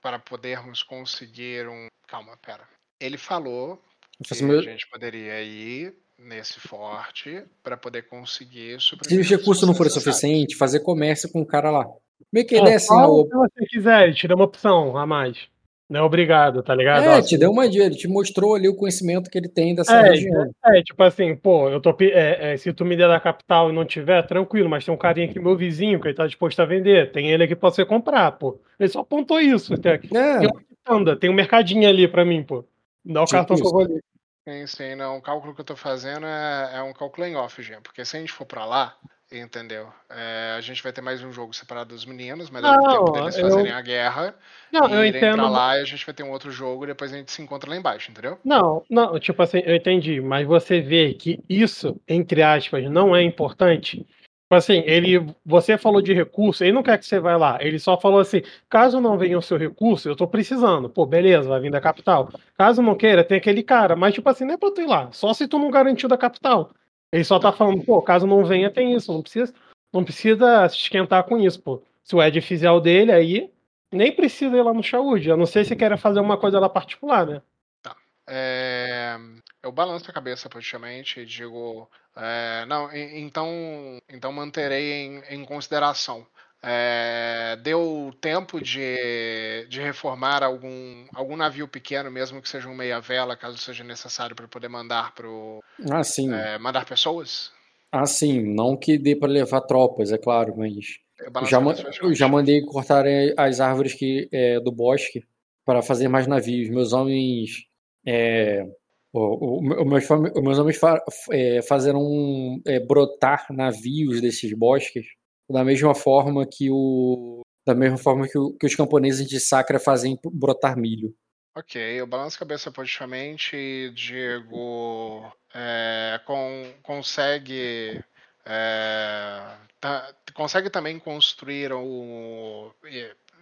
para podermos conseguir um. Calma, pera. Ele falou que meu... a gente poderia ir nesse forte para poder conseguir Se os recursos não forem suficientes, fazer comércio com o cara lá. Meio que ele é assim, o... se você quiser, ele te dá uma opção a mais. Não é obrigado, tá ligado? É, te deu uma dica, ele te mostrou ali o conhecimento que ele tem dessa é, região. É, tipo assim, pô, eu tô. É, é, se tu me der da capital e não tiver, tranquilo, mas tem um carinha aqui, meu vizinho, que ele tá disposto a vender. Tem ele aqui pra você comprar, pô. Ele só apontou isso. Tem, é. tem uma tem um mercadinho ali pra mim, pô. Dá o tipo cartão que eu vou ali. Sim, sim, não. O cálculo que eu tô fazendo é, é um cálculo em off, gente. Porque se a gente for pra lá, Entendeu? É, a gente vai ter mais um jogo separado dos meninos, mas não, tempo deles eu... fazerem a guerra. Não, eu entendo. Pra lá e a gente vai ter um outro jogo e depois a gente se encontra lá embaixo, entendeu? Não, não, tipo assim, eu entendi, mas você vê que isso, entre aspas, não é importante. Tipo assim, ele, você falou de recurso, ele não quer que você vá lá. Ele só falou assim: caso não venha o seu recurso, eu tô precisando. Pô, beleza, vai vir da capital. Caso não queira, tem aquele cara. Mas, tipo assim, não é pra tu ir lá. Só se tu não garantiu da capital. Ele só tá falando, pô, caso não venha, tem isso. Não precisa, não precisa se esquentar com isso, pô. Se o Ed fizer o dele, aí nem precisa ir lá no Shawood. A não ser se quer fazer uma coisa lá particular, né? Tá. É... Eu balanço a cabeça praticamente e digo. É... Não, então, então manterei em, em consideração. É, deu tempo de, de reformar algum, algum navio pequeno, mesmo que seja um meia-vela, caso seja necessário para poder mandar pro, ah, sim. É, mandar pessoas? Ah, sim. Não que dê para levar tropas, é claro, mas eu já, eu já mandei cortar as árvores que, é, do bosque para fazer mais navios. Meus homens. É, o, o, meus, meus homens fa, é, fazeram é, brotar navios desses bosques da mesma forma que o da mesma forma que, o, que os camponeses de Sacra fazem brotar milho. Ok, eu balanço a cabeça positivamente e Diego é, com, consegue é, tá, consegue também construir o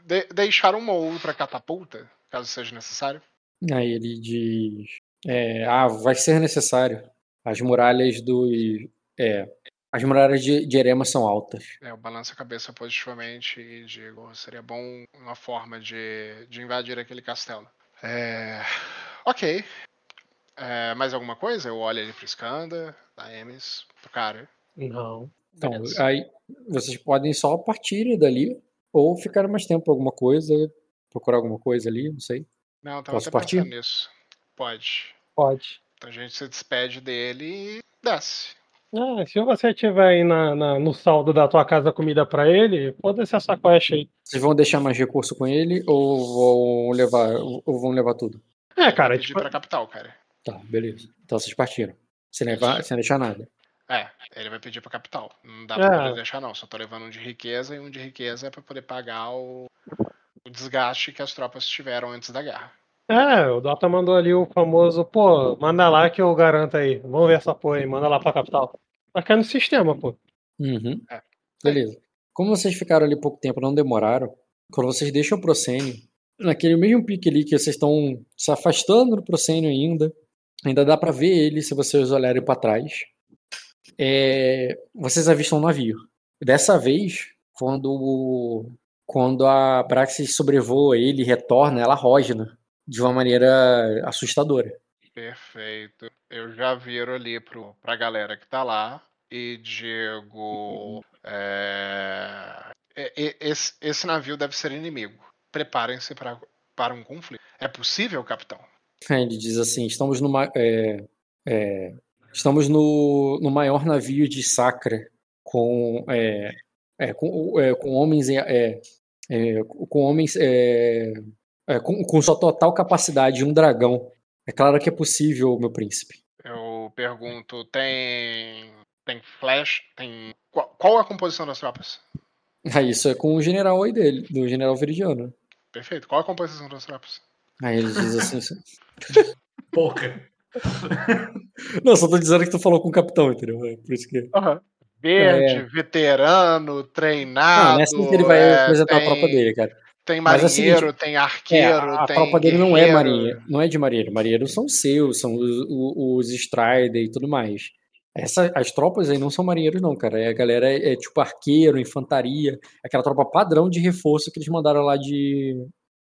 de, deixar um molde para catapulta, caso seja necessário. Aí ele diz, é, ah, vai ser necessário. As muralhas dos é, as muralhas de, de Erema são altas. É, eu balanço a cabeça positivamente e digo, seria bom uma forma de, de invadir aquele castelo. É... Ok. É, mais alguma coisa? Eu olho ali pro Skanda, da Emes, pro cara. Não. Então, Beleza. aí vocês podem só partir dali ou ficar mais tempo alguma coisa, procurar alguma coisa ali, não sei. Não, tava Posso até partir? nisso. Pode. Pode. Então a gente se despede dele e desce. Ah, se você tiver aí na, na- no saldo da tua casa comida pra ele, foda-se essa quest aí. Vocês vão deixar mais recurso com ele ou vão levar, ou vão levar tudo? É, Vai cara, pedir tipo, pra capital, cara. Tá, beleza. Então vocês partiram. Sem, levar, sem deixar nada. É, ele vai pedir pra capital. Não dá É. pra poder deixar, não. Só tô levando um de riqueza e um de riqueza é pra poder pagar o, o desgaste que as tropas tiveram antes da guerra. é, o Dota mandou ali o famoso, pô, manda lá que eu garanto aí. Vamos ver essa porra aí, manda lá pra capital. Mas cai no sistema, pô. Uhum. É. Beleza. Como vocês ficaram ali pouco tempo, não demoraram, quando vocês deixam o Procênio, naquele mesmo pique ali que vocês estão se afastando do Procênio ainda, ainda dá pra ver ele se vocês olharem pra trás. É, vocês avistam um navio. Dessa vez, quando, quando a Praxis sobrevoa ele e retorna, ela rosna de uma maneira assustadora. Perfeito. Eu já viro ali pro, pra galera que tá lá e digo. é, esse, esse navio deve ser inimigo. Preparem-se pra- para um conflito. É possível, capitão? Aí Ele diz assim: estamos numa, é, é, estamos no, no maior navio de Sacra com, é, é, com, é, com homens é, é, com homens é, é, com, com sua total capacidade um dragão. É claro que é possível, meu príncipe. Eu pergunto, tem. Tem flash? Tem. Qual, qual a composição das tropas? Aí isso é com o general aí dele, do general Veridiano. Perfeito. Qual a composição das tropas? Aí ele diz assim: Pouca. Não, só tô dizendo que tu falou com o capitão, entendeu? É por isso que. Verde, veterano, treinado. Não, nessa que ele vai é, apresentar tem, a tropa dele, cara. Tem é seguinte, marinheiro, tem É, arqueiro, a, a tem tropa dele não é marinheiro, não é de marinheiro. Marinheiros são seus, são os, os, os Strider e tudo mais. Essa, as tropas aí não são marinheiros, não, cara. É, a galera é, é tipo arqueiro, infantaria, aquela tropa padrão de reforço que eles mandaram lá de,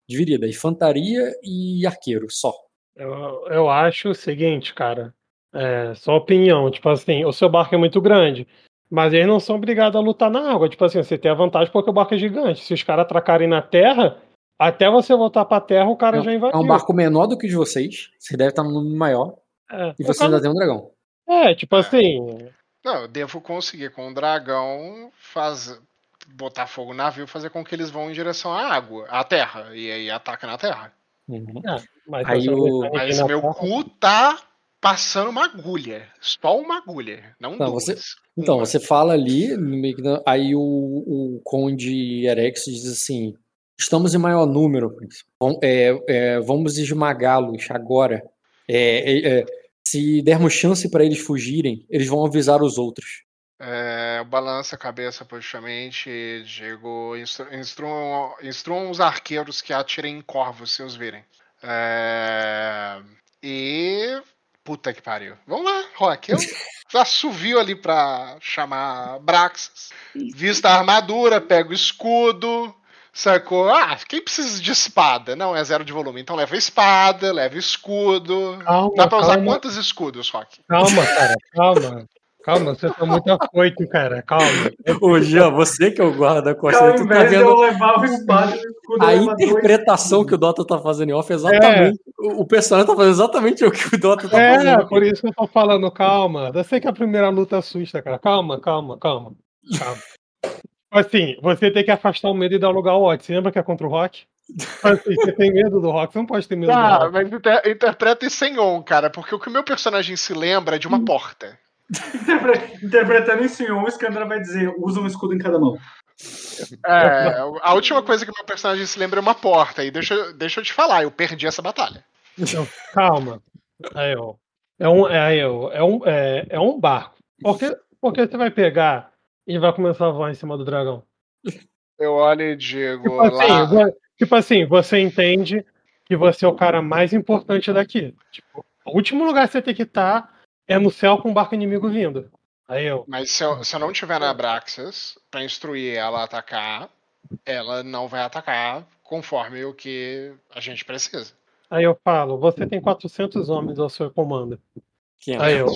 de virida. Infantaria e arqueiro, só. Eu, eu acho o seguinte, cara. É, só opinião. Tipo assim, o seu barco é muito grande. Mas eles não são obrigados a lutar na água. Tipo assim, você tem a vantagem porque o barco é gigante. Se os caras atracarem na terra, até você voltar pra terra, o cara É, já é invadiu. um barco menor do que o de vocês. Você deve estar num número maior. É, E você cara- ainda tem um dragão. é, tipo É. assim. Não, eu devo conseguir com o dragão fazer, botar fogo no navio, fazer com que eles vão em direção à água, à terra, e aí ataca na terra. Uhum. Mas, Aí o- Mas meu terra- cu tá passando uma agulha. Só uma agulha, não Não, duas. você- Então, Uma. você fala ali, aí o, o Conde Erex diz assim: estamos em maior número, é, é, vamos esmagá-los agora. É, é, é, se dermos chance para eles fugirem, eles vão avisar os outros. É, eu balanço a cabeça positivamente e digo: instru instruam, instruam os arqueiros que atirem em corvos se os virem. É, e. Puta que pariu. Vamos lá, Rock. Eu assovio ali pra chamar Braxas. Vista a armadura, pego o escudo. Sacou? Ah, quem precisa de espada? Não, é zero de volume. Então leva espada, leva escudo. Calma, Dá pra usar calma. quantos escudos, Rock? Calma, cara, calma. Calma, você tá muito afoito, cara. Calma. Ô, Jean, você que é o guarda-costas, Ao tu tá vendo eu levar o espada escudo, a interpretação que o Dota tá fazendo em off é exatamente. O o personagem tá fazendo exatamente o que o Dota tá É, fazendo. por isso que eu tô falando, calma. Eu sei que a primeira luta assusta, cara. Calma, calma, calma. calma. Assim, você tem que afastar o medo e dar lugar ao ódio. Você lembra que é contra o Rock? Assim, você tem medo do Rock, você não pode ter medo do Tá, Rock. mas inter interpreta em sem on, cara, porque o que o meu personagem se lembra é de uma porta. Interpre- Interpretando em senhor, o Scandra vai dizer: usa um escudo em cada mão. É, a última coisa que meu personagem se lembra é uma porta. E deixa, eu- deixa eu te falar, eu perdi essa batalha. Então, calma. Aí, ó. É um, é, é um, é, é um barco. Porque, porque você vai pegar e vai começar a voar em cima do dragão. Eu olho e digo Tipo assim, lá. tipo assim, você entende que você é o cara mais importante daqui. Tipo, o último lugar que você tem que estar é no céu com um barco inimigo vindo. Aí eu. Mas se eu, se eu não tiver na Abraxas pra instruir ela a atacar, ela não vai atacar conforme o que a gente precisa. Aí eu falo, você tem 400 homens ao seu comando. Que é- Aí eu,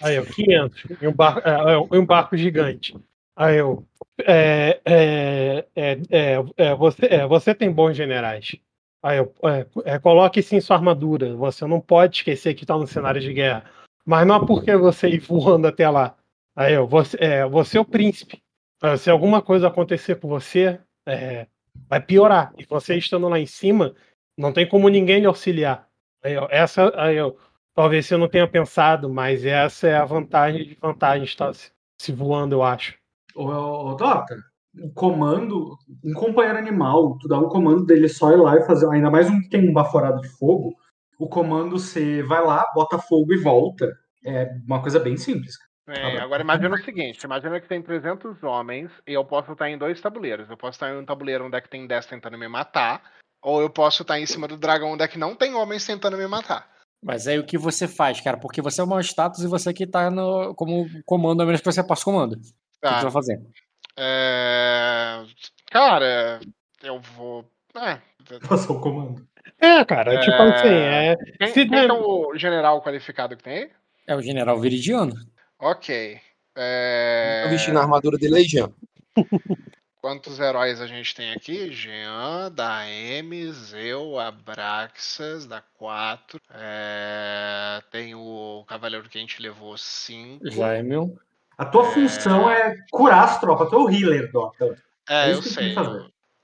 aí eu 500 em um barco, é, é, em um barco gigante. Aí eu, é, é, é, é, é, você, é, você tem bons generais. Aí eu, é, é, coloque sim sua armadura. Você não pode esquecer que está no cenário de guerra. Mas não é porque você ir voando até lá. Aí eu, você é, você é o príncipe. Se alguma coisa acontecer com você, é, vai piorar. E você estando lá em cima, não tem como ninguém lhe auxiliar. Aí eu, essa, aí eu, talvez você não tenha pensado, mas essa é a vantagem de vantagem estar se, se voando, eu acho. Ô, ô, Dota, o comando, um companheiro animal, tu dá um comando dele só ir lá e fazer, ainda mais um que tem um baforado de fogo, o comando você vai lá, bota fogo e volta. É uma coisa bem simples. É, agora imagina o seguinte, imagina que tem 300 homens e eu posso estar em dois tabuleiros. Eu posso estar em um tabuleiro onde é que tem 10 tentando me matar, ou eu posso estar em cima do dragão onde é que não tem homens tentando me matar. Mas aí o que você faz, cara? Porque você é o maior status e você que tá no, como comando, a menos que você passe comando. O que Tá. você vai fazer? É, Cara, eu vou. É. Passou o comando. É, cara, tipo É. assim, é. Quem, Se quem é o general qualificado que tem aí? É o general Viridiano. Ok. É... Tô vestindo a armadura de legião. Quantos heróis a gente tem aqui? Jean, da M, Zeu, Abraxas, da 4. É... Tem o Cavaleiro que a gente levou 5. Já é meu. A tua função é curar as tropas, tu é o healer, Dota. É, É eu sei.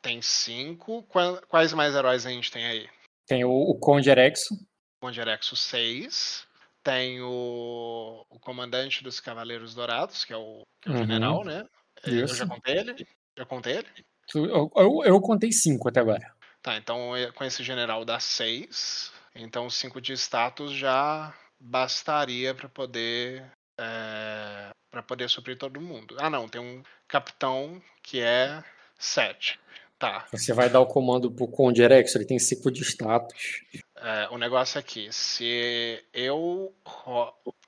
Tem 5. Quais mais heróis a gente tem aí? Tem o, o Conde Erexo. Condirexo 6. Tem o, o comandante dos Cavaleiros Dourados, que é o, que é o Uhum. general, né? Eu Isso. já contei ele? Já contei ele? Eu, eu, eu contei cinco até agora. Tá, então eh, com esse general dá 6. Então 5 de status já bastaria para poder. É, para poder suprir todo mundo. Ah, não, tem um capitão que é 7. Tá. Você vai dar o comando pro Conde Erexo, ele tem cinco de status. É, o negócio aqui, se eu.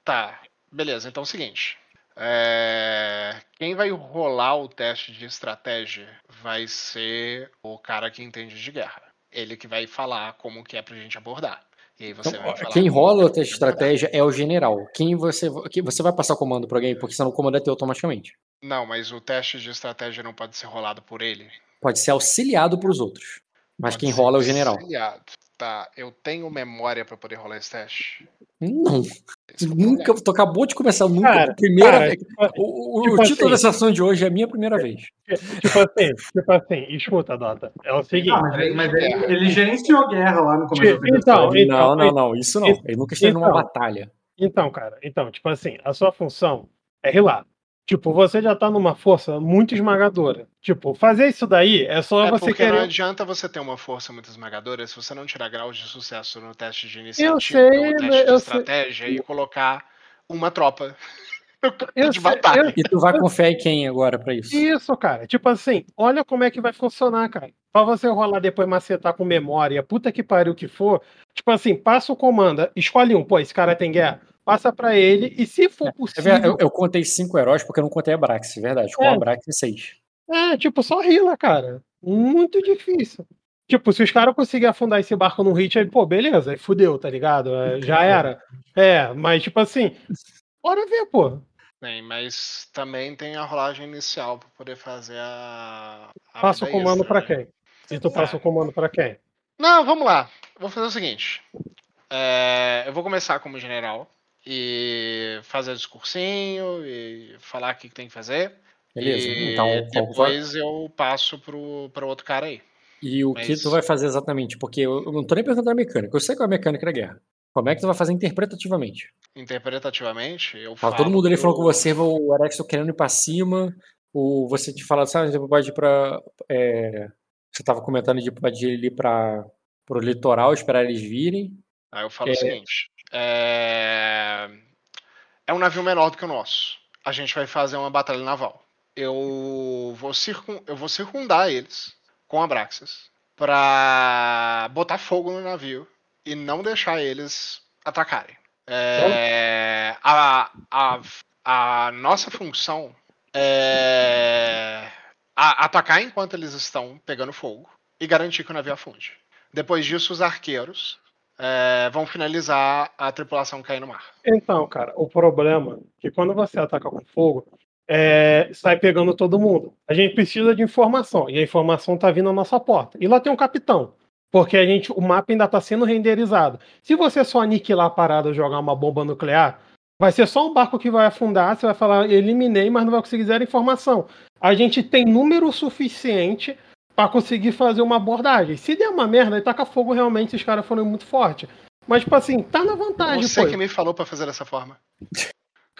Tá, beleza, então é o seguinte. É, Quem vai rolar o teste de estratégia vai ser o cara que entende de guerra. Ele que vai falar como que é pra gente abordar. E aí você Então, vai falar quem rola o que teste de abordar. estratégia é o general. Quem você, que você vai passar o comando pra alguém, porque senão o comando é teu automaticamente. Não, mas o teste de estratégia não pode ser rolado por ele. Pode ser auxiliado pros outros. Mas Pode quem rola é o general. auxiliado. Tá, eu tenho memória pra poder rolar esse teste. Não, é nunca. Tu acabou de começar, nunca. Cara, primeira cara, vez. tipo, O, o- tipo o título assim- dessa sessão de hoje é a minha primeira vez. tipo assim, tipo assim, escuta, Dota. É o seguinte. Ah, mas, mas ele, ele gerenciou guerra lá no começo da Então, história. não, não, não, isso não. Ele nunca esteve numa então. batalha. Então, cara, então, tipo assim, a sua função é rilar. Tipo, você já tá numa força muito esmagadora. Tipo, fazer isso daí é só É você porque não querer. adianta você ter uma força muito esmagadora se você não tirar graus de sucesso no teste de iniciativa, Eu sei, no teste né, de eu sei. estratégia e colocar uma tropa Eu de sei, batalha. E tu vai confiar em quem agora pra isso? Isso, cara. Tipo assim, olha como é que vai funcionar, cara. Pra você rolar depois macetar com memória, puta que pariu que for. Tipo assim, passa o comando, escolhe um. Pô, esse cara tem guerra. Passa pra ele e se for É possível. verdade, Eu, eu contei cinco heróis porque eu não contei a Brax, é verdade. Com É. a Brax é seis. É, tipo, só rila, cara. Muito difícil. Tipo, se os caras conseguirem afundar esse barco num hit, aí, pô, beleza, aí fudeu, tá ligado? É, já era. É, mas tipo assim, bora ver, pô. Bem, mas também tem a rolagem inicial para poder fazer a. a Passa o comando pra né? quem? E tu passa o comando pra quem? Não, vamos lá. Vou fazer o seguinte. É, eu vou começar como general e fazer discursinho e falar o que que tem que fazer. Beleza. E então, depois eu passo pro outro cara aí. E o que Mas- tu vai fazer exatamente? Porque eu, eu não tô nem perguntando a mecânica. Eu sei qual é a mecânica da guerra. Como é que tu vai fazer interpretativamente? Interpretativamente, eu Tá falo. todo mundo ali falando com pro- você, o Erexo querendo ir pra cima, o, você te fala, sabe, você pode ir pra. é, você tava comentando de pode ir ali pra, pro litoral, esperar eles virem. Aí eu falo É. o seguinte: é... é um navio menor do que o nosso. A gente vai fazer uma batalha naval. Eu vou, circun... eu vou circundar eles com Abraxas pra botar fogo no navio e não deixar eles atacarem. É, A, a, a nossa função é a- atacar enquanto eles estão pegando fogo e garantir que o navio afunde. Depois disso, os arqueiros é, vão finalizar a tripulação cair no mar. Então, cara, o problema é que quando você ataca com fogo, é, sai pegando todo mundo. A gente precisa de informação, e a informação tá vindo à nossa porta. E lá tem um capitão, porque a gente, o mapa ainda tá sendo renderizado. Se você só aniquilar a parada, jogar uma bomba nuclear, Vai ser só um barco que vai afundar, você vai falar, eliminei, mas não vai conseguir zero informação. A gente tem número suficiente para conseguir fazer uma abordagem. Se der uma merda, aí taca fogo realmente se os caras forem muito fortes. Mas, tipo assim, tá na vantagem. Você pô. que me falou pra fazer dessa forma.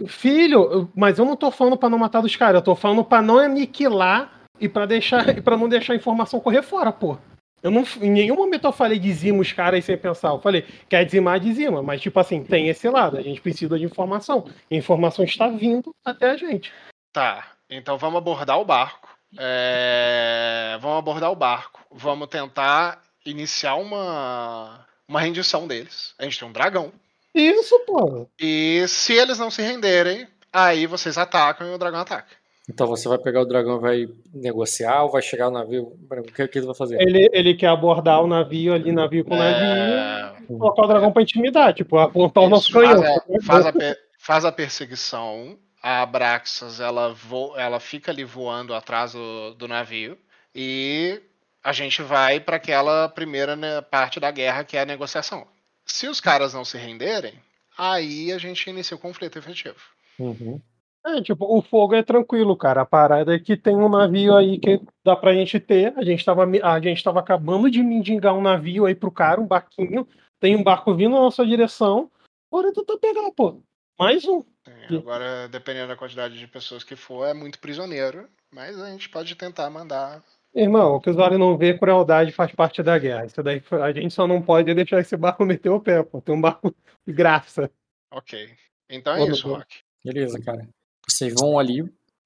Filho, mas eu não tô falando pra não matar dos caras, eu tô falando pra não aniquilar e pra deixar e para não deixar a informação correr fora, pô. Eu não, em nenhum momento eu falei dizima os caras sem pensar. Eu falei, quer dizimar, dizima. Mas, tipo assim, tem esse lado. A gente precisa de informação. E a informação está vindo até a gente. Tá, então vamos abordar o barco. É, Vamos abordar o barco. Vamos tentar iniciar uma, uma rendição deles. A gente tem um dragão. Isso, pô. E se eles não se renderem, aí vocês atacam e o dragão ataca. Então você vai pegar o dragão e vai negociar ou vai chegar no navio? O que, que ele vai fazer? Ele, ele quer abordar o navio ali, navio com navio, É, e colocar o dragão pra intimidar, tipo, apontar o nosso Isso, faz, canhão. a, faz, a, faz a perseguição. A Abraxas ela, vo, ela fica ali voando atrás do, do navio. E a gente vai para aquela primeira né, parte da guerra que é a negociação. Se os caras não se renderem, aí a gente inicia o conflito efetivo. Uhum. É, tipo, o fogo é tranquilo, cara. A parada é que tem um navio aí que dá pra gente ter. A gente tava, a gente tava acabando de mendigar um navio aí pro cara, um barquinho. Tem um barco vindo na nossa direção. Bora tentar pegar, pô. Mais um. É, Sim. agora, dependendo da quantidade de pessoas que for, é muito prisioneiro. Mas a gente pode tentar mandar. Irmão, o que os olhos não vê, crueldade faz parte da guerra. Isso daí, a gente só não pode deixar esse barco meter o pé, pô. Tem um barco de graça. Ok. Então é Vamos isso. Rock. Beleza, cara. Vocês vão ali.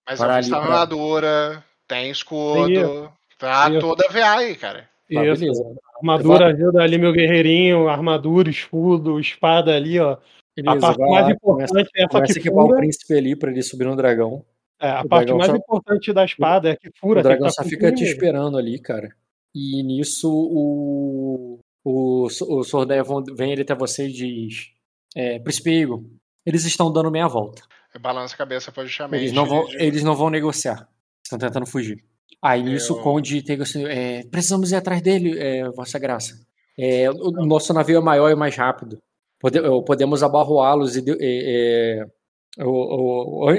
Mas a ali gente tá pra- armadura, tem escudo, tá toda VA aí, cara. Tá, Isso. beleza. Armadura ajuda ali, meu guerreirinho. Armadura, escudo, espada ali, ó. Beleza, a parte mais lá, importante começa, é essa que equipar o príncipe ali pra ele subir no dragão. É, a O parte mais só- importante da espada é que fura. o dragão tá só fica te esperando ali, cara. E nisso o, o, o Sordeia vão- vem ele até você e diz: é, Príncipe Igor, eles estão dando meia volta. Balança a cabeça positivamente. Eles não vão, de- eles não vão negociar. Estão tentando fugir. Aí nisso Eu- o Conde tem assim: é, precisamos ir atrás dele, é, Vossa Graça. É, o nosso navio é maior e mais rápido. Pode- podemos abarroá-los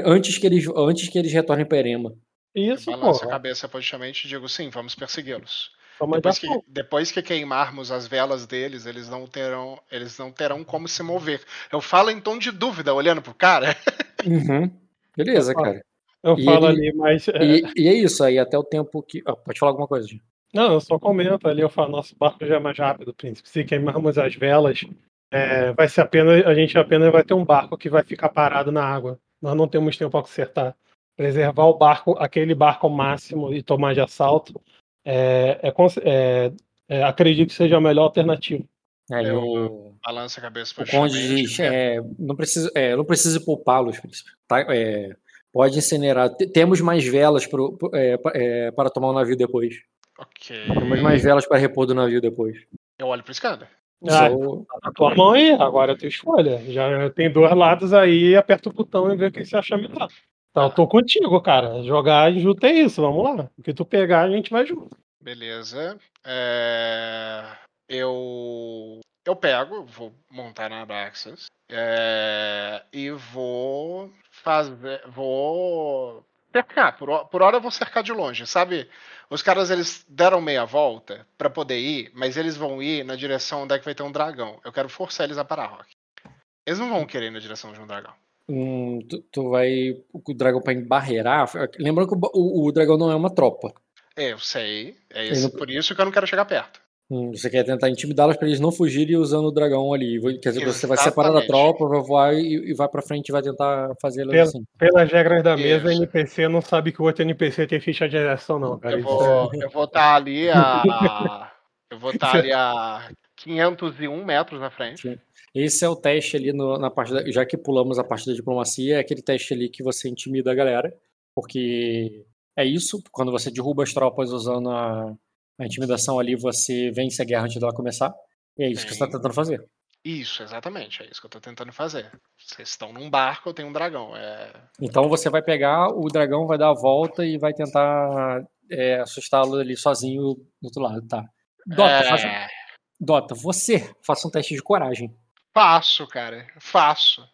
antes, que eles, antes que eles retornem para Erema. Isso, pô. a cabeça positivamente e digo sim, vamos persegui-los. Depois que, depois que queimarmos as velas deles, eles não terão, eles não terão como se mover. Eu falo em tom de dúvida, olhando pro cara. Uhum. Beleza, Opa. cara. Eu E falo ele- ali, mas. é, E, e é isso aí, até o tempo que. ah, pode falar alguma coisa. Não, eu só comento ali, eu falo, nosso barco já é mais rápido, príncipe. Se queimarmos as velas, é, vai ser apenas. A gente apenas vai ter um barco que vai ficar parado na água. Nós não temos tempo para consertar. Preservar o barco, aquele barco ao máximo e tomar de assalto, é, é é- é, acredito que seja a melhor alternativa. Aí Eu- o, Balança a cabeça o Conde positivamente. diz: é, não, precisa, é, não precisa poupá-los, príncipe. Tá? É, pode incinerar. Temos mais velas pro- pro- é, pa- é, para tomar o navio depois. Ok. Temos mais velas para repor do navio depois. Eu olho pro escada. Ah, Sou- tá na tua mão aí, agora eu tenho escolha. Já tem dois lados aí, aperta o botão e vê o que você acha melhor. Então, eu tô contigo, cara. Jogar junto é isso, vamos lá. O que tu pegar, a gente vai junto. Beleza. É, Eu eu pego, vou montar na Abraxas é, e vou fazer, vou cercar. Por, por hora eu vou cercar de longe, sabe? Os caras eles deram meia volta pra poder ir, mas eles vão ir na direção onde é que vai ter um dragão. Eu quero forçar eles a parar, Rock. Eles não vão querer ir na direção de um dragão. Hum, tu, tu vai. O dragão para embarrear. Lembrando que o, o- o dragão não é uma tropa. É, Eu sei, é isso, não- por isso que eu não quero chegar perto. Hum, Você quer tentar intimidá-los para eles não fugirem usando o dragão ali. Quer dizer, você vai separar da Exatamente. tropa, vai voar e, e vai pra frente e vai tentar fazer eles Pela- assim. Pelas regras da mesa, Isso. NPC não sabe que o outro NPC tem ficha de direção, não, cara. Eu vou eu vou estar ali a eu vou estar ali a 501 metros na frente. Esse é o teste ali no- na parte da, já que pulamos a parte da diplomacia, é aquele teste ali que você intimida a galera, porque é isso, quando você derruba as tropas usando a, a intimidação ali, você vence a guerra antes dela começar. E é isso que você está tentando fazer. Isso, exatamente, é isso que eu tô tentando fazer. Vocês estão num barco, eu tenho um dragão. É... Então você vai pegar, o dragão vai dar a volta e vai tentar é, assustá-lo ali sozinho do outro lado, tá? Dota, é... faça, Dota, você faça um teste de coragem. Faço, cara. Faço.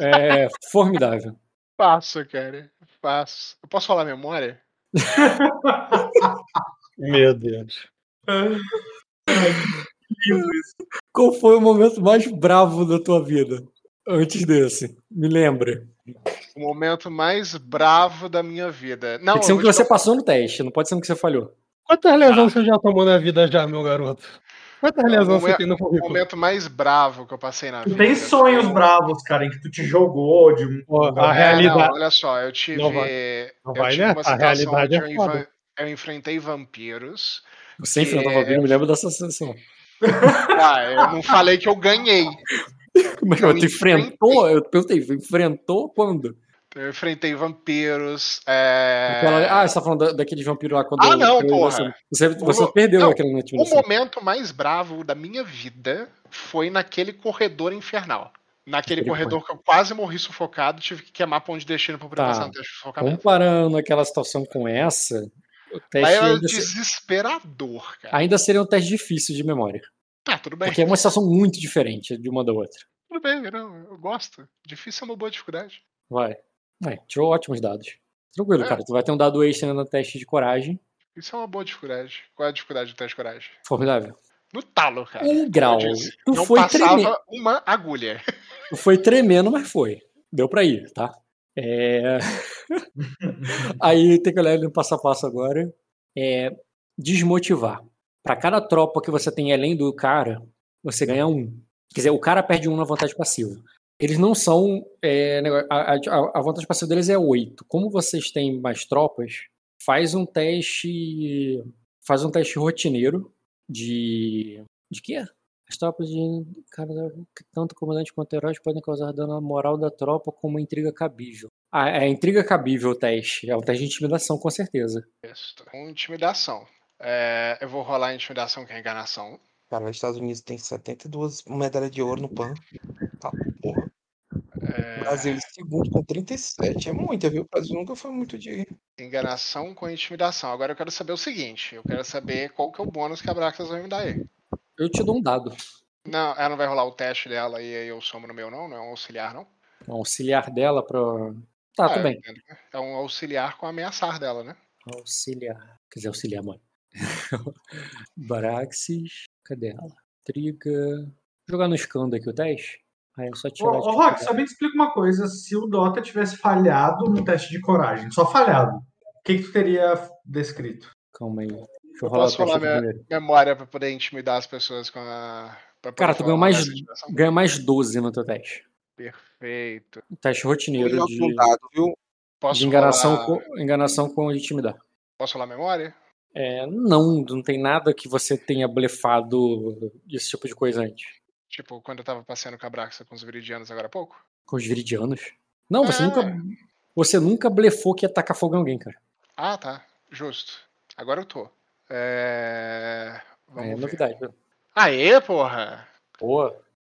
É formidável. Faço, cara. Faço. Eu posso falar memória? Meu Deus. Qual foi o momento mais bravo da tua vida? Antes desse. Me lembra. O momento mais bravo da minha vida. Não, Tem que ser eu um que você passou no teste, não pode ser um que você falhou. Quantas lesões você já tomou na vida já, meu garoto? Quantas lesões você tem no O currículo? momento mais bravo que eu passei na Tu vida. tem sonhos bravos, cara, em que tu te jogou de um. Ó, a É, realidade- não, olha só, eu tive. Não vai- não eu vai tive nessa, uma a realidade é eu, foda. Eu enfrentei vampiros. Você Que enfrentou é- vampiro, me lembro dessa sensação. Ah, eu não falei que eu ganhei. Mas Eu tu enfrentou? Eu perguntei, enfrentou quando? Eu enfrentei vampiros. é, Aquela- Ah, você tá falando da- daquele vampiro lá quando. Ah, não, quando porra. Você, você, O- perdeu não, aquela O intimidação. momento mais bravo da minha vida foi naquele corredor infernal. Naquele Aquele corredor que eu quase morri sufocado, tive que queimar pão de destino pra poder Tá. de sufocamento. Comparando aquela situação com essa, teste era se- desesperador, cara. ainda seria um teste difícil de memória. Ah, tudo bem. Porque é uma situação muito diferente de uma da outra. Tudo bem, não, eu gosto. Difícil é uma boa dificuldade. Vai. Vai, tirou ótimos dados. Tranquilo, É. cara. Tu vai ter um dado extra no teste de coragem. Isso é uma boa dificuldade. Qual é a dificuldade do teste de coragem? Formidável. No talo, cara. Um grau. Tu não foi passava tremendo. uma agulha. Tu foi tremendo, mas foi. Deu pra ir, tá? É... Aí tem que olhar ele no passo a passo agora. É desmotivar. Pra cada tropa que você tem além do cara, você ganha um. Quer dizer, o cara perde um na vantagem passiva. Eles não são. é, a, a- a vantagem passiva deles é 8. Como vocês têm mais tropas, faz um teste. Faz um teste rotineiro de. De quê? As tropas de. Cara, tanto o comandante quanto heróis podem causar dano à moral da tropa com uma intriga cabível. Ah, é intriga cabível o teste. É um teste de intimidação, com certeza. Isso. Com intimidação. É, eu vou rolar a intimidação, que é enganação. Cara, os Estados Unidos tem 72 medalhas de ouro no PAN. Tá, porra. É, Brasil em segundo com 37. É muita, viu? O Brasil nunca foi muito de. enganação com intimidação. Agora eu quero saber o seguinte: eu quero saber qual que é o bônus que a Braxas vai me dar aí. Eu te dou um dado. Não, ela não vai rolar o teste dela e aí eu somo no meu, não? Não é um auxiliar, não? Um auxiliar dela pra. Tá, Ah, tudo eu bem. entendo. É um auxiliar com ameaçar dela, né? Auxiliar. Quer dizer, auxiliar, mano. Baraxis. Cadê ela? Triga. Vou jogar no escando aqui o teste. Aí é só Ô, tirar ô Rock, só me explica uma coisa. Se o Dota tivesse falhado no teste de coragem, só falhado, o que, que tu teria descrito? Calma aí. Deixa eu Eu posso falar minha- primeiro. Memória pra poder intimidar as pessoas com a. Cara, tu falar ganhou mais, ganha mais 12 no teu teste. Perfeito. Teste rotineiro de, viu? Posso de enganação, rolar... com, enganação com intimidar. Posso falar memória? É, não, não tem nada que você tenha blefado esse tipo de coisa antes. Tipo, quando eu tava passeando com a Braxa com os viridianos agora há pouco? Com os viridianos. Não, você É. nunca. Você nunca blefou que ia tacar fogo em alguém, cara. Ah, tá. Justo. Agora eu tô. É. Vamos é ver. novidade. né? Aê, porra!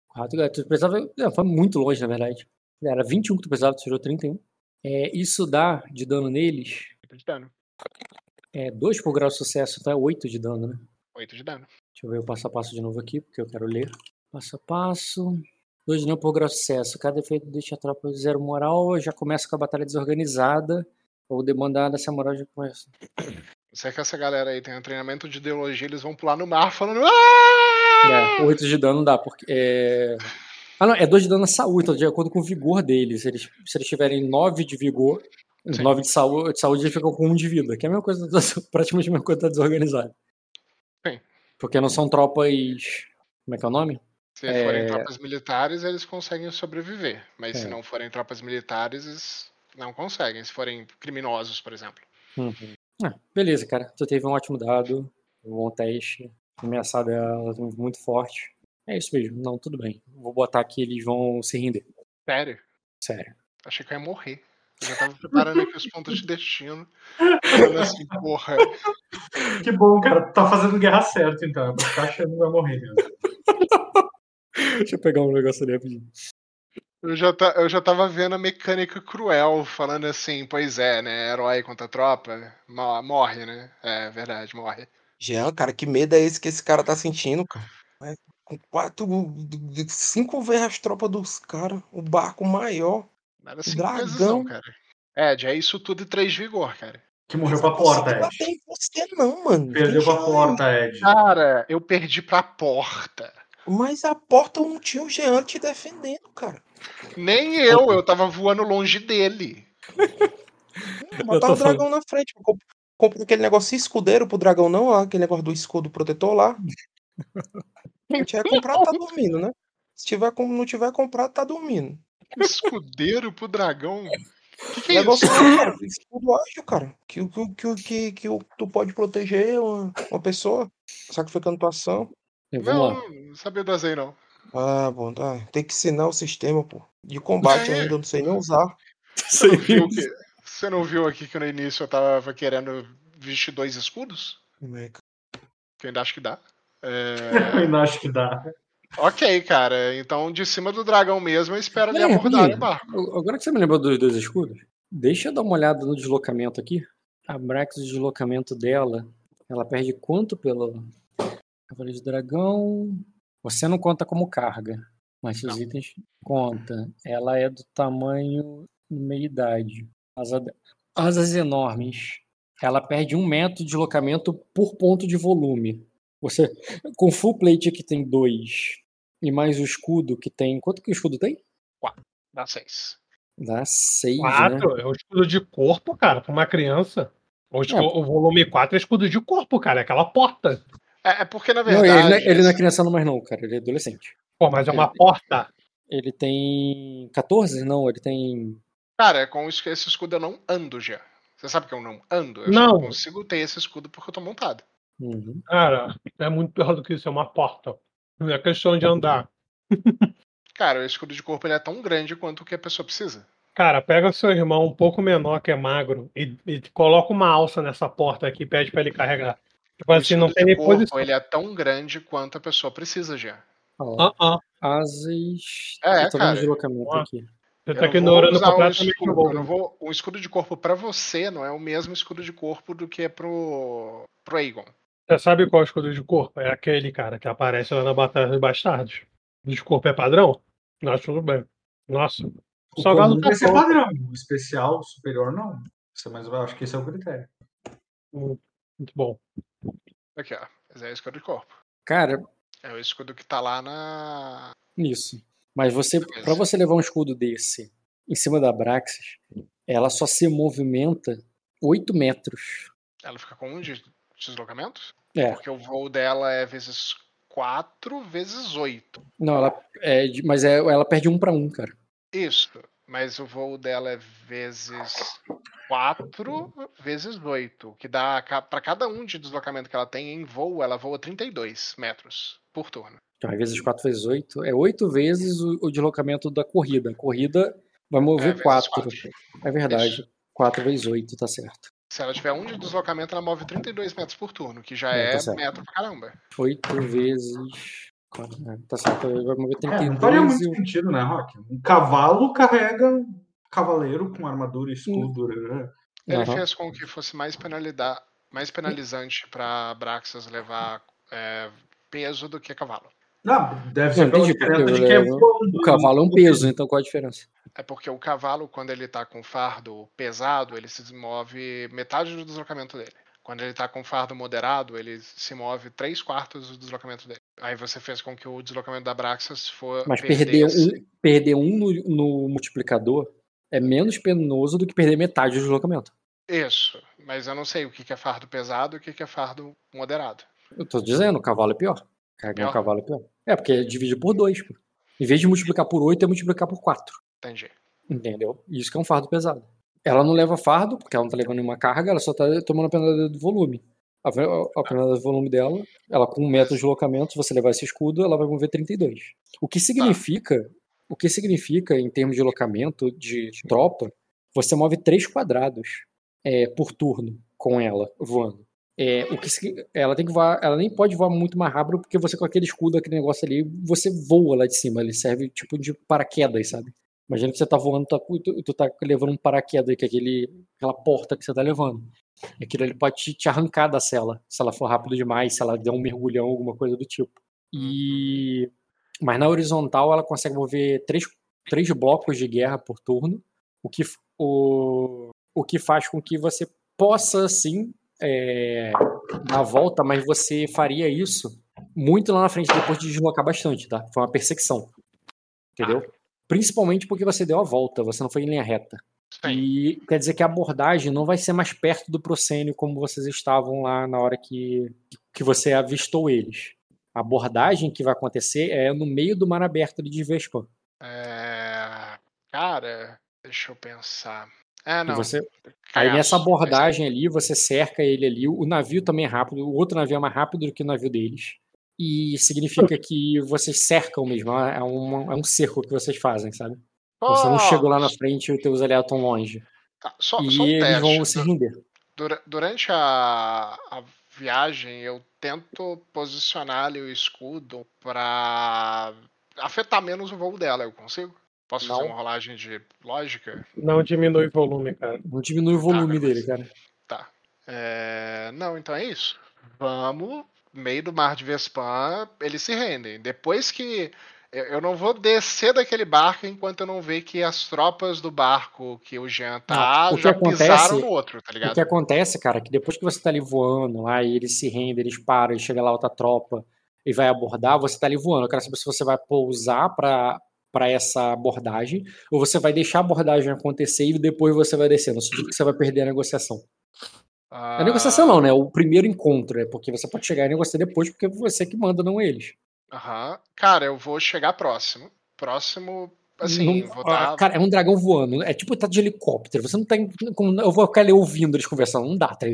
Quatro, é, tu precisava. é, foi muito longe, na verdade. Era 21 que tu precisava, tu tirou 31. É, isso dá de dano neles. Oito de dano. É 2 por grau de sucesso, então é 8 de dano, né? Oito de dano. Deixa eu ver o passo a passo de novo aqui, porque eu quero ler. Passo a passo. 2 de dano por grau de sucesso. Cada efeito deixa a tropa de zero moral. Já começa com a batalha desorganizada. Ou demandada, se a moral já começa. Você que essa galera aí tem um treinamento de ideologia, eles vão pular no mar falando. "Ah!" É, 8 de dano dá, porque. É... Ah, não, é 2 de dano na saúde, então de acordo com o vigor deles. Se eles, se eles tiverem 9 de vigor, Sim. 9 de saúde, de saúde, eles ficam com 1 de vida, que é a mesma coisa, praticamente a mesma coisa da desorganizada. Sim. Porque não são tropas. Como é que é o nome? Se forem É. tropas militares, eles conseguem sobreviver. Mas se É. não forem tropas militares, eles não conseguem. Se forem criminosos, por exemplo. Uhum. Ah, beleza, cara. Tu teve um ótimo dado, um bom teste. A ameaçada é muito forte. É isso mesmo. Não, tudo bem. Vou botar que eles vão se render. Sério? Sério. Achei que eu ia morrer. Eu já tava preparando aqui os pontos de destino. Falando assim, porra. Que bom, cara. Tu tá fazendo guerra certo, então. Ficar achando que vai morrer mesmo. Deixa eu pegar um negócio ali rapidinho. Eu já, tá, eu já tava vendo a mecânica cruel, falando assim, pois é, né? Herói contra tropa, mo- morre, né? É verdade, morre. Jean, cara, que medo é esse que esse cara tá sentindo, cara? Com quatro. Cinco vezes as tropas dos caras. O barco maior. Não vezes não, Dragão. cara. Ed, é isso tudo e três de vigor, cara. Que morreu pra não porta, Ed. em você, não, mano. Perdeu Deixa pra porta, Ed. Cara, eu perdi pra porta. Mas a porta não tinha o Jean te defendendo, cara. Nem eu, eu tava voando longe dele. Botar tô o dragão na frente. Comp- Compra aquele negócio escudeiro pro dragão, não, ó, aquele negócio do escudo protetor lá. Se tiver comprado, tá dormindo, né? Se tiver, com- não tiver comprado, tá dormindo. Escudeiro pro dragão. Que que é negócio isso? não, cara, escudo ágil, cara. Que, que, que, que, que o- tu pode proteger uma, uma pessoa sacrificando tua ação. Vamos Não, lá. não sabia do azeite, não. Ah, bom, tá. Tem que ensinar o sistema, pô. De combate É. ainda, eu não sei nem usar. Você não, viu que, você não viu aqui que no início eu tava querendo vestir dois escudos? Como é que- eu ainda acho que dá. Eu É, ainda acho que dá. ok, cara. Então de cima do dragão mesmo eu espero ele É, abordar Ih, o barco. Agora que você me lembrou dos dois escudos, deixa eu dar uma olhada no deslocamento aqui. A Brax, o deslocamento dela, ela perde quanto pelo Cavaleiro de Dragão? Você não conta como carga, mas seus itens conta. Ela é do tamanho meia-idade. Asa, asas enormes. Ela perde um metro de deslocamento por ponto de volume. Você, com full plate que tem dois, e mais o escudo que tem. Quanto que o escudo tem? Dá seis. Dá seis, né? Quatro é o escudo de corpo, cara, pra uma criança. O, escu- É. o volume 4 é escudo de corpo, cara, é aquela porta. É, é porque, na Não, ele, não é- verdade. ele não é criança não mais não, cara. Ele é adolescente. Pô, mas é uma porta. Ele tem 14? Não, ele tem... Cara, com isso- esse escudo eu não ando já. Você sabe que eu não ando? Eu Não. consigo ter esse escudo porque eu tô montado. Uhum. Cara, é muito pior do que isso, é uma porta. Não é questão de andar. Cara, o escudo de corpo ele é tão grande quanto o que a pessoa precisa. Cara, pega seu irmão um pouco menor, que é magro, e, e coloca uma alça nessa porta aqui e pede pra ele carregar. Tipo O assim, não escudo tem nem corpo posição. ele é tão grande quanto a pessoa precisa já. Lá. Ah, ah. Asas... É, eu tô cara. o deslocamento aqui. Você Eu tá ignorando usar um o escudo, eu vou, um escudo de corpo pra você não é o mesmo escudo de corpo do que é pro, pro Aegon. Você sabe qual é o escudo de corpo? É aquele, cara, que aparece lá na Batalha dos Bastardos. O de corpo é padrão? Nossa, tudo bem. Nossa. O O salgado tá vai ser padrão. O especial, o superior, não. Isso, Mas eu acho que esse é o critério. Hum, Muito bom. Aqui, ó. Esse é o escudo de corpo. Cara, É o escudo que tá lá na. isso. Mas você, pra você levar um escudo desse em cima da Braxis, ela só se movimenta 8 metros. Ela fica com um de deslocamento? É, Porque o voo dela é vezes 4 vezes 8. não, ela é, mas é, ela perde um pra um, cara. Isso. Mas o voo dela é vezes 4 vezes 8. Que dá. Pra cada um de deslocamento que ela tem em voo, ela voa 32 metros por turno. Então, às vezes 4 vezes 8 é 8 vezes o, o deslocamento da corrida. A corrida vai É, mover vezes 4. quatro. É verdade. Isso. 4 vezes 8, tá certo. Se ela tiver um de deslocamento, ela move 32 metros por turno, que já É, tá é certo. metro pra caramba. 8 vezes. Quatro, é, Tá certo, vai mover É, não faria 32 muito e sentido, né, Rock? Um cavalo carrega cavaleiro com armadura e escudo. né? Ele fez com que fosse mais, penalida- mais penalizante pra Braxas levar é, peso do que cavalo. Não, deve ser Não, pela entendi, diferença porque de que é o- O cavalo é um peso, então qual a diferença? É porque o cavalo, quando ele tá com fardo pesado, ele se move metade do deslocamento dele. Quando ele tá com fardo moderado, ele se move 3 quartos do deslocamento dele. Aí você fez com que o deslocamento da Braxas for Mas perder um, perder um no, no multiplicador é menos penoso do que perder metade do deslocamento. Isso, mas eu não sei o que é fardo pesado e o que é fardo moderado. Eu tô dizendo, o cavalo é pior. Carregar um cavalo é pior. É, porque divide por 2. Pô. Em vez de multiplicar por 8, é multiplicar por 4. Entendi. Entendeu? Isso que é um fardo pesado. Ela não leva fardo, porque ela não tá levando nenhuma carga, ela só tá tomando a penalidade do volume. A, a, a penalidade do volume dela, ela com um metro de deslocamento, se você levar esse escudo, ela vai mover 32. O que significa, o que significa em termos de deslocamento de tropa, você move 3 quadrados é, por turno com ela voando. É, o que ela tem que voar, ela nem pode voar muito mais rápido porque você com aquele escudo, aquele negócio ali, você voa lá de cima, ele serve tipo de paraquedas, sabe? Imagina que você tá voando, tá, tu, tu tá levando um paraquedas, que é aquele, aquela porta que você tá levando. Aquilo ele pode te, te arrancar da cela, se ela for rápido demais, se ela der um mergulhão, alguma coisa do tipo. E mas na horizontal ela consegue mover três, três blocos de guerra por turno, o que, o, o que faz com que você possa sim é, dar a volta, mas você faria isso muito lá na frente depois de deslocar bastante, tá? Foi uma perseguição. Entendeu? Ah. Principalmente porque você deu a volta, você não foi em linha reta. Sim. E quer dizer que a abordagem não vai ser mais perto do proscênio como vocês estavam lá na hora que, que você avistou eles. A abordagem que vai acontecer é no meio do mar aberto de Vespan. É... Cara, deixa eu pensar. É, não. Você... Aí nessa abordagem ali, você cerca ele ali. O navio também é rápido, o outro navio é mais rápido do que o navio deles. E significa que vocês cercam mesmo. É, um, é um cerco que vocês fazem, sabe? Você não chegou lá na frente e os teus aliados estão longe. Tá, só, e só um eles vão se render. Durante a, a viagem, eu tento posicionar ali o escudo para afetar menos o voo dela. Eu consigo? Posso não. fazer uma rolagem de lógica? Não diminui o volume, cara. Não diminui o tá, volume tá, dele, cara. Tá. É... Não, então é isso. Vamos, meio do mar de Vespan, eles se rendem. Depois que eu não vou descer daquele barco enquanto eu não ver que as tropas do barco que o Jean tá não, o já acontece, pisaram no outro, tá ligado? O que acontece, cara, é que depois que você tá ali voando, aí eles se rendem, eles param, e chega lá outra tropa e vai abordar, você tá ali voando. Eu quero saber se você vai pousar para para essa abordagem, ou você vai deixar a abordagem acontecer e depois você vai. Não significa que você vai perder a negociação. Ah... A negociação não, né? O primeiro encontro, é porque você pode chegar e negociar depois, porque é você que manda, não eles. Aham. Cara, eu vou chegar próximo. Próximo, assim, não, vou dar... Cara, é um dragão voando. É tipo tá de helicóptero. Você não tá. Eu vou ficar ali ouvindo eles conversando. Não dá, tá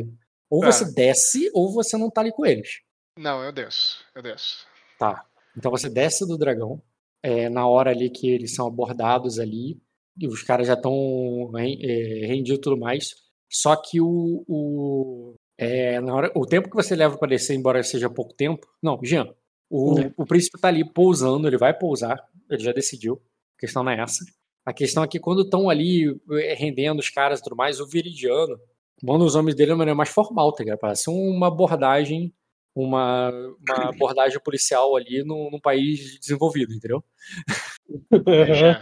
Ou você é. desce, ou você não tá ali com eles. Não, eu desço. Eu desço. Tá. Então você desce do dragão. É, na hora ali que eles são abordados ali. E os caras já estão é, rendidos e tudo mais. Só que o. o é, na hora, o tempo que você leva para descer, embora seja pouco tempo. Não, Jean, o, o príncipe tá ali pousando, ele vai pousar, ele já decidiu. A questão não é essa. A questão é que quando estão ali eh, rendendo os caras e tudo mais, o Viridiano manda os homens dele de uma maneira mais formal, tá ligado? Parece uma abordagem, uma, uma abordagem policial ali num, num país desenvolvido, entendeu?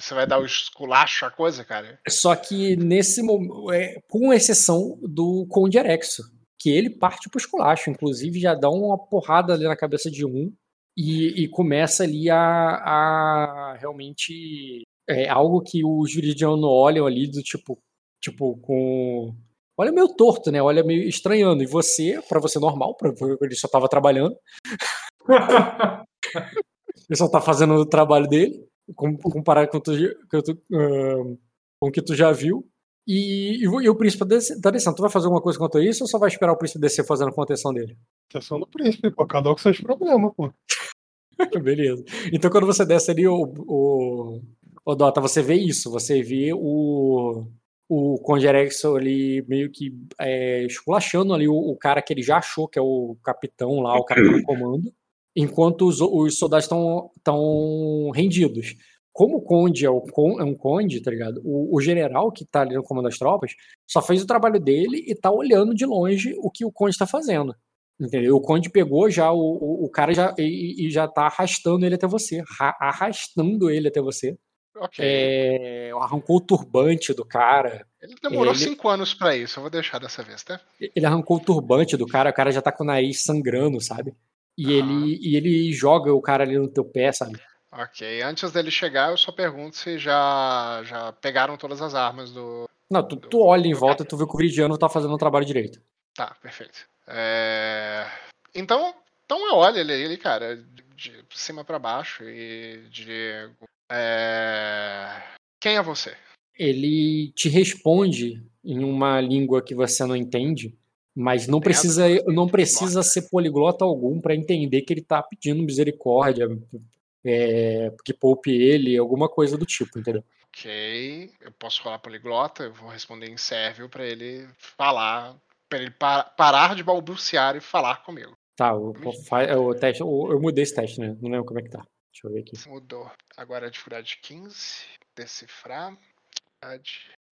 Você vai dar o esculacho a coisa, cara? Só que nesse momento, é, com exceção do Conde Erexo, que ele parte pro esculacho, inclusive já dá uma porrada ali na cabeça de um, e, e começa ali a, a realmente é algo que os viridianos olham ali do tipo, tipo com olha meio torto, né? Olha meio estranhando. E você, para você normal, pra, ele só tava trabalhando. ele só tá fazendo o trabalho dele, comparado com, tu, com, tu, uh, com o que tu já viu. E, e, e o príncipe tá descendo. Tu vai fazer alguma coisa quanto a isso ou só vai esperar o príncipe descer fazendo a contenção dele? Contenção do príncipe, pô. Cada um com seus problemas, pô. Beleza. Então quando você desce ali, o, o, o Dota, você vê isso. Você vê o, o Conde Erexon ali meio que é, esculachando ali o, o, cara que ele já achou que é o capitão lá, o cara no comando, enquanto os, os soldados estão rendidos como o Conde é, o, é um Conde, tá ligado? O, o, general que tá ali no comando das tropas só fez o trabalho dele e tá olhando de longe o que o Conde tá fazendo. Entendeu? O Conde pegou já, o, o, o cara já e, e, já tá arrastando ele até você, arrastando ele até você. Okay. É, arrancou o turbante do cara. Ele demorou ele, cinco anos para isso, eu vou deixar dessa vez, tá? Ele arrancou o turbante do cara, o cara já tá com o nariz sangrando, sabe? E, ah. ele, e ele joga o cara ali no teu pé, sabe? Ok, antes dele chegar, eu só pergunto se já, já pegaram todas as armas do. Não, tu, tu olha em volta e tu vê que o Viridiano tá fazendo o trabalho direito. Tá, perfeito. É... Então, então eu olho ele, ele cara, de cima para baixo e digo: é... Quem é você? Ele te responde em uma língua que você não entende, mas não precisa, não precisa ser poliglota algum para entender que ele tá pedindo misericórdia, é, que poupe ele, alguma coisa do tipo, entendeu? Ok, eu posso falar poliglota, eu vou responder em sérvio para ele falar, para ele par parar de balbuciar e falar comigo. Tá, o, o, o teste, eu, eu mudei esse teste, né? Não lembro como é que tá. Deixa eu ver aqui. Mudou. Agora a dificuldade 15, decifrar,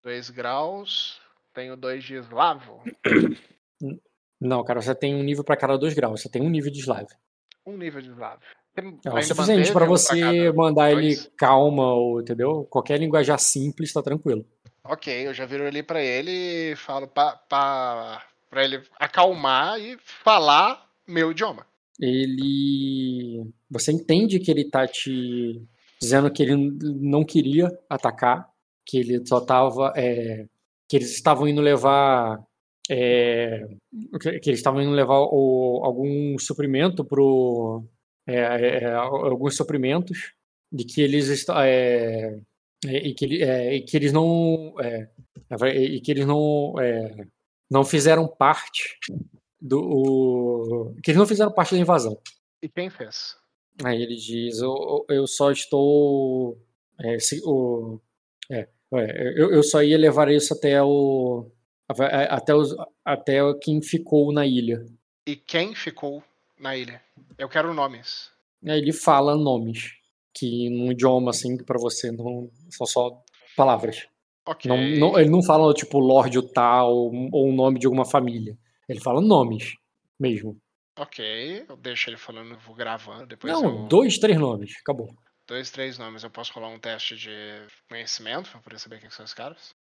2 graus, tenho 2 de eslavo. Não, cara, você tem um nível para cada 2 graus, você tem um nível de slave. Um nível de slave. É o suficiente para você mandar ele calma, ou, entendeu? Qualquer linguajar simples tá tranquilo. Ok, eu já viro ali para ele e falo para ele acalmar e falar meu idioma. Ele. Você entende que ele tá te dizendo que ele não queria atacar, que ele só tava. É... que eles estavam indo levar. É... que eles estavam indo levar o... algum suprimento pro. É, é, é alguns suprimentos de que eles é, e que, e que eles não e que eles não não fizeram parte do. O, que eles não fizeram parte da invasão. E quem fez? Aí ele diz: Eu, eu só estou. É, se, o, é, é, eu, eu só ia levar isso até o. Até, os, até quem ficou na ilha. E quem ficou na ilha? Eu quero nomes. Aí ele fala nomes. Que num idioma assim, que pra você não são só palavras. Okay. Não, não, ele não fala, tipo, Lorde tal ou o nome de alguma família. Ele fala nomes mesmo. Ok, eu deixo ele falando, vou gravando. Depois não, eu... dois, três nomes, acabou. Dois, três nomes. Eu posso rolar um teste de conhecimento pra poder saber quem são os caras?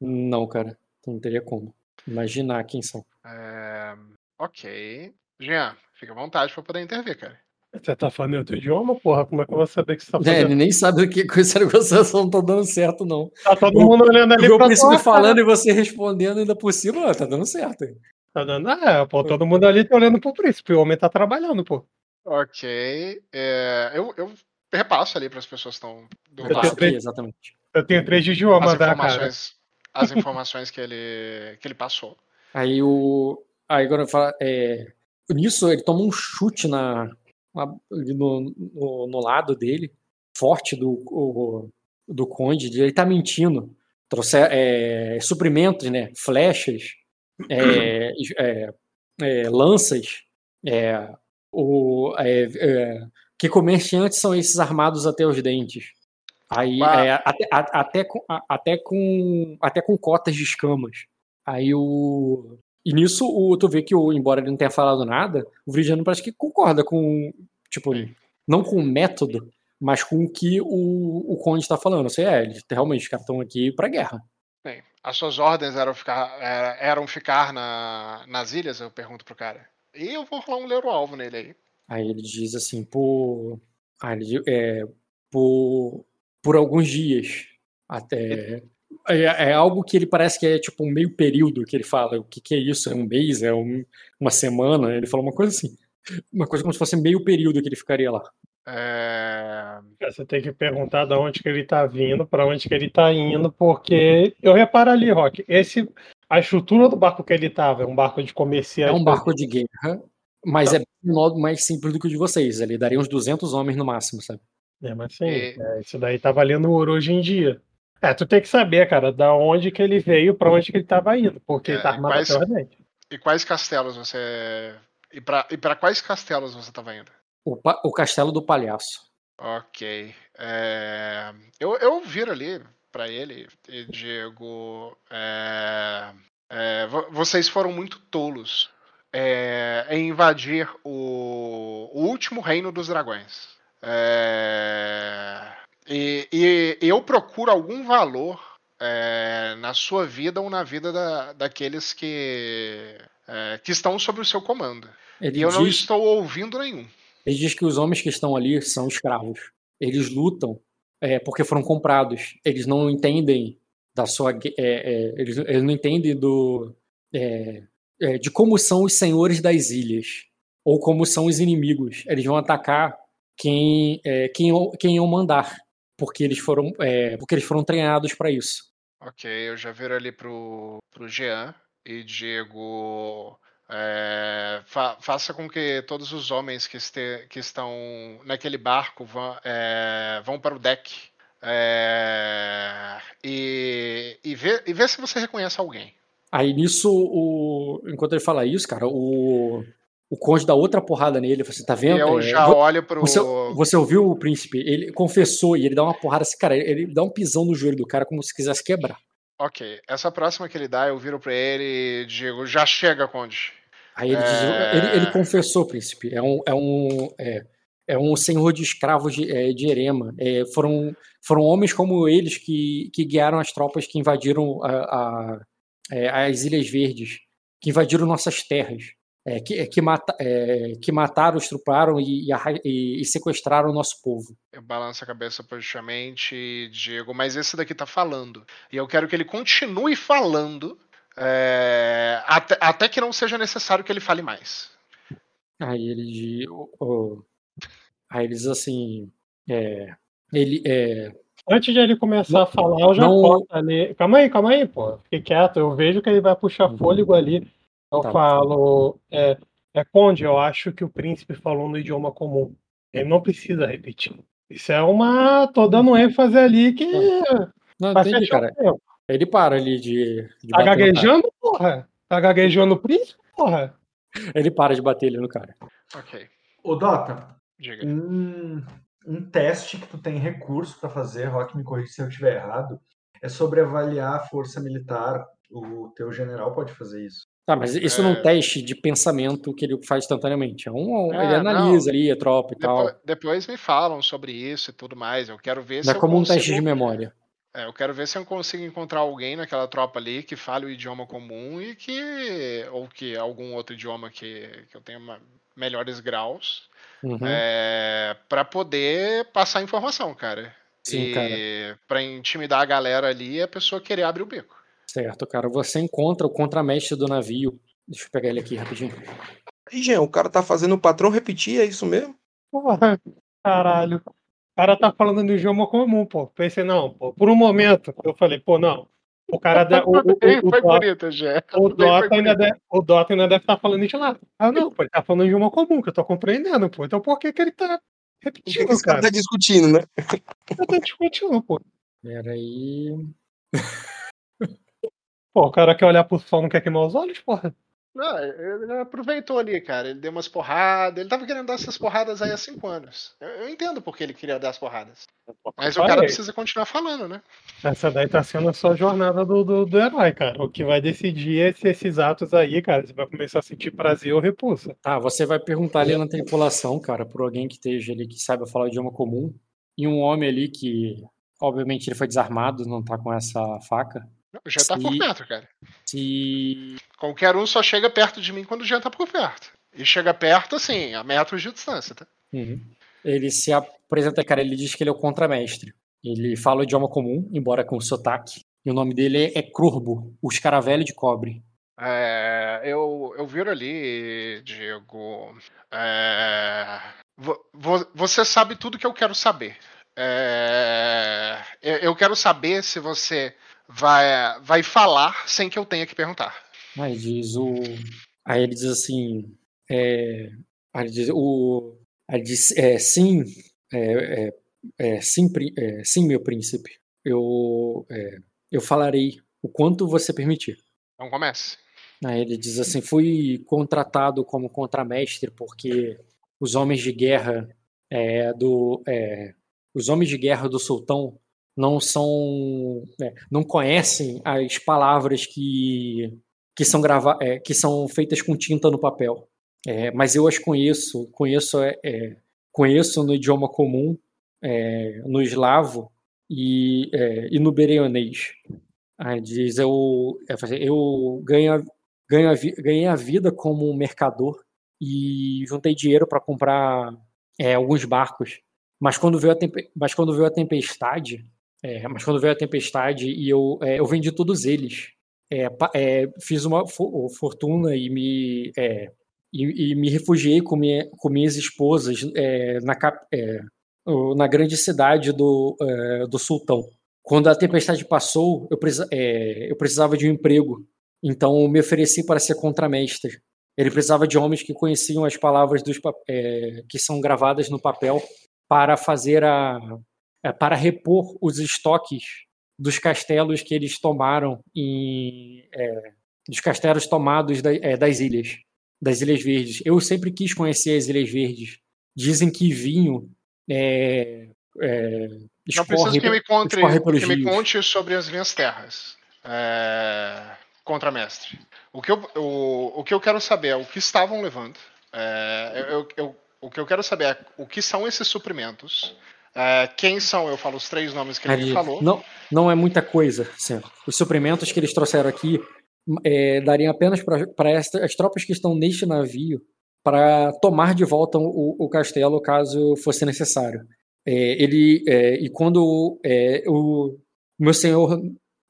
Não, cara. Não teria como. Imaginar quem são. É... Ok. Jean, fica à vontade pra poder intervir, cara. Você tá falando outro idioma, porra? Como é que eu vou saber que você tá fazendo? É, ele nem sabe o que com essa negociação não tá dando certo, não. Tá todo o, mundo olhando ali o pra príncipe falando cara. e você respondendo ainda por cima, tá dando certo. Tá dando, é, pô, todo mundo ali tá olhando pro príncipe, o homem tá trabalhando, pô. Ok. É, eu, eu repasso ali para as pessoas que estão do eu lado. Três, exatamente. Eu tenho três idiomas, da cara. As informações que ele, que ele passou. Aí o. Aí agora fala. É, nisso ele toma um chute na, no, no, no, lado dele, forte do, o, do conde, ele tá mentindo. Trouxe é, suprimentos, né? Flechas, é, é, é lanças, é, o, é, que comerciantes são esses armados até os dentes? Aí, até, até, com, até, com, até com cotas de escamas. Aí o, e nisso, o, tu vê que, o, embora ele não tenha falado nada, o Vrigiano parece que concorda com. Tipo, Sim. não com o método, mas com o que o, o Conde está falando. Assim, é, eles realmente os caras estão aqui pra guerra. Bem, as suas ordens eram ficar, eram ficar na, nas ilhas? Eu pergunto pro cara. E eu vou rolar um leiro-alvo nele aí. Aí ele diz assim, por. Ah, ele, é, por, por alguns dias. Até. É, é, algo que ele parece que é tipo um meio período que ele fala. O que, que é isso? É um mês? É um, uma semana? Ele falou uma coisa assim. Uma coisa como se fosse meio período que ele ficaria lá. É... Você tem que perguntar de onde que ele tá vindo, para onde que ele tá indo, porque eu reparo ali, Rock, esse a estrutura do barco que ele tava é um barco de comerciante. É um barco de guerra, mas tá. é mais simples do que o de vocês. Ele daria uns 200 homens no máximo, sabe? É, mas sim, e... é, isso daí tá valendo ouro hoje em dia. É, tu tem que saber, cara, da onde que ele veio, para onde que ele tava indo, porque é, ele tá armado quais, até E quais castelos você. E para e pra quais castelos você tava indo? O, o Castelo do Palhaço. Ok. É... Eu, eu viro ali para ele e digo: é... É, vocês foram muito tolos é, em invadir o, o último reino dos dragões. É, e, e, eu procuro algum valor é, na sua vida ou na vida da, daqueles que, é, que estão sob o seu comando. Ele e eu diz, não estou ouvindo nenhum. Ele diz que os homens que estão ali são escravos. Eles lutam é, porque foram comprados. Eles não entendem da sua. É, é, eles, eles, não entendem do, é, de como são os senhores das ilhas ou como são os inimigos. Eles vão atacar quem, quem, quem iam mandar porque eles foram, é, porque eles foram treinados para isso. Ok, eu já viro ali pro, pro Jean e digo. É, fa faça com que todos os homens que, este, que estão naquele barco vão, é, vão para o deck é, e, e, vê, e vê se você reconhece alguém. Aí nisso, o, enquanto ele fala isso, cara, o, o conde dá outra porrada nele, você assim, tá vendo? Eu é, já é, olho pro. Você, você, ouviu o príncipe? Ele confessou e ele dá uma porrada assim, cara, ele dá um pisão no joelho do cara como se quisesse quebrar. Ok. Essa próxima que ele dá, eu viro pra ele e digo, já chega, conde. Aí ele, é... diz, ele, ele, confessou, príncipe. É um. É um é, é um senhor de escravos de, é, de Erema. É, foram, foram homens como eles que, que guiaram as tropas que invadiram a, a, é, as Ilhas Verdes, que invadiram nossas terras, é, que, é, que, mata, é, que mataram, estruparam e, e, e, sequestraram o nosso povo. Eu balanço a cabeça positivamente, Diego, mas esse daqui tá falando. E eu quero que ele continue falando é, até, até, que não seja necessário que ele fale mais. Aí ele, oh, aí eles assim, é, ele, é, Antes de ele começar a falar, eu já não... corto ali. Calma aí, calma aí, pô. Fique quieto. Eu vejo que ele vai puxar fôlego ali. Eu tá. falo, é, é Conde, eu acho que o príncipe falou no idioma comum. Ele não precisa repetir. Isso é uma. tô dando ênfase ali que. Não, não entendi, cara. Ele para ali de. de tá gaguejando, porra? Tá gaguejando o príncipe, porra? Ele para de bater ele no cara. Ok. Ô, Dota. Diga. Um, um teste que tu tem recurso para fazer, Rock me corrija se eu estiver errado, é sobre avaliar a força militar. O teu general pode fazer isso. Tá, mas isso é... não é um teste de pensamento que ele faz instantaneamente. É um, é, ele analisa não. ali a tropa e depois, tal. Depois me falam sobre isso e tudo mais. Eu quero ver se. É como consigo... um teste de memória. É, eu quero ver se eu consigo encontrar alguém naquela tropa ali que fale o idioma comum e que. ou que algum outro idioma que, que eu tenha melhores graus uhum. é, para poder passar informação, cara. Sim, e cara. para intimidar a galera ali, a pessoa querer abrir o bico. Certo, cara. Você encontra o contramestre do navio. Deixa eu pegar ele aqui rapidinho. E, Jean, o cara tá fazendo o patrão repetir, é isso mesmo? Porra, caralho. O cara tá falando no idioma comum, pô. Pensei, não, pô. Por um momento, eu falei, pô, não. O cara. De, o, o, o, o, foi bonito, já. O Dota, ainda deve, o Dota ainda deve estar tá falando de lá. Ah, não, pô, ele tá falando de uma comum, que eu tô compreendendo, pô. Então por que, que ele tá repetindo, que esse cara? tá discutindo, né? Ele tá discutindo, pô. Peraí. Pô, o cara quer olhar pro sol não quer queimar os olhos, porra. Não, ele aproveitou ali, cara. Ele deu umas porradas. Ele tava querendo dar essas porradas aí há cinco anos. Eu, eu entendo porque ele queria dar as porradas. Mas o cara precisa continuar falando, né? Essa daí tá sendo a sua jornada do, do, do, herói, cara. O que vai decidir é se esses atos aí, cara, você vai começar a sentir prazer ou repulsa. Tá, você vai perguntar ali na tripulação, cara, por alguém que esteja ali, que saiba falar o idioma comum. E um homem ali que, obviamente, ele foi desarmado, não tá com essa faca. Já tá por perto, cara. Se. Qualquer um só chega perto de mim quando já tá por perto. E chega perto, assim, a metros de distância, tá? Uhum. Ele se apresenta, cara, ele diz que ele é o contramestre. Ele fala o idioma comum, embora com sotaque. E o nome dele é Crurbo, o escaravelho de cobre. É, eu, eu viro ali, Diego. É, vo, você sabe tudo que eu quero saber. É, eu quero saber se você vai, vai falar sem que eu tenha que perguntar. Aí diz o. Aí ele diz assim. É... Aí ele diz o. Aí ele diz, é, sim, é, é, é sim, é, sim, meu príncipe. Eu, é, eu falarei o quanto você permitir. Então comece. Aí ele diz assim: fui contratado como contramestre porque os homens de guerra do os homens de guerra do sultão não são é, não conhecem as palavras que que são grava é, que são feitas com tinta no papel. É, mas eu as conheço conheço é, é, conheço no idioma comum é, no eslavo e, e no bereonês Aí diz eu eu ganho ganho ganhei a vida como mercador e juntei dinheiro para comprar alguns barcos. Mas quando veio a, mas quando veio a tempestade é, mas quando veio a tempestade e eu, é, eu vendi todos eles. É, é fiz uma fortuna e me, é, e, e, me refugiei com, minha, com minhas esposas é, na, na grande cidade do, do sultão. Quando a tempestade passou, eu, eu precisava de um emprego, então me ofereci para ser contramestre. Ele precisava de homens que conheciam as palavras dos, que são gravadas no papel para fazer a, é, para repor os estoques dos castelos que eles tomaram em, é, dos castelos tomados da, é, das ilhas, das Ilhas Verdes. Eu sempre quis conhecer as Ilhas Verdes. Dizem que vinho é, é, escorre, Não preciso que me, conte, que me conte sobre as minhas terras, é, contramestre. O que, eu, o, o que eu quero saber é o que estavam levando. É, eu, eu, O que eu quero saber é o que são esses suprimentos. É, quem são? Eu falo os três nomes que ele falou. Não, não é muita coisa, senhor. Os suprimentos que eles trouxeram aqui é, dariam apenas para as tropas que estão neste navio para tomar de volta o, o castelo caso fosse necessário. É, ele é, e quando é, o, meu senhor,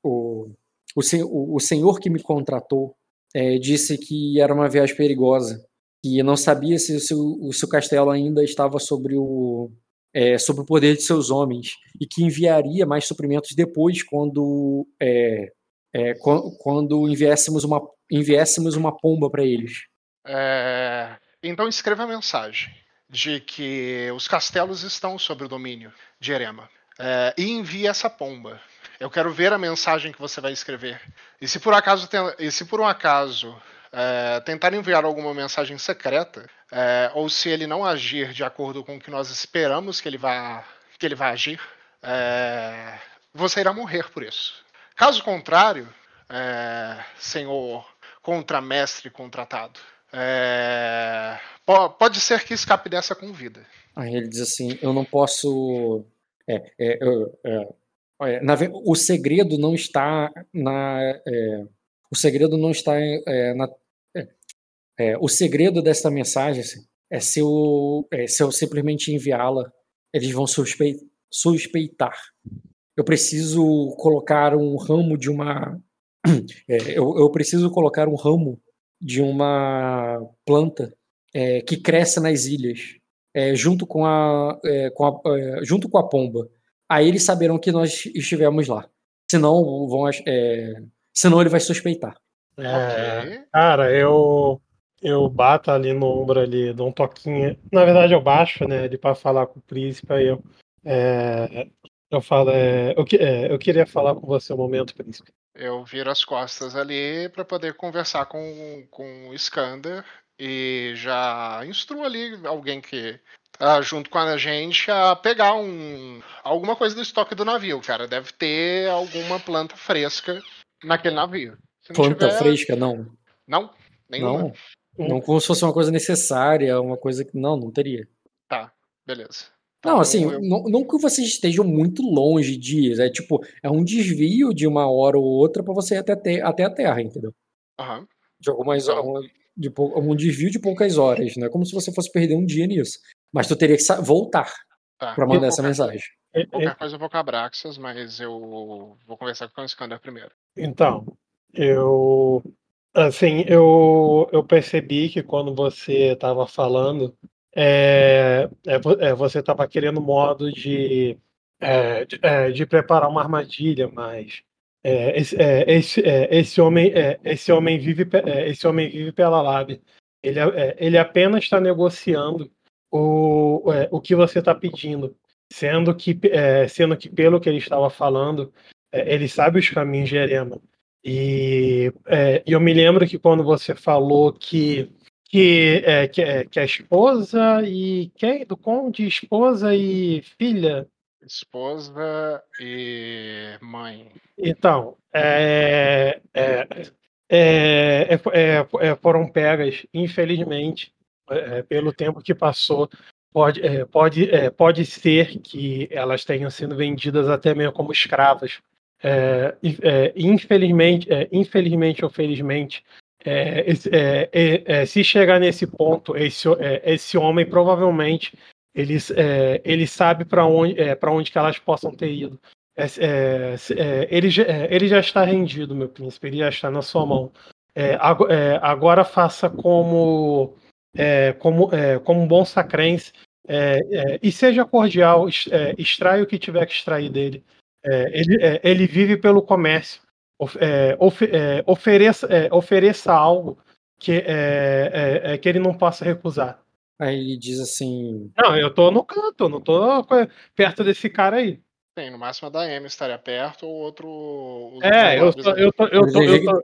o, o, o, senhor que me contratou é, disse que era uma viagem perigosa, que não sabia se, se, o, se o castelo ainda estava sobre o é, sobre o poder de seus homens e que enviaria mais suprimentos depois quando é, é, quando, enviássemos uma enviássemos uma pomba para eles. É, então escreva a mensagem de que os castelos estão sob o domínio de Erema é, e envie essa pomba. Eu quero ver a mensagem que você vai escrever. E se por acaso, e se por um acaso é, tentar enviar alguma mensagem secreta, é, ou se ele não agir de acordo com o que nós esperamos que ele vá, que ele vá agir, é, você irá morrer por isso. Caso contrário, é, senhor contramestre contratado, é, pode ser que escape dessa com vida. Aí ele diz assim: Eu não posso. É, é, na, o segredo não está na. O segredo não está na. É, o segredo dessa mensagem assim, é se eu, se eu simplesmente enviá-la, eles vão suspe, suspeitar. Eu preciso colocar um ramo de uma. eu, eu preciso colocar um ramo de uma planta é, que cresce nas ilhas, é, junto, com a, é, com a é, junto com a pomba. Aí eles saberão que nós estivemos lá. Senão, vão, é, senão ele vai suspeitar. É, cara, eu eu bato ali no ombro ali, dou um toquinho. Na verdade, eu baixo, né, ali para falar com o príncipe. Aí eu, é, eu falo, é, eu, é, eu queria falar com você um momento, príncipe. Eu viro as costas ali para poder conversar com, com o Skander e já instruo ali alguém que tá junto com a gente a pegar um alguma coisa do estoque do navio, cara. Deve ter alguma planta fresca naquele navio. planta tiver... fresca, não? Não? Nenhuma? Não. Não como se fosse uma coisa necessária, uma coisa que. Não, não teria. Tá, beleza. Não, então, assim, eu... não, não, que vocês estejam muito longe disso. É tipo, é um desvio de uma hora ou outra para você ir até, ter, até a Terra, entendeu? Uhum. De algumas então... de, um desvio de poucas horas, não é como se você fosse perder um dia nisso. Mas tu teria que voltar tá. para mandar essa mensagem. Qualquer coisa eu vou com a Braxas, mas eu vou conversar com o Scander primeiro. Então, eu. Assim, eu, eu percebi que quando você estava falando, é, é, é, você estava querendo modo de, é, de, é, de, preparar uma armadilha, mas é, esse, esse, esse, homem, esse homem vive esse homem vive pela Lab. Ele, ele apenas está negociando o, o que você está pedindo, sendo que, sendo que pelo que ele estava falando, ele sabe os caminhos de Erema. E, e eu me lembro que quando você falou que que é, que, é, que é esposa e quem? Do conde, esposa e filha? Esposa e mãe. Então, é, é, é, é foram pegas, infelizmente, pelo tempo que passou. Pode, pode, pode ser que elas tenham sido vendidas até mesmo como escravas. Infelizmente, infelizmente ou felizmente, é, é, é, é, se chegar nesse ponto, esse, é, esse homem provavelmente ele, é, ele sabe para onde, para onde que elas possam ter ido. ele, ele já está rendido, meu príncipe, ele já está na sua mão. agora faça como, como, como um bom sacrense e seja cordial, extrai o que tiver que extrair dele. Ele, ele vive pelo comércio é, é, ofereça, é, ofereça algo que, é, é, é, que ele não possa recusar. Aí ele diz assim. Não, eu tô no canto, não tô perto desse cara aí. Tem, no máximo a da M estaria perto ou outro. É, eu tô, eu tô, eu tô, eu tô,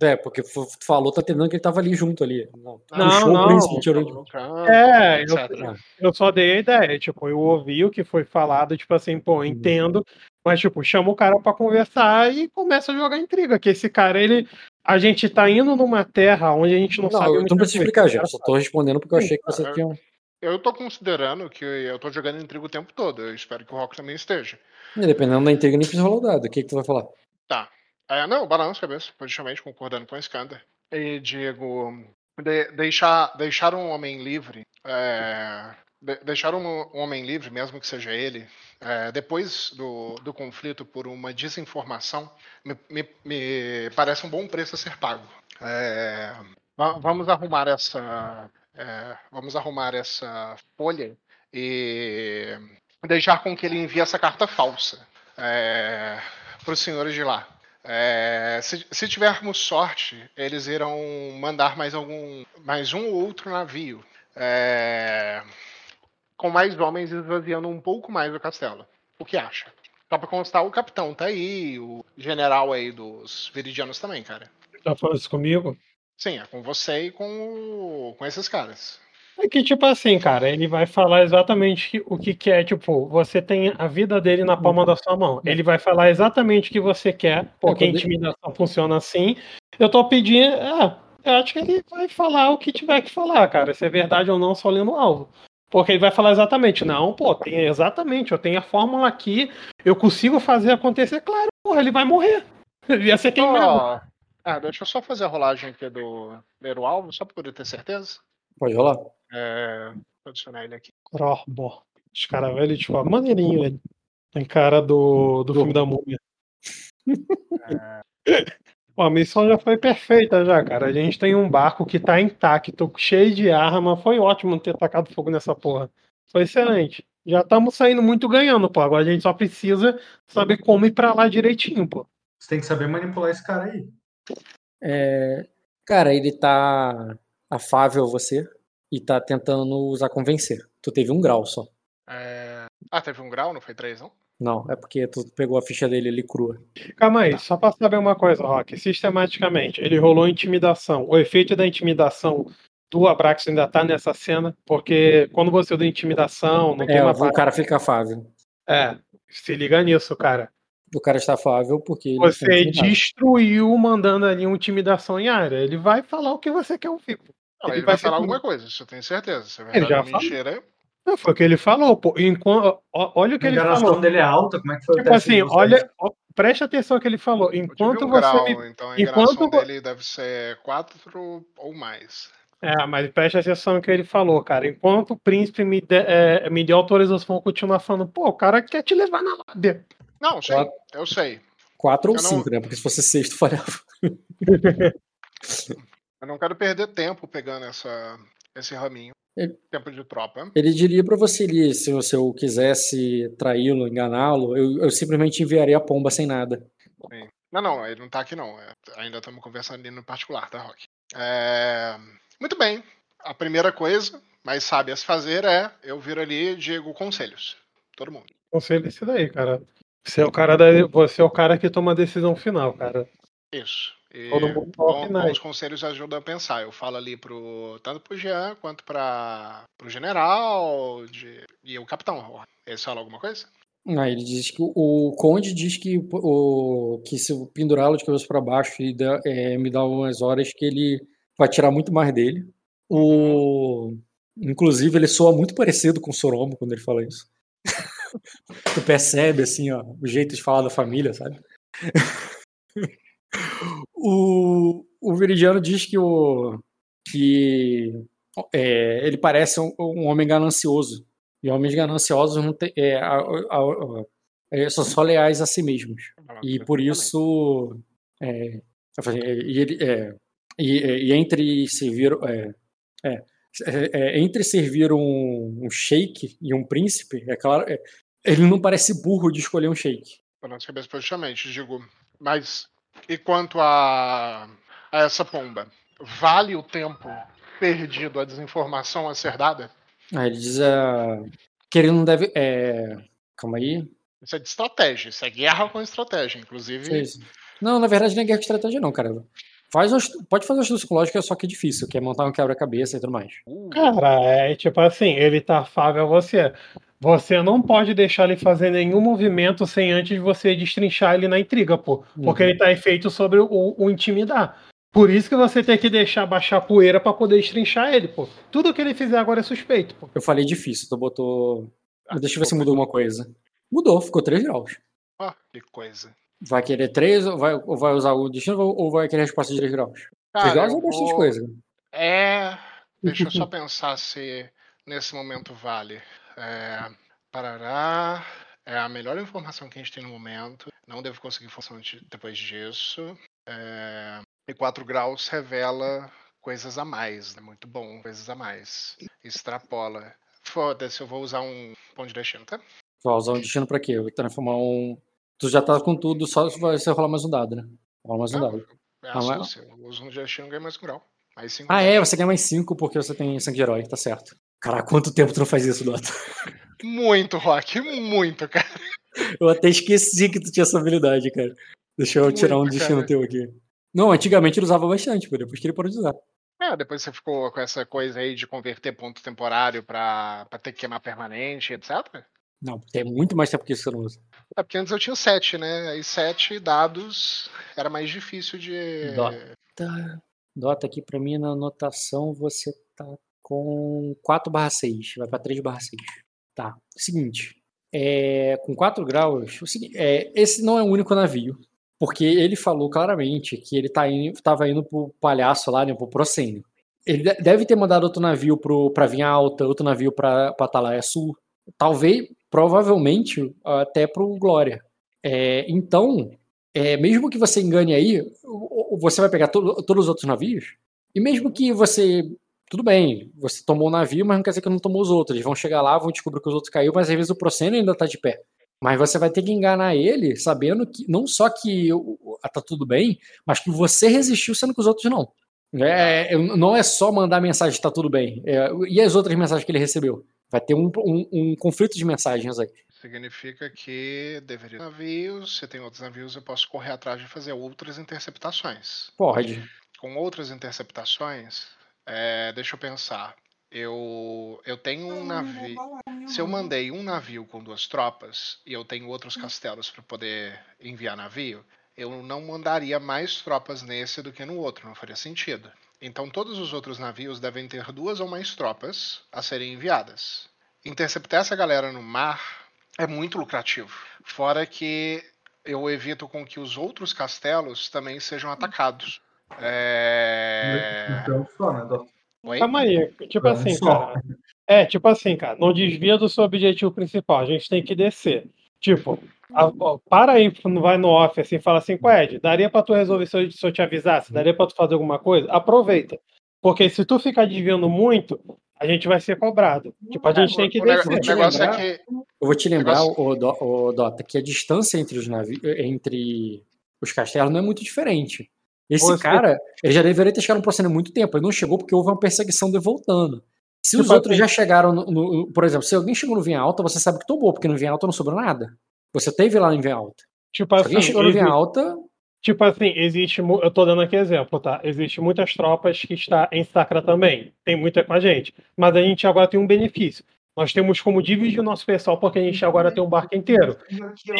é, porque tu falou, tá entendendo que ele tava ali junto ali. Não, não. não, príncipe, tirou de... É, eu, eu, só dei a ideia. Tipo, eu ouvi o que foi falado, tipo assim, pô, uhum. entendo, mas, tipo, chama o cara para conversar e começa a jogar intriga. Que esse cara, ele. A gente tá indo numa terra onde a gente não, não sabe. Eu não preciso explicar, já. Só tô respondendo porque eu achei que você tinha. eu tô considerando que eu tô jogando intriga o tempo todo. Eu espero que o Rock também esteja. E dependendo da intriga, nem precisa rolar o dado. O que, que tu vai falar? Tá. É, não, balanço cabeça, positivamente, concordando com a Skander. E Diego, de, deixar, deixar um homem livre. É, deixar um, homem livre, mesmo que seja ele, é, depois do, do conflito por uma desinformação, me, me, me parece um bom preço a ser pago. É, vamos arrumar essa. É, vamos arrumar essa folha e deixar com que ele envie essa carta falsa é, para os senhores de lá. É, se, se, tivermos sorte, eles irão mandar mais algum, mais um ou outro navio, é, com mais homens esvaziando um pouco mais o castelo. O que acha? Só pra constar, o capitão tá aí, o general aí dos Viridianos também, cara. Tá falando isso comigo? Sim, é com você e com, com esses caras. É que, tipo assim, cara, ele vai falar exatamente o que quer. Tipo, você tem a vida dele na palma da sua mão. Ele vai falar exatamente o que você quer, porque a intimidação funciona assim. Eu tô pedindo. É, eu acho que ele vai falar o que tiver que falar, cara. Se é verdade ou não, só lendo o alvo. Porque ele vai falar exatamente, não, pô, tem exatamente, eu tenho a fórmula aqui, eu consigo fazer acontecer, claro, porra, ele vai morrer. Ele ia ser queimado. Oh, ah, deixa eu só fazer a rolagem aqui do primeiro alvo, só pra poder ter certeza. Pode rolar. É, vou adicionar ele aqui. Corbo. Os caras velho, tipo, maneirinho, velho. Tem cara do, do filme da múmia. É... Pô, a missão já foi perfeita já, cara. A gente tem um barco que tá intacto, cheio de arma. Foi ótimo ter tacado fogo nessa porra. Foi excelente. Já estamos saindo muito ganhando, pô. Agora a gente só precisa saber como ir pra lá direitinho, pô. Você tem que saber manipular esse cara aí. É... Cara, ele tá afável a você e tá tentando usar convencer. Tu teve um grau só. É... Ah, teve um grau, não foi três, não? Não, é porque tu pegou a ficha dele ali crua. Calma aí, só pra saber uma coisa, Rock. Sistematicamente, ele rolou intimidação. O efeito da intimidação do Abrax ainda tá nessa cena, porque quando você usa intimidação, não é, tem uma. O cara fica afável. É, se liga nisso, cara. O cara está afável porque. Você destruiu mandando ali uma intimidação em área. Ele vai falar o que você quer ouvir. Não, ele, ele, vai, vai falar alguma coisa, isso eu tenho certeza. Se é ele já mentira, não, foi o que ele falou, pô. Enquanto, olha o que a ele falou. dele é alta, como é que foi tipo assim, olha, ó, preste atenção no que ele falou. Enquanto um você. Grau, me... Então a enquanto dele deve ser 4 ou mais. É, mas preste atenção no que ele falou, cara. Enquanto o príncipe me, de, é, me deu autorização, continuar falando, pô, o cara quer te levar na lábia. Não, sei, Quatro... eu sei. 4 ou 5, não... né? Porque se fosse 6, tu falhava. eu não quero perder tempo pegando essa, esse raminho. Ele, tempo de tropa. Ele diria para você ali, se você quisesse traí-lo, enganá-lo, eu, eu, simplesmente enviaria a pomba sem nada. Sim. Não, não, ele não tá aqui não. É, ainda estamos conversando ali no particular, tá, Rock? É... Muito bem. A primeira coisa mais sábia a se fazer é eu vir ali e digo conselhos. Todo mundo. Conselho esse daí, cara. Você é o cara da... Você é o cara que toma a decisão final, cara. Isso. E bom, bons conselhos ajudam a pensar. Eu falo ali pro, tanto pro Jean quanto para pro general de, e o capitão. Eles falam alguma coisa? Ah, ele diz que o Conde diz que, o, que se pendurá-lo de cabeça para baixo e dá, é, me dá umas horas que ele vai tirar muito mais dele. O, inclusive, ele soa muito parecido com o Soromo quando ele fala isso. tu percebe, assim, ó, o jeito de falar da família, sabe? O, o Viridiano diz que, o, que é, ele parece um, um, homem ganancioso. E homens gananciosos não tem, é, a, a, a, é, são só leais a si mesmos. E por isso. É, e, ele, é, e, e, entre servir. É, é, é, entre servir um, um sheik e um príncipe, é claro, ele não parece burro de escolher um cabeça positivamente, digo. Mas e quanto a, a essa pomba, vale o tempo perdido a desinformação a ser dada? Ah, ele diz uh, que ele não deve. É... Calma aí. Isso é de estratégia, isso é guerra com estratégia, inclusive. Sim, Não, na verdade não é guerra com estratégia, não, cara. Faz um, pode fazer um estudo psicológico, só que é difícil, que é montar um quebra-cabeça e tudo mais. Uh. Cara, é tipo assim, ele tá afável a você. Você não pode deixar ele fazer nenhum movimento sem antes você destrinchar ele na intriga, pô. Porque uhum. ele tá feito sobre o, o, intimidar. Por isso que você tem que deixar baixar a poeira pra poder estrinchar ele, pô. Tudo que ele fizer agora é suspeito, pô. Eu falei difícil, tu botou. Deixa eu ver se mudou alguma coisa. Mudou, ficou 3 graus. Ó, que coisa. Vai querer 3 ou vai, ou vai usar o destino ou vai querer a resposta de 3 graus? 3 Cara, graus eu é bastante vou- coisa. É. Deixa eu só pensar se nesse momento vale. É, parará. É a melhor informação que a gente tem no momento. Não devo conseguir informação de- depois disso. É, e 4 graus revela coisas a mais, né? Muito bom, coisas a mais. Extrapola. Foda-se, eu vou usar um ponto de destino, tá? Vai usar um destino pra quê? Eu vou transformar um. Tu já tá com tudo, só vai você rolar mais um dado, né? Rola mais um Não, dado. É Ah. Eu uso um ganho mais um grau. Mais 5 Ah, é, você ganha mais 5 porque você tem sangue de herói, tá certo. Caraca, quanto tempo tu não faz isso, Dota? Muito, Rock, muito, cara. Eu até esqueci que tu tinha essa habilidade, cara. Deixa eu tirar um Muito, destino cara. teu aqui. Não, antigamente ele usava bastante, pô, depois que ele parou de usar. É, depois você ficou com essa coisa aí de converter ponto temporário pra, pra ter que queimar permanente, etc. Não, tem muito mais tempo que isso que você não usa. É porque antes eu tinha sete, né? Aí sete dados era mais difícil de. Dota. Dota aqui pra mim na anotação você tá com 4 barra 6. Vai pra 3 barra 6. Tá. Seguinte. É, com 4 graus, o seguinte, é, esse não é o único navio. Porque ele falou claramente que ele tá indo, tava indo pro palhaço lá, né, pro Procênio. Ele de- deve ter mandado outro navio pro, pra Vinha Alta, outro navio pra, pra Atalaia Sul. Talvez, provavelmente, até pro Glória. É, então, é, mesmo que você engane aí, o- o- você vai pegar to- todos os outros navios, e mesmo que você. Tudo bem, você tomou um navio, mas não quer dizer que não tomou os outros. Eles vão chegar lá, vão descobrir que os outros caiu, mas às vezes o Procênio ainda tá de pé. Mas você vai ter que enganar ele, sabendo que não só que o- o- tá tudo bem, mas que você resistiu, sendo que os outros não. É, não é só mandar mensagem tá tudo bem. É, e as outras mensagens que ele recebeu? Vai ter um, um- um conflito de mensagens aí. Significa que deveria ter navios, se tem outros navios, eu posso correr atrás de fazer outras interceptações. Pode. Com outras interceptações, é, deixa eu pensar. Eu, eu tenho um navio. Se eu mandei um navio com duas tropas e eu tenho outros castelos para poder enviar navio, eu não mandaria mais tropas nesse do que no outro, não faria sentido. Então todos os outros navios devem ter duas ou mais tropas a serem enviadas. Interceptar essa galera no mar é muito lucrativo. Fora que eu evito com que os outros castelos também sejam atacados. É... Então só, né? Dó? Oi? Calma aí, tipo assim, cara. É, tipo assim, cara, não desvia do seu objetivo principal, a gente tem que descer. Tipo, a- ó, para aí, não vai no off assim, fala assim, Ed, daria pra tu resolver se eu, se eu te avisasse? Daria pra tu fazer alguma coisa? Aproveita. Porque se tu ficar desviando muito, a gente vai ser cobrado. Tipo, a gente tem que O, descer. o negócio é que Eu vou te lembrar, Negócio- o, o Dota, que a distância entre os navios, entre os castelos não é muito diferente. Esse Você- cara, ele já deveria ter chegado no processo há muito tempo. Ele não chegou porque houve uma perseguição dele voltando. Se os Tipo outros assim- já chegaram, no, no- por exemplo, se alguém chegou no Vinha Alta, você sabe que tomou, porque no Vinha Alta não sobrou nada. Você teve lá no Vinha Alta. Tipo Se assim, alguém chegou no Vinha Alta, Tipo assim, existe. Eu tô dando aqui exemplo, tá? Existe muitas tropas que está em Sacra também. Tem muita com a gente. Mas a gente agora tem um benefício. Nós temos como dividir o nosso pessoal, porque a gente agora tem um barco inteiro.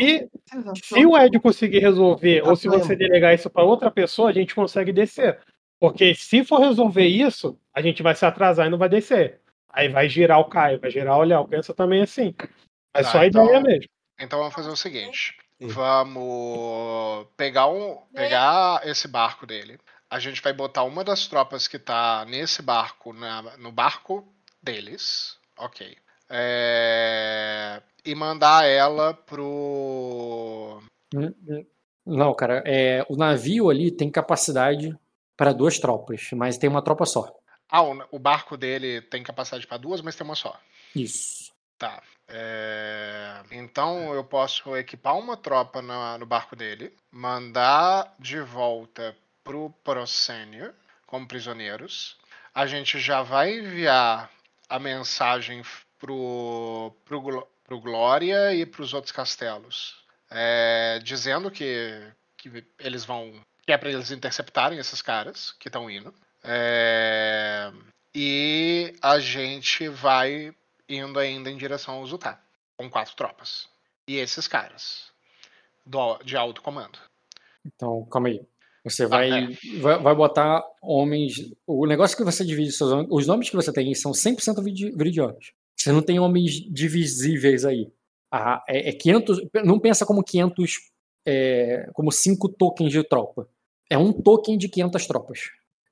E se o Ed conseguir resolver, ou se você delegar isso para outra pessoa, a gente consegue descer. Porque se for resolver isso, a gente vai se atrasar e não vai descer. Aí vai girar o Caio, vai girar o Léo. Pensa também assim. É Tá, só a então- ideia mesmo. Então vamos fazer o seguinte. Vamos pegar, um, pegar esse barco dele. A gente vai botar uma das tropas que tá nesse barco na- no barco deles. Ok. É, e mandar ela pro. Hum, hum. Não, cara, é, o navio ali tem capacidade para duas tropas, mas tem uma tropa só. Ah, o, barco dele tem capacidade para duas, mas tem uma só. Isso. Tá. É, Então eu posso equipar uma tropa na- no barco dele, mandar de volta pro Procênio como prisioneiros. A gente já vai enviar a mensagem pro, pro, pro Glória e pros outros castelos, é, dizendo que, que eles vão. que é para eles interceptarem esses caras que estão indo. É, E a gente vai indo ainda em direção ao Zutá, com quatro tropas. E esses caras, do, de alto comando. Então, calma aí. Você vai, é. vai, vai botar homens. O negócio que você divide seus homens, os nomes que você tem são 100% vidi- veridianos. Você não tem homens divisíveis aí. Ah, é, é 500. Não pensa como 500. é, como 5 tokens de tropa. É um token de 500 tropas.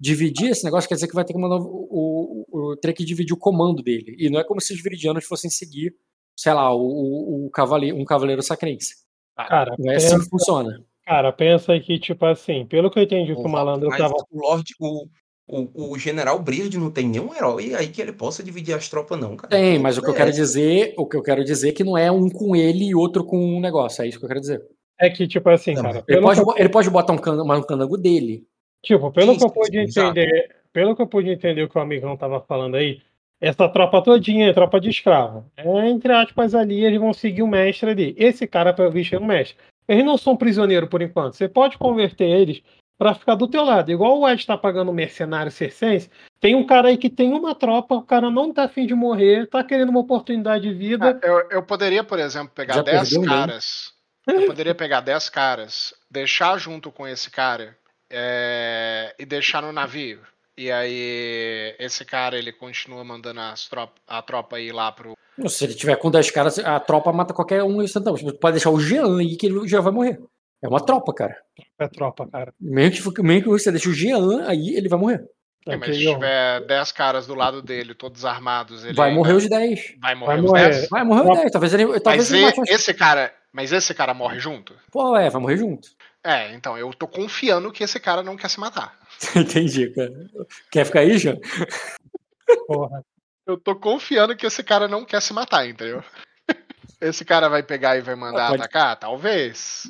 Dividir esse negócio quer dizer que vai ter que mandar o, o, o- ter que dividir o comando dele. E não é como se os viridianos fossem seguir, sei lá, o, o, o cavaleiro, um cavaleiro sacrense. Cara, Não é assim que pensa, funciona. cara, pensa que, tipo assim, pelo que eu entendi que o malandro Mas tava. o Lorde, o, o, o General Brilde não tem nenhum herói aí que ele possa dividir as tropas, não, cara. Tem, mas o que eu É, quero dizer, o que eu quero dizer é que não é um com ele e outro com um negócio. É isso que eu quero dizer. É que, tipo assim, Não, cara, Ele pode, que ele pode botar um, can- um candango dele. Tipo, pelo Sim, que eu pude sim, exato. entender, pelo que eu pude entender o que o amigão tava falando aí, essa tropa todinha é tropa de escravo. É, entre aspas, ali, eles vão seguir o mestre ali. Esse cara, pelo visto, é um mestre. Eles não são prisioneiros por enquanto. Você pode converter eles pra ficar do teu lado. Igual o Ed tá pagando mercenário circense, tem um cara aí que tem uma tropa, o cara não tá afim de morrer, tá querendo uma oportunidade de vida. Ah, eu, eu poderia, por exemplo, pegar Já 10 perdeu um caras. Eu poderia pegar 10 caras, deixar junto com esse cara é, e deixar no navio. E aí esse cara ele continua mandando as tropa, a tropa ir lá pro. Se ele tiver com 10 caras, a tropa mata qualquer um instantâneo. Você pode deixar o Jean aí que ele já vai morrer. É uma tropa, cara. É tropa, cara. Mesmo que, mesmo que você deixe o Jean aí, ele vai morrer. É, mas Ok, se tiver 10 caras do lado dele, todos armados, ele vai morrer os 10. vai morrer Vai os morrer. 10. Vai morrer os Tropa- 10. Talvez ele. Talvez Mas ele e- mate uns- esse cara, mas esse cara morre junto? Pô, é, vai morrer junto. É, então eu tô confiando que esse cara não quer se matar. Entendi, cara. Quer ficar aí, Jean? Porra. Eu tô confiando que esse cara não quer se matar, entendeu? Esse cara vai pegar e vai mandar Ah, pode- atacar? Talvez.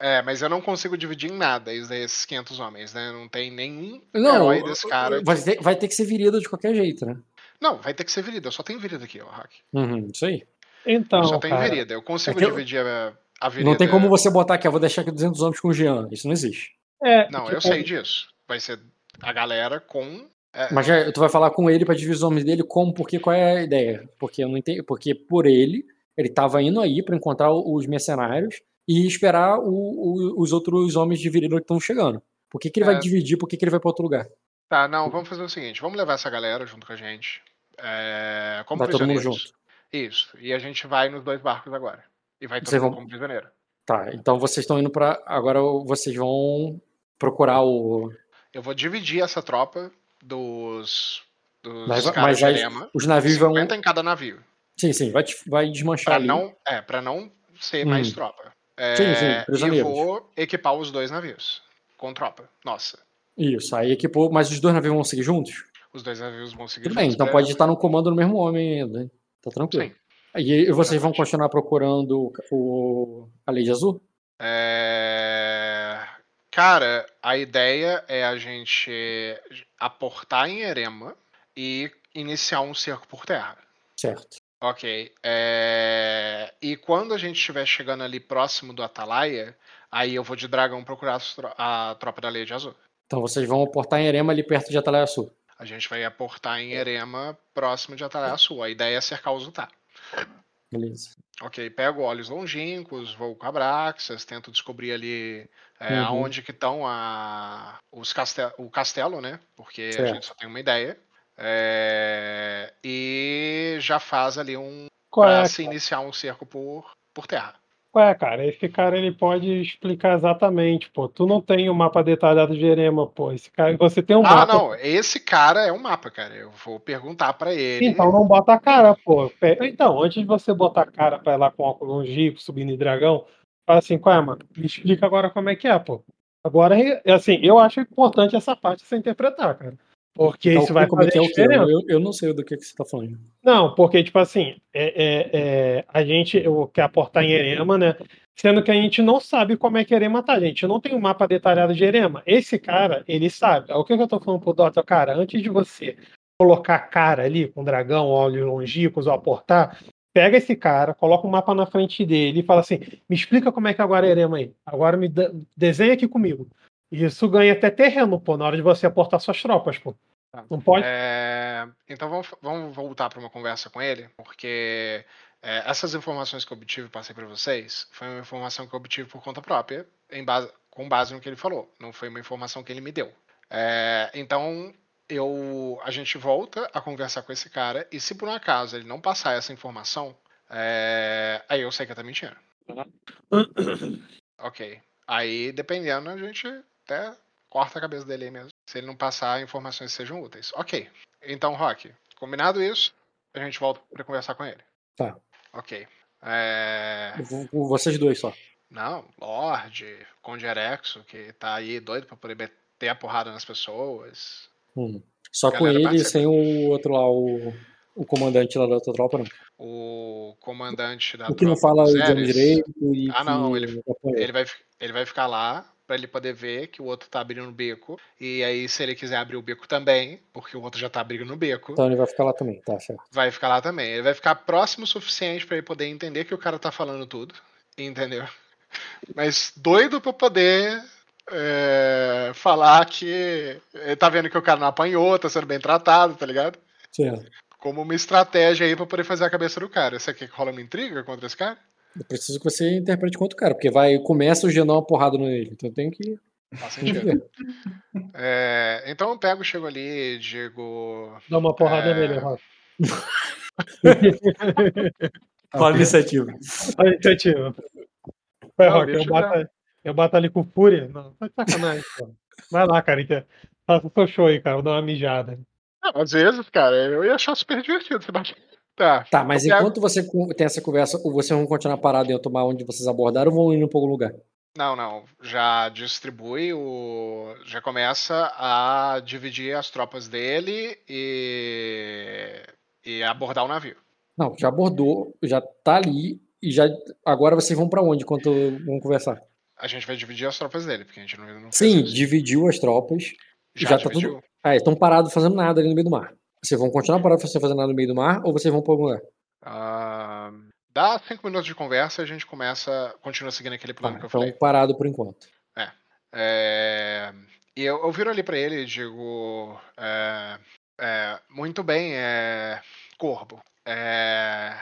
É, mas eu não consigo dividir em nada es- esses 500 homens, né? Não tem nenhum Não, herói desse cara. vai ter, vai ter que ser virida de qualquer jeito, né? Não, vai ter que ser virida. Eu só tenho virida aqui, ó, Hack. Uhum, isso aí. Então, eu só tenho cara, virida. Eu consigo É eu- dividir a, a virida. Não tem como você botar aqui, eu vou deixar aqui 200 homens com o Jean. Isso não existe. é, Não, tipo, eu sei disso. Vai ser a galera com. é, Mas já, tu vai falar com ele pra dividir os homens dele como, porque qual é a ideia? Porque eu não entendi, porque por ele, ele tava indo aí pra encontrar os mercenários e esperar o- o- os outros homens de virila que estão chegando. Por que, que ele É. vai dividir? Por que, que ele vai pra outro lugar? Tá, não, vamos fazer o seguinte: vamos levar essa galera junto com a gente. É, como Vai todo mundo junto. Isso. E a gente vai nos dois barcos agora. E vai mundo vão- como prisioneiro. Tá, então vocês estão indo pra. Agora vocês vão procurar o. Eu vou dividir essa tropa dos. dos Mas, caras mas aí os navios vão. 50 em cada navio. Sim, sim, vai, vai desmanchar Pra ali. não, é, pra não ser mais Hum. tropa. É, Sim, sim, e prisioneiros. vou equipar os dois navios. Com tropa. Nossa. Isso, aí equipou, mas os dois navios vão seguir juntos? Os dois navios vão seguir Tudo bem, juntos então pra- pode estar no comando do mesmo homem ainda. Tá tranquilo. Sim. E, vocês vão continuar procurando o, a Lei de Azul? É, Cara, a ideia é a gente aportar em Erema e iniciar um cerco por terra. Certo. Ok. é, E quando a gente estiver chegando ali próximo do Atalaia, aí eu vou de dragão procurar a tropa da Lei de Azul. Então vocês vão aportar em Erema ali perto de Atalaia Sul. A gente vai aportar em Erema próximo de Atalaia Sul. A ideia é cercar o Zutá. Beleza. Ok, pego olhos longínquos, vou com Abraxas, tento descobrir ali é, Uhum. aonde que estão a, os castel, o castelo, né? Porque a Certo. gente só tem uma ideia. É, e já faz ali um. qual Pra é, se iniciar um cerco por, por terra. Qual é, cara? Esse cara ele pode explicar exatamente, pô. Tu não tem o mapa detalhado de Erema, pô. Esse cara, você tem um Ah, mapa. não, esse cara é um mapa, cara. Eu vou perguntar pra ele. Então não bota a cara, pô. Então, antes de você botar a cara pra ir lá com óculos longínquo, subindo em dragão, fala assim, qual é, mano? Me explica agora como é que é, pô. Agora, é assim, eu acho importante essa parte você interpretar, cara. Porque Então, isso vai como é fazer que é o diferença. Eu, eu não sei do que, que você tá falando. Não, porque, tipo assim, é, é- é, a gente eu, quer aportar em Erema, né? Sendo que a gente não sabe como é que Erema tá, gente. Não tem um mapa detalhado de Erema. Esse cara, ele sabe. O que, que eu tô falando pro Dota? Cara, antes de você colocar cara ali com dragão, olhos longínquos ou aportar, pega esse cara, coloca um mapa na frente dele e fala assim: me explica como é que agora é Erema aí. Agora me desenha aqui comigo. Isso ganha até terreno, pô, na hora de você aportar suas tropas, pô. Tá. Não pode. É, então vamos, vamos voltar para uma conversa com ele, porque é, essas informações que eu obtive e passei para vocês foi uma informação que eu obtive por conta própria, base, com base no que ele falou. Não foi uma informação que ele me deu. É, então, eu, a gente volta a conversar com esse cara e se por um acaso ele não passar essa informação, é, aí eu sei que ele tá mentindo. ok. Aí, dependendo, a gente até corta a cabeça dele aí mesmo. Se ele não passar informações que sejam úteis. Ok. Então, Rock, combinado isso, a gente volta para conversar com ele. Tá. Ok. É... Vocês dois só. Não, Lorde, Conde Erexo, que tá aí doido pra poder meter a porrada nas pessoas. Hum. Só com ele, sem o outro lá, o, o comandante lá da outra tropa, não. O comandante da o que não fala o idioma direito e Ah, não, ele, ele, vai, ele vai ficar lá para ele poder ver que o outro tá abrindo o beco. E aí, se ele quiser abrir o beco também, porque o outro já tá abrindo no beco. Então ele vai ficar lá também, tá certo. Vai ficar lá também. Ele vai ficar próximo o suficiente para ele poder entender que o cara tá falando tudo. Entendeu? Mas doido pra poder é, falar que ele tá vendo que o cara não apanhou, tá sendo bem tratado, tá ligado? Certo. Como uma estratégia aí pra poder fazer a cabeça do cara. Você quer que rola uma intriga contra esse cara? Eu preciso que você interprete contra o cara, porque vai, começa o Genon uma porrada nele. Então eu tenho que. Faz sentido. é, então eu pego, chego ali, digo. Dá uma porrada é... nele, Rafa. Qual a iniciativa? A iniciativa. Vai, Rock, eu, bato, eu bato ali com fúria. Não, tá de sacanagem, pô. Vai lá, cara. Faça o seu show aí, cara. Vou dar uma mijada. Não, às vezes, cara, eu ia achar super divertido você bater. Tá. Tá, mas enquanto você tem essa conversa, vocês vão continuar parado em tomar onde vocês abordaram ou vão ir para algum lugar? Não, não. Já distribui o. Já começa a dividir as tropas dele e. e abordar o navio. Não, já abordou, já tá ali e já. Agora vocês vão para onde enquanto vão conversar? A gente vai dividir as tropas dele, porque a gente não. não Sim, dividiu as tropas. Já, já tá tudo. Ah, estão parados fazendo nada ali no meio do mar. Vocês vão continuar parados sem fazer nada no meio do mar ou vocês vão para algum lugar? Uh, dá cinco minutos de conversa e a gente começa, continua seguindo aquele plano ah, que eu então falei. parado por enquanto. É. é e eu, eu viro ali para ele e digo: é, é, muito bem, é, Corvo. É,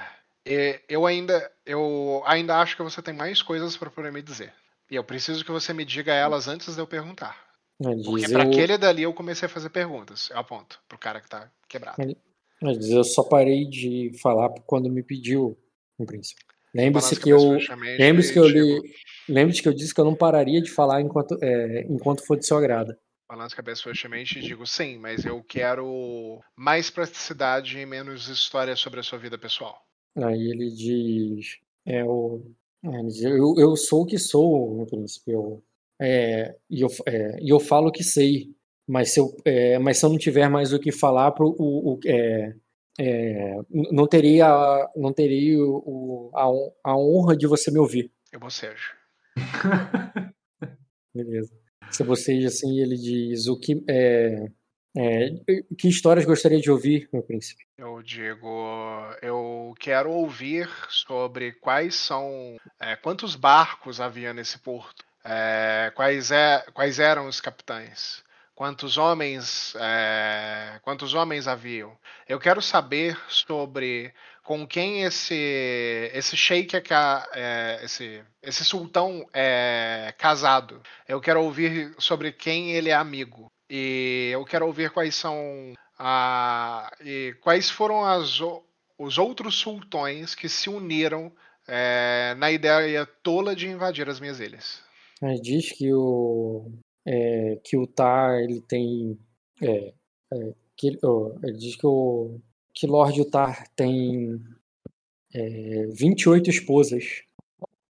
eu ainda, eu ainda acho que você tem mais coisas para poder me dizer. E eu preciso que você me diga elas antes de eu perguntar. Porque para eu... aquele dali eu comecei a fazer perguntas. Eu aponto pro cara que tá quebrado. Mas eu só parei de falar quando me pediu, no princípio. Lembre-se que eu. Lembre-se que eu li. Lembre-se que eu disse que eu não pararia de falar enquanto, é, enquanto for de seu agrado. Balanço cabeça frouxamente e digo sim, mas eu quero mais praticidade e menos história sobre a sua vida pessoal. Aí ele diz. É, o, eu, eu sou o que sou, no princípio. Eu, é, e, eu, é, e eu falo que sei, mas se eu, é, mas se eu não tiver mais o que falar, pro, o, o é, é, não teria, não teria o, a, a, honra de você me ouvir. Eu bocejo. Beleza. Se você assim, ele diz o que é, é, que histórias gostaria de ouvir, meu príncipe? Eu digo, eu quero ouvir sobre quais são, é, quantos barcos havia nesse porto, é, quais, é, quais eram os capitães, quantos homens, é, quantos homens haviam. Eu quero saber sobre com quem esse esse sheik é, é, esse esse sultão é casado. Eu quero ouvir sobre quem ele é amigo e eu quero ouvir quais são a e quais foram as os outros sultões que se uniram é, na ideia tola de invadir as minhas ilhas. Mas diz que o é, que o Tar ele tem é, é, que oh, ele diz que o que Lord Utar tem é, 28 esposas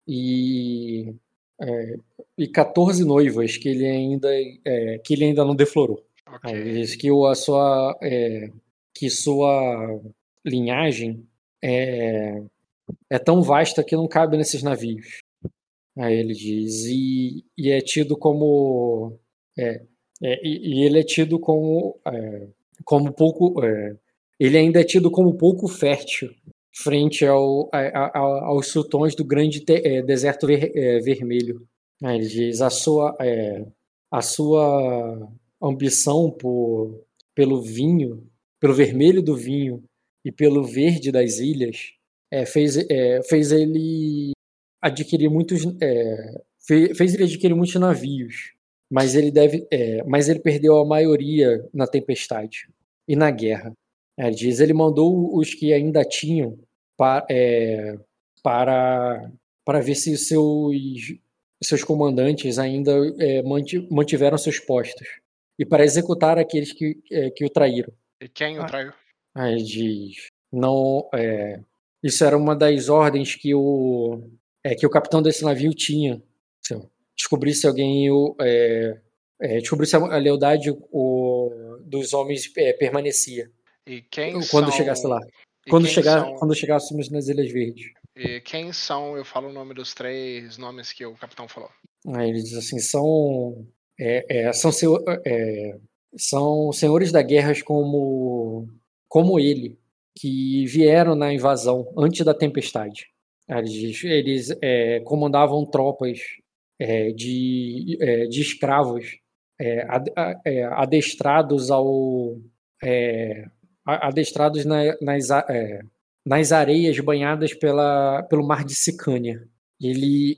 e é, e 14 noivas que ele ainda é, que ele ainda não deflorou. Okay. Ele diz que o, a sua é, que sua linhagem é, é tão vasta que não cabe nesses navios. Aí ele diz, e, e é tido como. É, é, e, ele é tido como, é, como pouco. É, ele ainda é tido como pouco fértil frente ao, a, a, aos sultões do grande te, é, deserto ver, é, vermelho. Aí ele diz, a sua, a sua ambição por, pelo vinho, pelo vermelho do vinho e pelo verde das ilhas fez, fez ele adquirir muitos é, fez, ele adquirir muitos navios, mas ele deve, é, mas ele perdeu a maioria na tempestade e na guerra. É, ele diz, ele mandou os que ainda tinham para, é, para para ver se seus seus comandantes ainda mantiveram seus postos e para executar aqueles que, que o traíram. E quem o ah. traiu? Aí diz, não, é, isso era uma das ordens que o, é, que o capitão desse navio tinha. Assim, descobrir se alguém é, é, descobrir se a lealdade o, dos homens é, permanecia. E quem quando são... chegasse lá. quando chegar, são... quando chegássemos nas Ilhas Verdes. E quem são? Eu falo o nome dos três nomes que o capitão falou. Aí ele diz assim, são é, é, são, é, são senhores da guerra como como ele, que vieram na invasão antes da tempestade. Eles, eles é, comandavam tropas é, de, é, de escravos é, é, adestrados ao é, adestrados na, nas, nas areias banhadas pela, pelo mar de Sicânia. Ele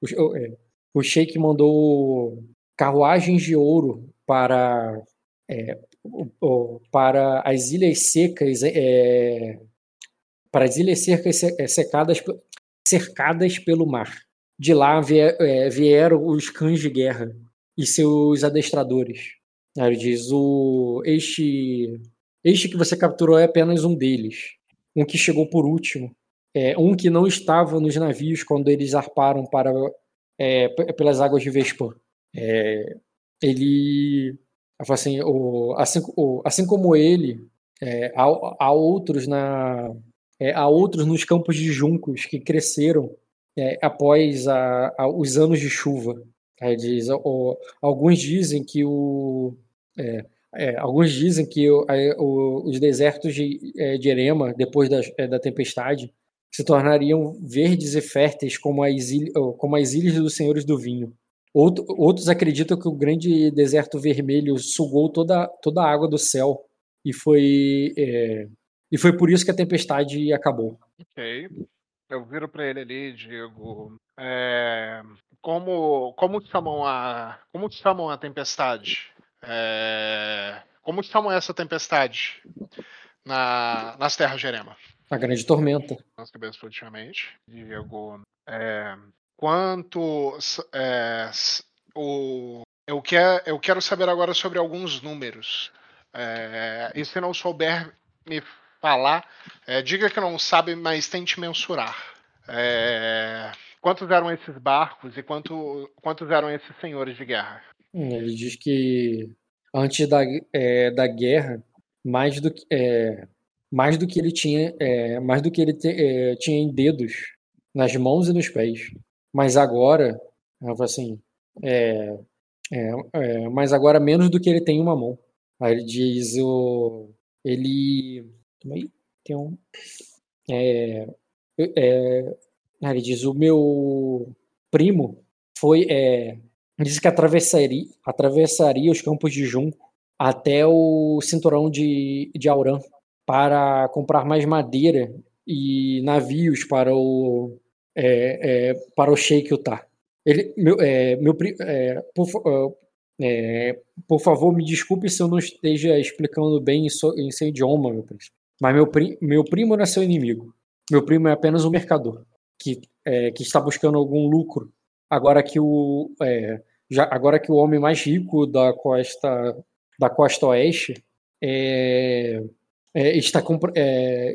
o, o sheik mandou carruagens de ouro para para as ilhas secas, é, para as ilhas secas é, secadas, cercadas pelo mar. De lá é, vieram os cães de guerra e seus adestradores. Ele diz: o, este, este que você capturou é apenas um deles, um que chegou por último, é, um que não estava nos navios quando eles arparam para é, pelas águas de Vespan. É, ele assim, o, assim, o, assim como ele, é, há, há, outros na é, há outros nos campos de juncos que cresceram é, após a, a, os anos de chuva. Diz, o, alguns dizem que o é, é, alguns dizem que o, o, os desertos de, é, de Erema, depois da, da tempestade, se tornariam verdes e férteis como as, ilhas, como as ilhas dos senhores do vinho. Outro, outros acreditam que o grande deserto vermelho sugou toda, toda a água do céu e foi é, e foi por isso que a tempestade acabou. Ok. Eu viro para ele ali e digo, é, como como chamam a como chamam a tempestade? É, como chamam essa tempestade na, nas terras de Erema? A grande tormenta. Nas cabeças ultimamente. Diego, é, quanto é, o, eu, quer, eu quero saber agora sobre alguns números. É, e se não souber me falar, é, diga que não sabe, mas tente mensurar. É, quantos eram esses barcos e quanto, quantos eram esses senhores de guerra? Hum, ele diz que antes da, é, da guerra, mais do que é, mais do que ele tinha, mais do que ele te, tinha em dedos, nas mãos e nos pés. Mas agora, assim, é, é, é, mas agora menos do que ele tem em uma mão. Aí ele diz o. Ele. Aí, tem um. É, é, ele diz: o meu primo foi. É, que atravessaria, atravessaria os campos de junco até o cinturão de, de Auran para comprar mais madeira e navios para o, é, é, para o Sheik Utah. Ele, meu, é, meu, é, por, é, por, favor, me desculpe se eu não esteja explicando bem em, em seu idioma, meu príncipe. Mas meu, meu primo não é seu inimigo. Meu primo é apenas um mercador que, é, que está buscando algum lucro. Agora que o já, agora que o homem mais rico da costa da costa oeste está, comp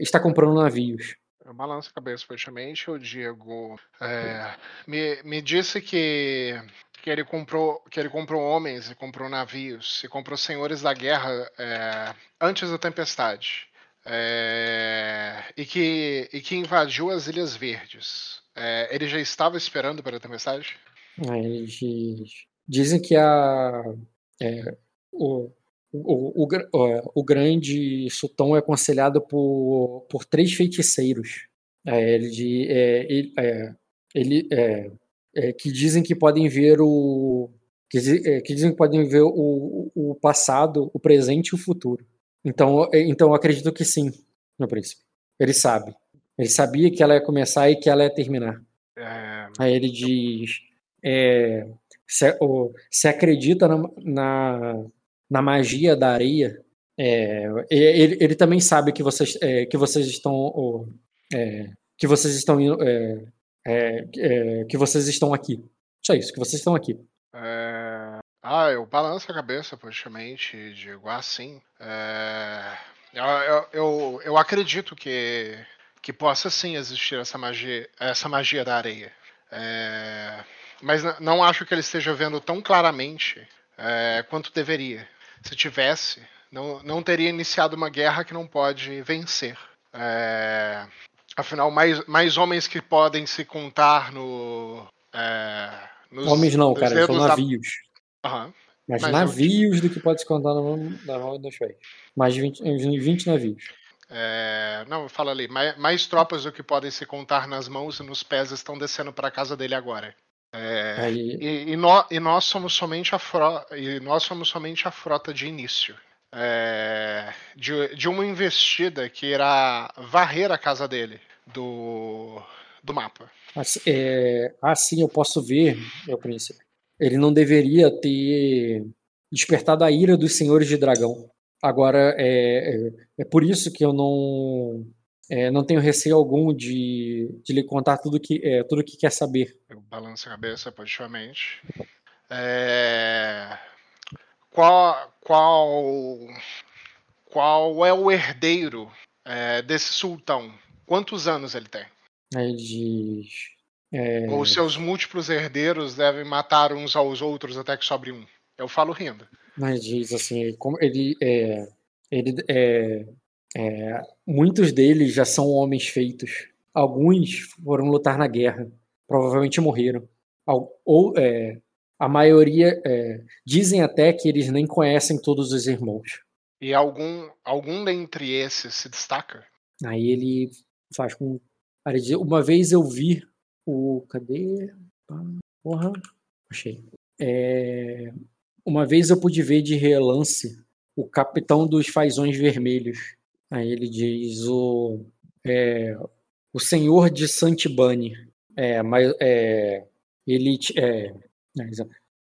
está comprando navios balança a cabeça praticamente. O Diego é, me, me disse que, que, ele comprou, que ele comprou homens e comprou navios e comprou senhores da guerra é, antes da tempestade. É, e, que, e que invadiu as Ilhas Verdes. É, ele já estava esperando pela tempestade? É, eles dizem que a, é, o, o, o, o, grande sultão é aconselhado por, por três feiticeiros. É, ele, é, ele, é, ele que dizem que podem ver o que, que, dizem que podem ver o, o passado, o presente e o futuro. Então, então eu acredito que sim, meu príncipe. Ele sabe. Ele sabia que ela ia começar e que ela ia terminar. É, Aí ele diz: é, se, o- se acredita na, na, na magia da areia. é, ele, ele também sabe que vocês, é, que vocês estão. o- é, que vocês estão é, é, é, que vocês estão aqui. Só isso, que vocês estão aqui. Ah, eu balanço a cabeça praticamente e digo, ah, sim. É, Eu, eu, eu, acredito que, que possa sim existir essa magia, essa magia da areia. É, Mas não acho que ele esteja vendo tão claramente é, quanto deveria. Se tivesse, não, não teria iniciado uma guerra que não pode vencer. É, Afinal, mais, mais homens que podem se contar no. é, nos- Homens não, cara, são dedos navios. Aham. Mas, eu- navios do que pode se contar na mão dos pés. Mais de 20, uns 20 navios. É, não, fala ali. Mais, mais tropas do que podem se contar nas mãos e nos pés estão descendo para a casa dele agora. É, Aí, e, e nó- e nós somos somente a frota, e nós somos somente a frota de início. É, de, de uma investida que irá varrer a casa dele do, do mapa. assim, é, assim eu posso ver, meu príncipe. Ele não deveria ter despertado a ira dos senhores de dragão. Agora, é, é, é por isso que eu não, é, não tenho receio algum de, de lhe contar tudo que, é, tudo que quer saber. Eu balanço a cabeça positivamente. É, qual, qual, qual é o herdeiro é, desse sultão? Quantos anos ele tem? Ele diz. É, Ou seus múltiplos herdeiros devem matar uns aos outros até que sobre um? Eu falo rindo. Mas diz assim, como ele é, ele é, é, muitos deles já são homens feitos. Alguns foram lutar na guerra, provavelmente morreram. Ou é, a maioria é, dizem até que eles nem conhecem todos os irmãos. E algum, algum dentre esses se destaca? Aí ele faz com. Uma vez eu vi o. Cadê? Porra. Achei. É, Uma vez eu pude ver de relance o capitão dos fazões vermelhos. Aí ele diz o. é, o senhor de Santibani. É, mas é, ele. É,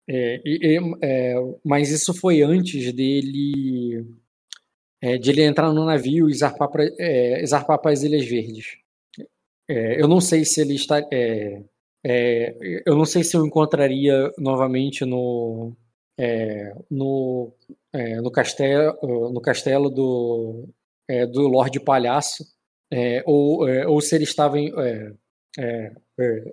é. É, mas isso foi antes dele é, de ele entrar no navio e zarpar é, para as Ilhas Verdes. É, eu não sei se ele está. é, é, eu não sei se eu encontraria novamente no é, no, é, no castelo no castelo do é, do Lorde Palhaço ou, ou se ele estava em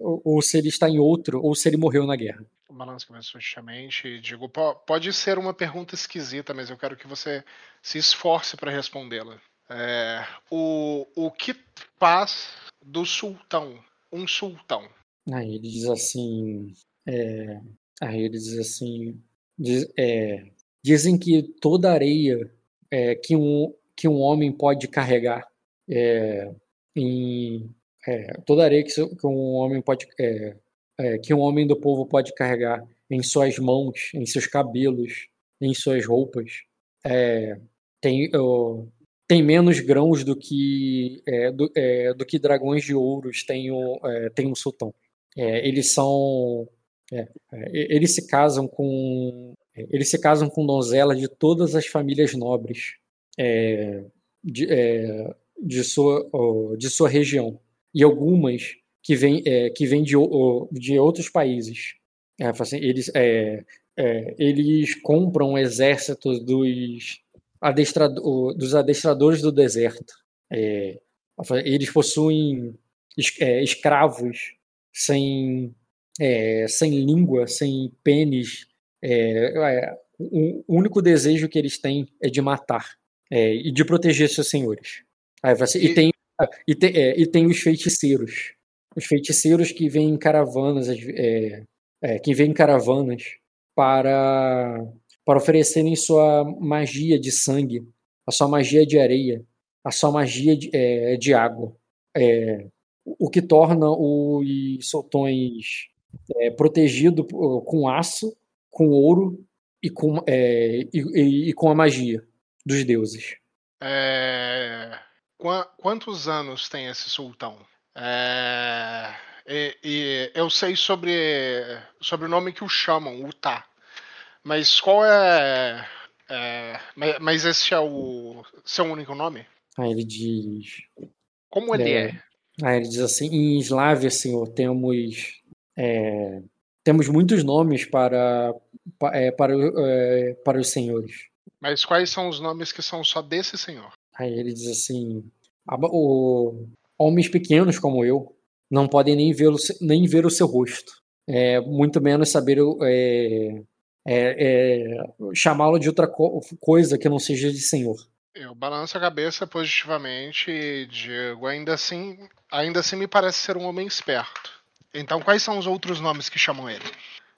ou, ou se ele está em outro ou se ele morreu na guerra. Eu balanço a cabeça sutilmente e digo: "Po- pode ser uma pergunta esquisita, mas eu quero que você se esforce para respondê-la. É, o, o que faz do sultão um sultão? Aí ele diz assim. é, aí ele diz assim. diz- é, dizem que toda areia é, que, um, que um homem pode carregar é, em. é, toda areia que, que um homem pode. é, que um homem do povo pode carregar em suas mãos, em seus cabelos, em suas roupas, tem, ó, tem menos grãos do que, é, do, é, do que dragões de ouros tem, o, é, tem sultão. É, eles são. é, é, eles se casam com. Eles se casam com donzelas de todas as famílias nobres de, de, sua, de sua região. E algumas que vêm que vêm de, de outros países. Assim, eles, eles compram exércitos dos, adestrado- dos adestradores do deserto. É, eles possuem é, escravos sem, é, sem língua, sem pênis. É, é, o único desejo que eles têm é de matar é, e de proteger seus senhores. Aí assim, e, E- tem, e, tem, e tem os feiticeiros. Os feiticeiros que vêm em caravanas, que vêm em caravanas para, para oferecerem sua magia de sangue, a sua magia de areia, a sua magia de, é, de água. É, o que torna os sultões é, protegidos com aço, com ouro e com, é, e, e- com a magia dos deuses. É, qua- quantos anos tem esse sultão? É, e, e eu sei sobre, sobre o nome que o chamam, o Tá. Mas qual é. é, mas, esse é o seu único nome? Aí ele diz. Como ele É. é? Aí ele diz assim: em Slávia, senhor, temos. é, temos muitos nomes para, pa- é, para, o- é, para os senhores. Mas quais são os nomes que são só desse senhor? Aí ele diz assim: "Aba- o- homens pequenos como eu não podem nem ver o, nem ver o seu rosto, é, muito menos saber é, é, é, chamá-lo de outra co- coisa que não seja de senhor. Eu balanço a cabeça positivamente e digo, ainda assim, ainda assim me parece ser um homem esperto. Então quais são os outros nomes que chamam ele?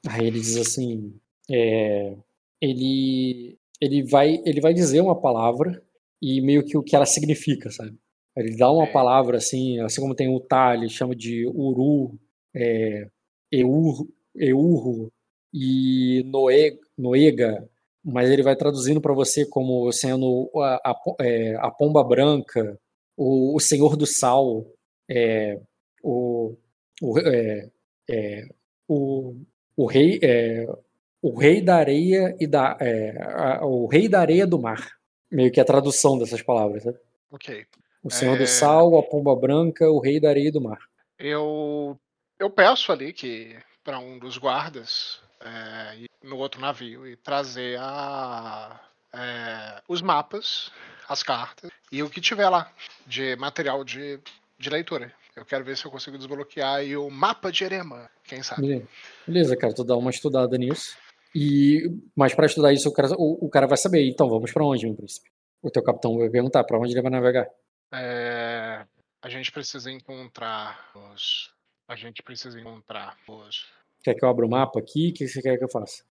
Aí ele diz assim: é, ele, ele, vai, ele vai dizer uma palavra e meio que o que ela significa, sabe? Ele dá uma palavra assim, assim como tem o Tá, ele chama de Uru, é, Eur, Eurro e Noe, Noega, mas ele vai traduzindo para você como sendo a, a, é, a pomba branca, o, o senhor do sal, é, o, o, é, é, o, o rei é, o rei da areia e da é, a- o rei da areia do mar meio que a tradução dessas palavras sabe? Ok. o senhor do sal a pomba branca o rei da areia e do mar Eu, eu peço ali que para um dos guardas é, no outro navio e trazer a, é, os mapas, as cartas e o que tiver lá de material de, de leitura. Eu quero ver se eu consigo desbloquear o mapa de Erema, quem sabe. beleza, beleza cara tu dá uma estudada nisso e mas para estudar isso o cara, o, o cara vai saber então vamos para onde meu príncipe o teu capitão vai perguntar para onde ele vai navegar É, a gente precisa encontrar os. A gente precisa encontrar os. Quer que eu abra o mapa aqui o que você quer que eu faça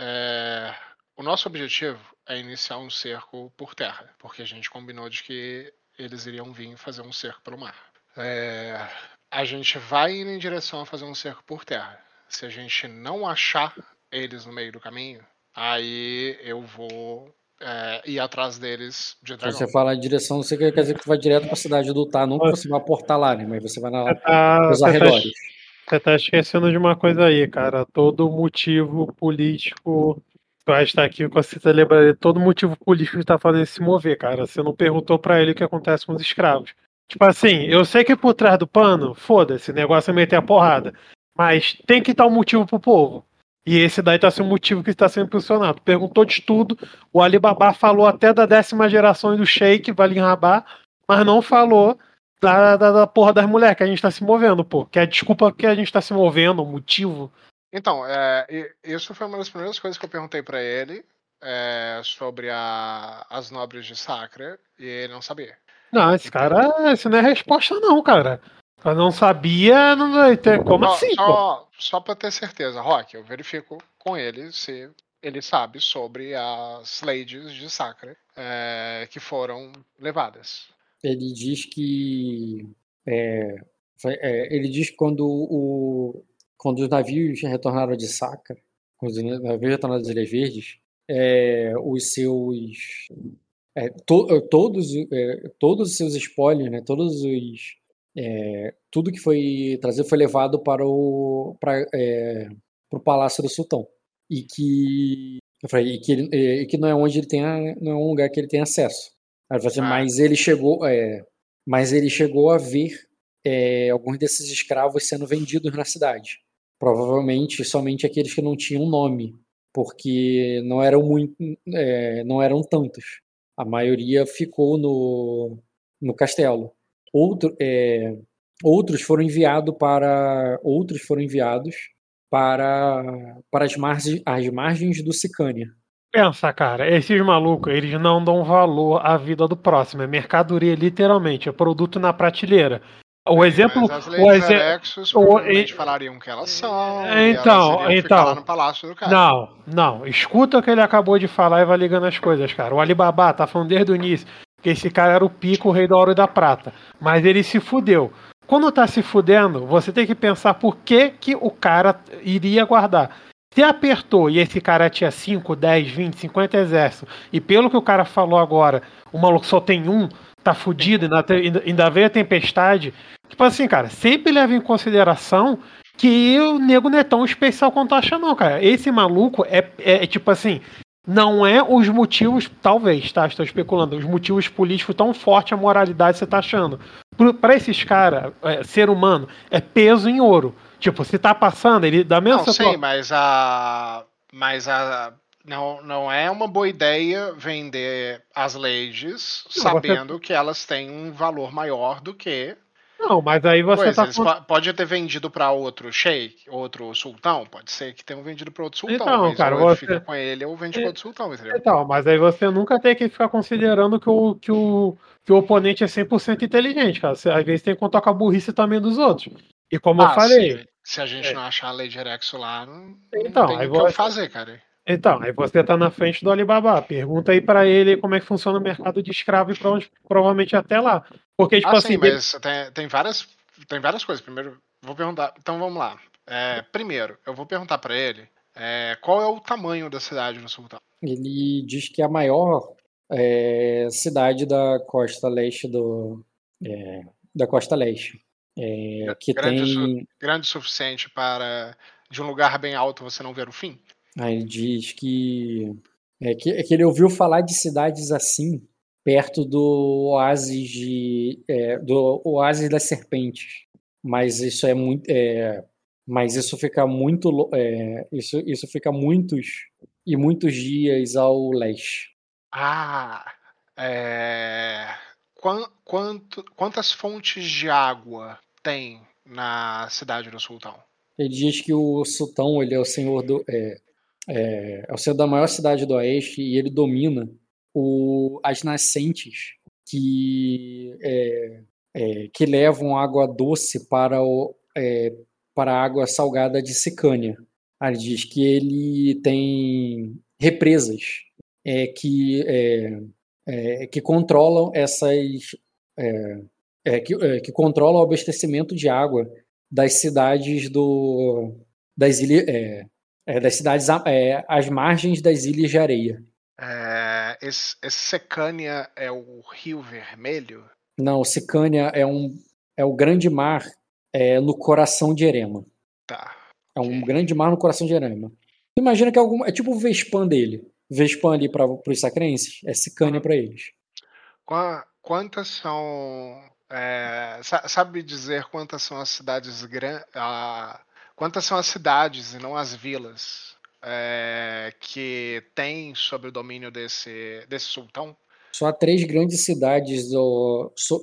É, o nosso objetivo é iniciar um cerco por terra, porque a gente combinou de que eles iriam vir fazer um cerco pelo mar. É, a gente vai indo em direção a fazer um cerco por terra. Se a gente não achar eles no meio do caminho, aí eu vou é, ir atrás deles de Quando dragão. você fala em direção, você quer dizer que tu vai direto para a cidade do Tá, não que você vai portar lá, né? Mas você vai na, Você tá, nos você, tá, arredores. Você tá esquecendo de uma coisa aí, cara. Todo motivo político. Vai estar aqui com você lembra todo motivo político que tá fazendo ele se mover, cara. Você não perguntou pra ele o que acontece com os escravos. Tipo assim, eu sei que por trás do pano, foda-se, negócio é meter a porrada. Mas tem que dar um motivo pro povo. E esse daí tá sendo o motivo que está sendo impulsionado. Perguntou de tudo. O Alibaba falou até da décima geração do Sheik, Valim Rabá, mas não falou da, da, da porra das mulheres que a gente tá se movendo, pô. Que é a desculpa que a gente tá se movendo, o motivo. Então, é, isso foi uma das primeiras coisas que eu perguntei pra ele é, sobre a- as nobres de Sacra e ele não sabia. Não, esse cara, isso não é resposta, não, cara. Eu não sabia, não vai ter. Como só, assim, pô? só, só pra ter certeza, Rock, eu verifico com ele se ele sabe sobre as ladies de Sacra é, que foram levadas. Ele diz que. é, é, ele diz que quando, o, quando os navios retornaram de Saca, quando os navios retornaram das Ilhas Verdes, é, os seus. é, to- todos, é, todos os seus spoilers, né, todos os. é, tudo que foi trazido foi levado para o, para, é, o Palácio do Sultão. E que. Eu falei, e que, ele- e que não é onde ele tem. Não é um lugar que ele tem acesso. Aí assim, Ah. mas ele chegou, é, mas ele chegou a ver é, alguns desses escravos sendo vendidos na cidade. Provavelmente somente aqueles que não tinham nome, porque não eram muito, é, não eram tantos. A maioria ficou no, no castelo. Outro, é, outros foram enviados para outros foram enviados para para as margens, as margens do Sicânia. Pensa, cara, esses malucos, eles não dão valor à vida do próximo. É mercadoria, literalmente. É produto na prateleira. O exemplo. Mas as. Erexus o- provavelmente e- falariam que elas são. Então, então. lá no palácio do cara. Não, não. Escuta o que ele acabou de falar e vai ligando as coisas, cara. O Alibaba tá falando desde o início que esse cara era o pico, o rei da ouro e da prata. Mas ele se fudeu. Quando tá se fudendo, você tem que pensar por que, que o cara iria guardar. Se apertou e esse cara tinha 5, 10, 20, 50 exércitos, e pelo que o cara falou agora, o maluco só tem um, tá fudido, ainda, ainda veio a tempestade. Tipo assim, cara, sempre leva em consideração que o nego não é tão especial quanto acha, não, cara. Esse maluco é, é, é tipo assim. Não é os motivos, talvez, tá? Estou especulando. Os motivos políticos tão forte a moralidade você tá achando. Para esses caras, é, ser humano, é peso em ouro. Tipo, se tá passando, ele da mesma Não, sim, mas a. Mas a. Não, não é uma boa ideia vender as leis sabendo você... que elas têm um valor maior do que não, mas aí você pois, tá. Eles pode ter vendido para outro sheik, outro sultão, pode ser que tenham vendido para outro sultão. Então, mas cara, você fica com ele ou vende é... para outro sultão, entendeu? Então, mas aí você nunca tem que ficar considerando que o, que o, que o oponente é 100% inteligente, cara. Você, às vezes tem que contar com a burrice também dos outros. E como ah, eu falei. Se, se a gente é. não achar a lei de Erexo lá, não, então, não tem o que fazer, cara. Então, aí você tá na frente do Alibaba. Pergunta aí para ele como é que funciona o mercado de escravo e provavelmente até lá. Porque, tipo ah, assim. Sim, mas tem, tem, várias, tem várias coisas. Primeiro, vou perguntar. Então vamos lá. É, primeiro, eu vou perguntar para ele é, qual é o tamanho da cidade do Sultão. Ele diz que é a maior é, cidade da costa leste do. É, da costa leste. É, que grande, tem... grande o suficiente para de um lugar bem alto você não ver o fim? Aí ele diz que é, que, é que ele ouviu falar de cidades assim perto do oásis de é, do oásis das serpentes, mas isso é muito é, mas isso fica muito é, isso isso fica muitos e muitos dias ao leste. Ah, é... Quanto, quantas fontes de água tem na cidade do Sultão? Ele diz que o Sultão ele é o senhor do é, é, é o centro da maior cidade do Oeste e ele domina o, as nascentes que, é, é, que levam água doce para, o, é, para a água salgada de Sicânia. Ele diz que ele tem represas é, que, é, que controlam essas. Que, que controlam o abastecimento de água das cidades do, das ilhas é, das cidades é, às margens das ilhas de areia. É, esse, esse Secânia é o Rio Vermelho? Não, Secânia é um é o grande mar é, no coração de Erema. Tá. É um grande mar no coração de Erema. Imagina que é, algum, é tipo o Vespan dele. Vespan ali para os sacrenses é Secânia para eles. Quantas são. É, sabe dizer quantas são as cidades grandes Quantas são as cidades e não as vilas é, que tem sob o domínio desse, desse sultão? Só três grandes cidades do, so,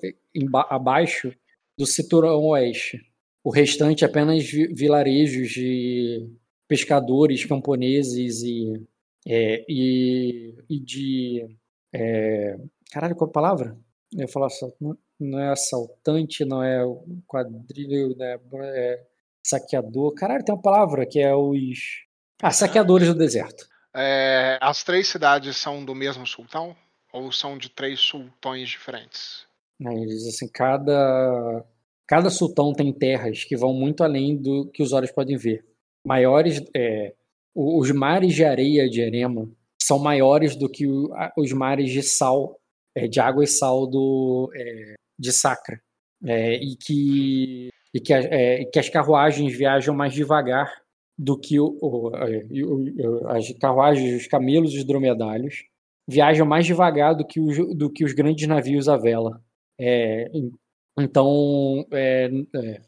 abaixo do cinturão oeste. O restante é apenas vilarejos de pescadores, camponeses e, é, e, e de. É, caralho, qual a palavra? Eu ia falar, não é assaltante, não é quadrilho, né? É, saqueador. Caralho, tem uma palavra que é os. Ah, saqueadores do deserto. É, as três cidades são do mesmo sultão? Ou são de três sultões diferentes? Eles, assim, cada, cada sultão tem terras que vão muito além do que os olhos podem ver. Maiores. É, os mares de areia de Erema são maiores do que os mares de sal, é, de água e sal do, é, de Sacra. É, e que e que, é, que as carruagens viajam mais devagar do que o, o, o, as carruagens, os camelos e os dromedários viajam mais devagar do que os, do que os grandes navios à vela. É, então, é, é,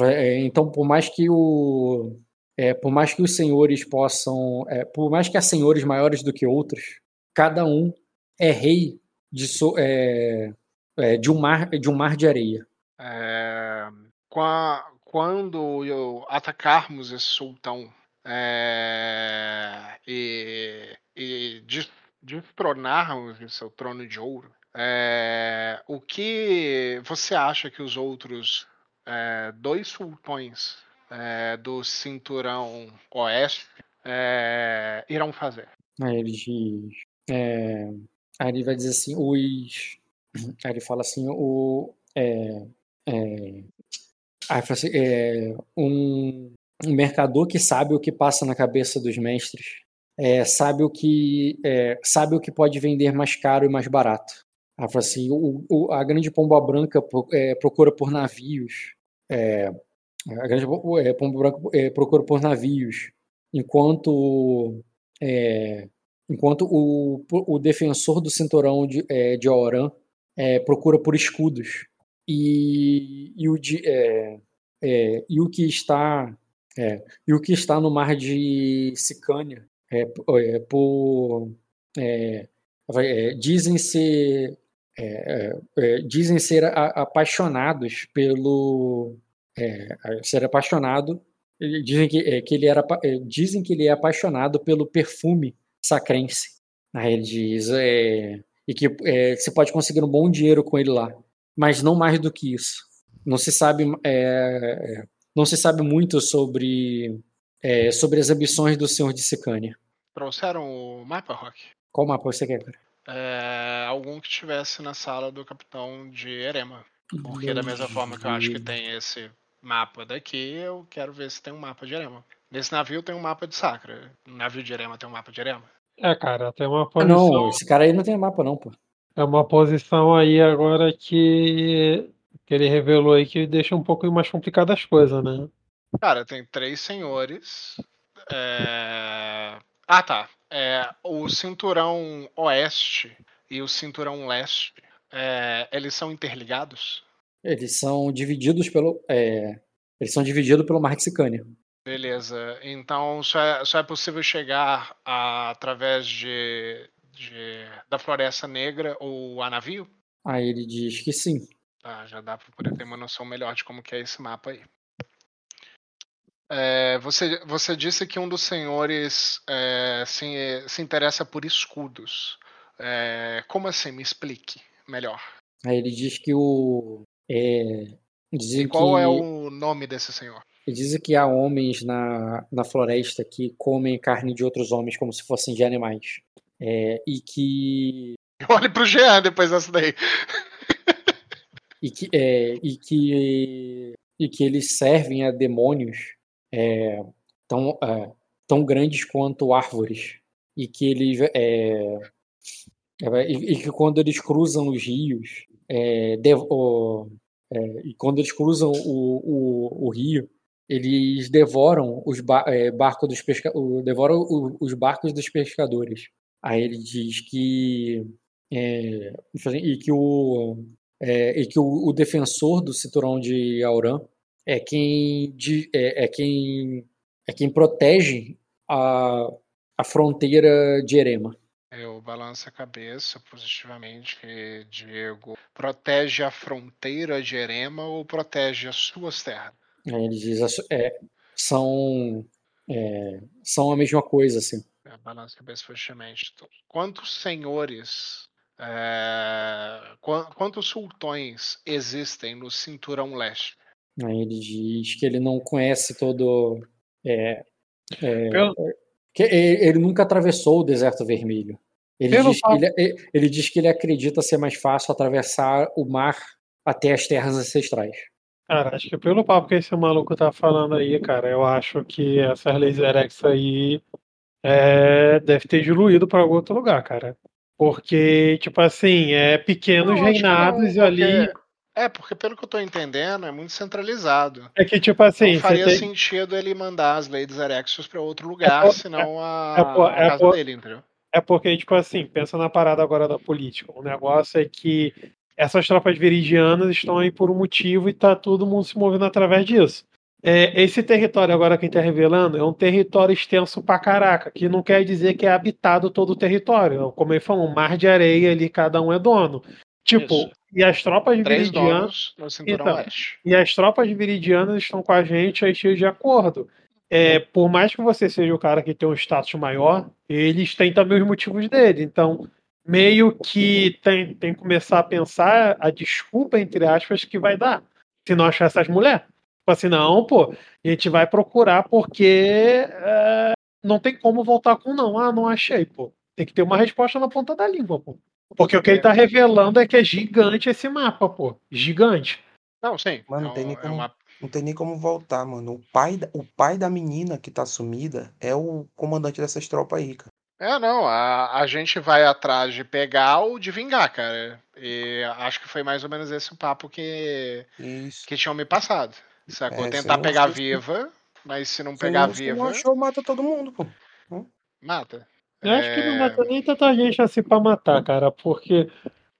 é, então, por mais que o é, por mais que os senhores possam, é, por mais que há senhores maiores do que outros, cada um é rei de, so, de um mar de um mar de areia. É, quando atacarmos esse sultão é, e, e destronarmos o seu trono de ouro, é, o que você acha que os outros é, dois sultões é, do cinturão oeste é, irão fazer? Aí ele diz. É, aí ele vai dizer assim: os. Aí ele fala assim: o. É, é, assim, é, um, um, mercador que sabe o que passa na cabeça dos mestres, é, sabe o que é, sabe o que pode vender mais caro e mais barato. Ela fala assim: o, o, a grande pomba branca é, procura por navios. É, a grande é, pomba branca é, procura por navios, enquanto enquanto o, o defensor do cinturão de, de Oran procura por escudos. E, e, o, de, e o que está e o que está no mar de Sicânia por dizem ser é, é, dizem ser a, apaixonados pelo é, ser apaixonado dizem que, é, que ele era é, dizem que ele é apaixonado pelo perfume sacrense aí ele diz é, e que você pode conseguir um bom dinheiro com ele lá mas não mais do que isso não se sabe não se sabe muito sobre sobre as ambições do senhor de Sicânia trouxeram o mapa Rock qual mapa você quer cara é, algum que estivesse na sala do capitão de Erema. Porque da mesma forma que eu acho que tem esse mapa daqui, eu quero ver se tem um mapa de Erema. Nesse navio tem um mapa de Sacra. No navio de Erema tem um mapa de Erema. É, cara, tem uma posição. Ah, não, esse cara aí não tem mapa, não, pô. É uma posição aí agora que, que ele revelou aí que deixa um pouco mais complicadas as coisas, né? Cara, tem três senhores. É... Ah, tá é, o cinturão oeste e o cinturão leste, é, eles são interligados? Eles são divididos pelo. É, eles são divididos pelo Mar de Sicânia. Beleza. Então só é, só é possível chegar a, através de, de, da Floresta Negra ou a navio? Aí ele diz que sim. Tá, já dá para poder ter uma noção melhor de como que é esse mapa aí. É, você, você disse que um dos senhores é, se, se interessa por escudos. É, como assim? Me explique melhor. Aí ele diz que o. É, e qual que, é o nome desse senhor? Ele diz que há homens na, na floresta que comem carne de outros homens como se fossem de animais. É, e que. Olhe pro Jean depois dessa daí. e que, é, e que e que eles servem a demônios é, tão, é, tão grandes quanto árvores e que eles é, é e, e, que quando eles cruzam os rios é, e quando eles cruzam o, o, o rio eles devoram os ba barcos dos pesca devoram os barcos dos pescadores aí ele diz que e que o e que o, o defensor do cinturão de Auran é quem, é, é quem, é quem protege a, a fronteira de Erema. Eu balanço a cabeça positivamente, Diego. Protege a fronteira de Erema ou protege as suas terras? Ele diz, é, são, é, são a mesma coisa, assim. Eu balanço a cabeça positivamente. Quantos senhores, é, quantos sultões existem no cinturão leste? Aí ele diz que ele não conhece todo. É, é, que ele nunca atravessou o deserto vermelho. Ele diz, ele, ele diz, que ele acredita ser mais fácil atravessar o mar até as terras ancestrais. Cara, acho que pelo papo que esse maluco tá falando aí, cara, eu acho que essas Laser X aí é, deve ter diluído para algum outro lugar, cara. Porque, tipo assim, é pequenos não, reinados e ali. É, porque pelo que eu tô entendendo, é muito centralizado. É que, tipo assim. Não faria tem... sentido ele mandar as Ladies Erections pra outro lugar, é por... senão a, é por... a é casa por... dele, entendeu? É porque, tipo assim, pensa na parada agora da política. O negócio é que essas tropas viridianas estão aí por um motivo e tá todo mundo se movendo através disso. É, esse território, agora quem tá revelando, é um território extenso pra caraca, que não quer dizer que é habitado todo o território. Como ele falou, um mar de areia ali, cada um é dono. Tipo, Isso. e as tropas Três viridianas. Então, e as tropas viridianas estão com a gente aí de acordo. É, por mais que você seja o cara que tem um status maior, eles têm também os motivos dele. Então, meio que tem, tem que começar a pensar a desculpa, entre aspas, que vai dar. Se não achar essas mulheres. Tipo assim, não, pô, a gente vai procurar porque é, não tem como voltar com não. Ah, não achei, pô. Tem que ter uma resposta na ponta da língua, pô. Porque o que ele tá revelando é que é gigante esse mapa, pô. Gigante. Não, sim. Mano, não, tem nem é como, uma... não tem nem como voltar, mano. O pai, o pai da menina que tá sumida é o comandante dessas tropas aí, cara. É, não, a, a gente vai atrás de pegar ou de vingar, cara. E acho que foi mais ou menos esse o papo que, Isso. que tinham me passado. Sacou? É, Tentar não pegar achou- viva, mas se não Se pegar não- se viva, não achou, mata todo mundo, pô. mata. Eu acho que não É, mata nem tanta gente assim pra matar, cara, porque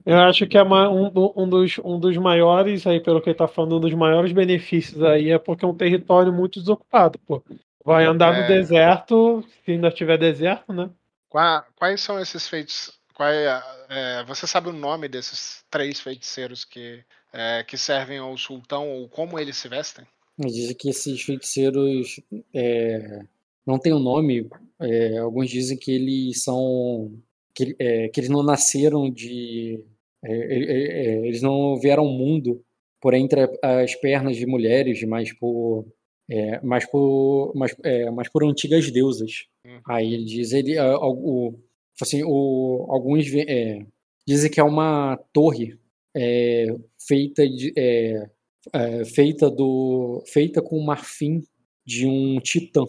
eu acho que é um, um dos, um dos maiores, aí pelo que ele tá falando, um dos maiores benefícios aí é porque é um território muito desocupado, pô. Vai andar É. no deserto, se ainda tiver deserto, né? Qua- quais são esses feitos? É, é, você sabe o nome desses três feiticeiros que, é, que servem ao sultão ou como eles se vestem? Dizem que esses feiticeiros é, não têm um nome. é, alguns dizem que eles são. que, é, que eles não nasceram de. eles não vieram ao mundo por entre as pernas de mulheres, mas por. É, mas por, mas, é, mas por antigas deusas. Hum. Aí ele diz, ele, ah, o, assim, o, alguns é, dizem que é uma torre é, feita de, é, é, feita do feita com marfim de um titã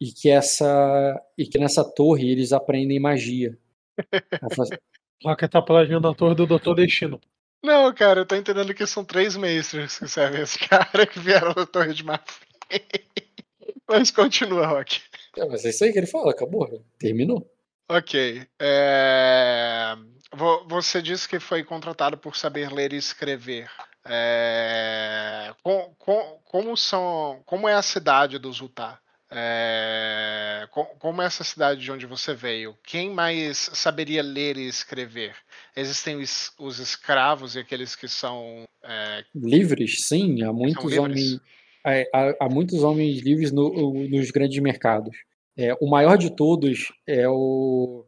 e que essa e que nessa torre eles aprendem magia. Lá que tá plagiando a torre do Doutor Destino. Não, cara, eu tô entendendo que são três mestres que servem esse cara que vieram da Torre de Marfim. Mas continua, Rock. "É, mas é isso aí que ele fala, acabou, né? terminou. Ok. é, vo- Você disse que foi contratado por saber ler e escrever. É, com- com- Como são? Como é a cidade do Zutar? É, co- Como é essa cidade de onde você veio? Quem mais saberia ler e escrever? Existem os, os escravos e aqueles que são é, Livres, sim, há muitos homens há, há- há muitos homens livres no- nos grandes mercados. É, o maior de todos é o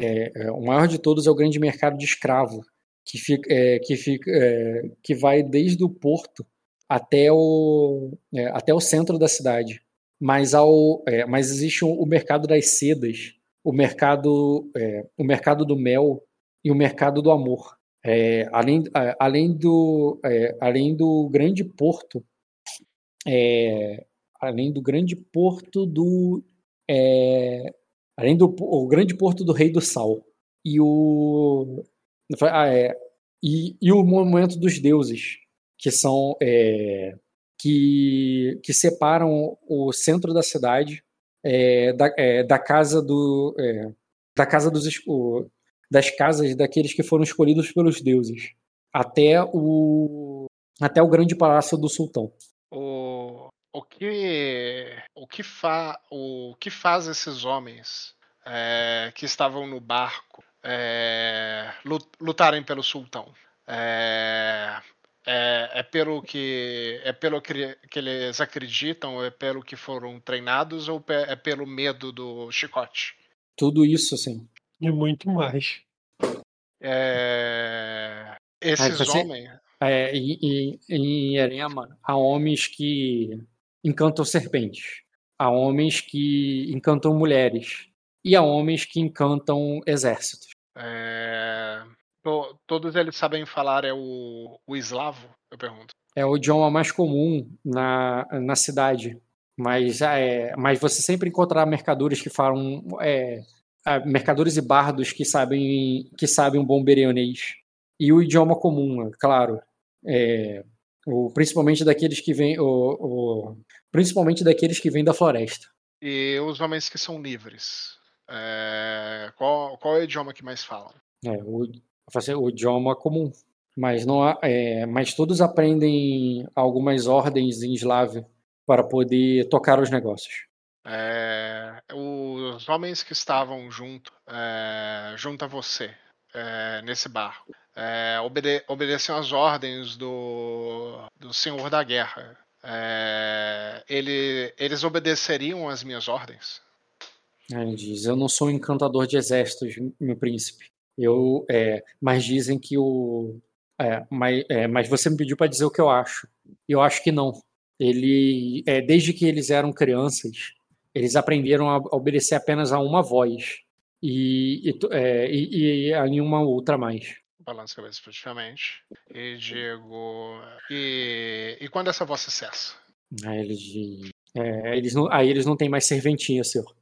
é, é, o maior de todos é o grande mercado de escravo que fica, é, que fica é, que vai desde o porto até o é, até o centro da cidade. Mas ao é, mas existe o, mercado das sedas, o mercado é, o mercado do mel e o mercado do amor. É, além, além, do, é, além do grande porto, é, além do grande porto do, é, além do o grande porto do Rei do Sal e o, ah, é, e, e o monumento dos deuses, que são é, que, que separam o centro da cidade é, da, é, da casa do é, da casa dos o- das casas daqueles que foram escolhidos pelos deuses até o até o grande palácio do sultão. O, o que o que, fa, o que faz esses homens é, que estavam no barco é, lu- lutarem pelo sultão? É, é, é pelo que é pelo que, que eles acreditam, é pelo que foram treinados ou é pelo medo do chicote? Tudo isso assim. E muito mais. É, esses você- homens É, e, e- em Erema há homens que encantam serpentes, há homens que encantam mulheres e há homens que encantam exércitos. é, to- todos eles sabem falar é o, o eslavo? Eu pergunto. É o idioma mais comum na, na cidade, mas, é, mas você sempre encontrará mercadores que falam é, ah, mercadores e bardos que sabem que sabem um bom berionês e o idioma comum, é claro, é, o, principalmente daqueles que vêm o, o- principalmente daqueles que vêm da floresta. E os homens que são livres? É, qual, qual é o idioma que mais falam? É, o, o idioma comum, mas não há, é, mas todos aprendem algumas ordens em eslavo para poder tocar os negócios. É, os homens que estavam junto, é, junto a você é, nesse barco é, obede obedeciam às ordens do, do Senhor da Guerra. É, ele, eles obedeceriam às minhas ordens? Ele diz: Eu não sou um encantador de exércitos, meu príncipe. Eu, é, mas dizem que o, é, mas, é, mas você me pediu para dizer o que eu acho. Eu acho que não. Ele, é, desde que eles eram crianças, eles aprenderam a obedecer apenas a uma voz e, e, é, e, e a nenhuma outra mais. Balanço a cabeça positivamente. E digo. E, e quando essa voz cessa? Aí ele diz, é, eles não, aí eles não têm mais serventia, senhor.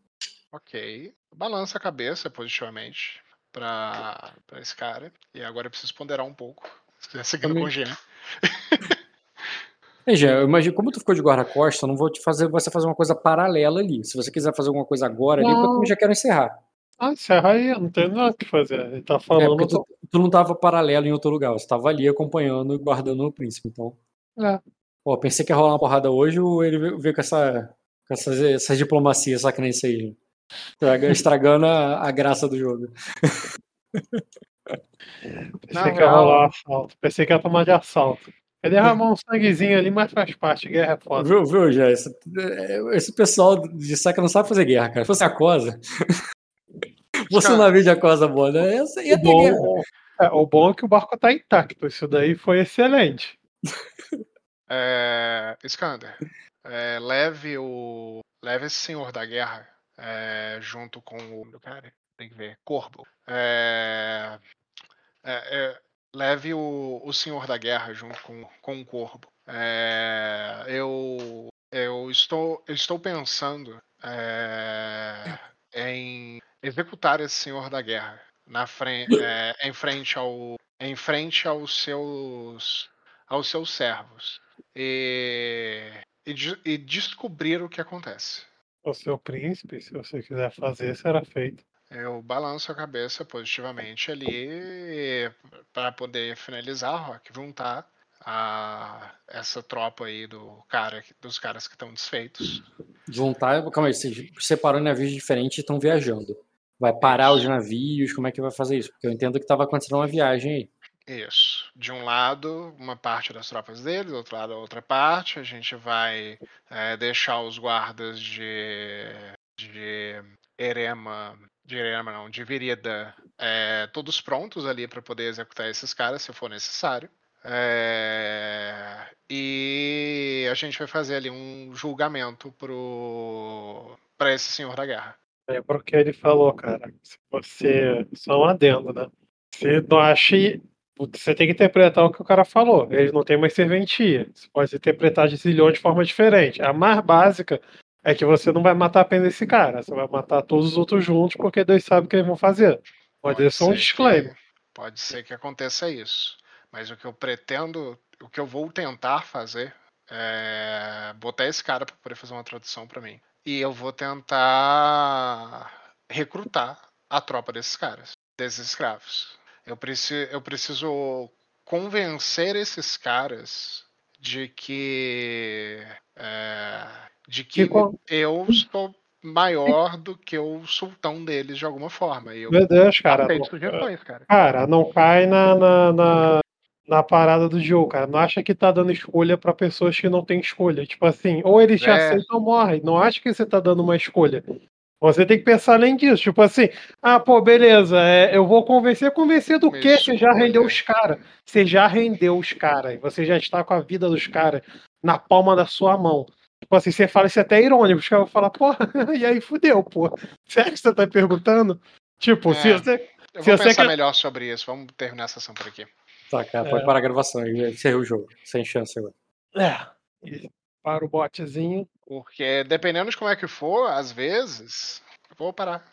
Ok. balança a cabeça positivamente pra, pra esse cara. E agora eu preciso ponderar um pouco. Se quiser seguindo Também. com o Jean. Veja, eu imagino, como tu ficou de guarda-costa, eu não vou te fazer você fazer uma coisa paralela ali. Se você quiser fazer alguma coisa agora ali, porque eu já quero encerrar. Ah, encerra aí, não tem nada o que fazer. Ele tá É, falando. porque tu, tu não tava paralelo em outro lugar, você tava ali acompanhando e guardando o príncipe, então. É. Pô, pensei que ia rolar uma porrada hoje, ou ele veio, veio com essa. com essas, essas diplomacias, essa crença aí. Estraga- Estragando a, a graça do jogo. Pensei Na que ia rolar um assalto. Pensei que ia tomar de assalto. Ele derramou um sanguezinho ali, mas faz parte. Guerra é foda. Viu, viu, já? Esse, esse pessoal de saca não sabe fazer guerra, cara. Se fosse a Cosa. Você Cara. não de a Cosa boa, né? Essa ia O bom, é, o bom é que o barco tá intacto. Isso daí foi excelente. É, Skander, é, leve o. Leve esse senhor da guerra é, junto com o. Cara, tem que ver. Corvo. É, é, é, leve o, o senhor da guerra junto com, com o corvo. É, eu. Eu estou, eu estou pensando é, em executar esse senhor da guerra na frente, em frente ao, em frente aos seus, aos seus servos e, e, e descobrir o que acontece. O seu príncipe, se você quiser fazer, será feito. Eu balanço a cabeça positivamente ali para poder finalizar, Rock, juntar a, essa tropa aí do cara, dos caras que estão desfeitos. Juntar, calma aí, você separou em navios diferentes e estão viajando. Vai parar os navios, como é que vai fazer isso? Porque eu entendo que estava acontecendo uma viagem aí. Isso. De um lado, uma parte das tropas deles, do outro lado, outra parte. A gente vai é, deixar os guardas de, de Erema, de Erema não, de Virida, é, todos prontos ali para poder executar esses caras, se for necessário. É, e a gente vai fazer ali um julgamento pro para esse senhor da guerra. Lembra o que ele falou, cara. Se você. Só um adendo, né? Você não acha. Você tem que interpretar o que o cara falou. Ele não tem mais serventia. Você pode interpretar de zilhões de forma diferente. A mais básica é que você não vai matar apenas esse cara. Você vai matar todos os outros juntos, porque Deus sabe o que eles vão fazer. Pode ser um que- disclaimer. pode ser que aconteça isso. Mas o que eu pretendo, o que eu vou tentar fazer é botar esse cara para poder fazer uma tradução para mim. E eu vou tentar recrutar a tropa desses caras, desses escravos. Eu preciso, eu preciso convencer esses caras de que é, de que con- eu sou maior do que o sultão deles de alguma forma. Eu Meu Deus, cara. não- sugestões, cara. Cara, não cai na, na, na, na parada do jogo, cara. Não acha que tá dando escolha pra pessoas que não têm escolha. Tipo assim, ou eles te É. aceitam ou morrem. Não acha que você tá dando uma escolha. Você tem que pensar além disso. Tipo assim, ah, pô, beleza, é, eu vou convencer. Convencer do quê? Você já rendeu os caras. Você já rendeu os caras. Você já está com a vida dos caras na palma da sua mão. Tipo assim, você fala isso é até irônico. Os caras vão falar, pô, e aí fudeu, pô. Sério que você tá perguntando? Tipo, se É. você. Eu Se vou você pensar quer- melhor sobre isso. Vamos terminar a sessão por aqui. Tá, cara, É. pode parar a gravação. aí, Encerrei o jogo. Sem chance agora. É. E Para o botezinho. Porque dependendo de como é que for, às vezes. Vou parar.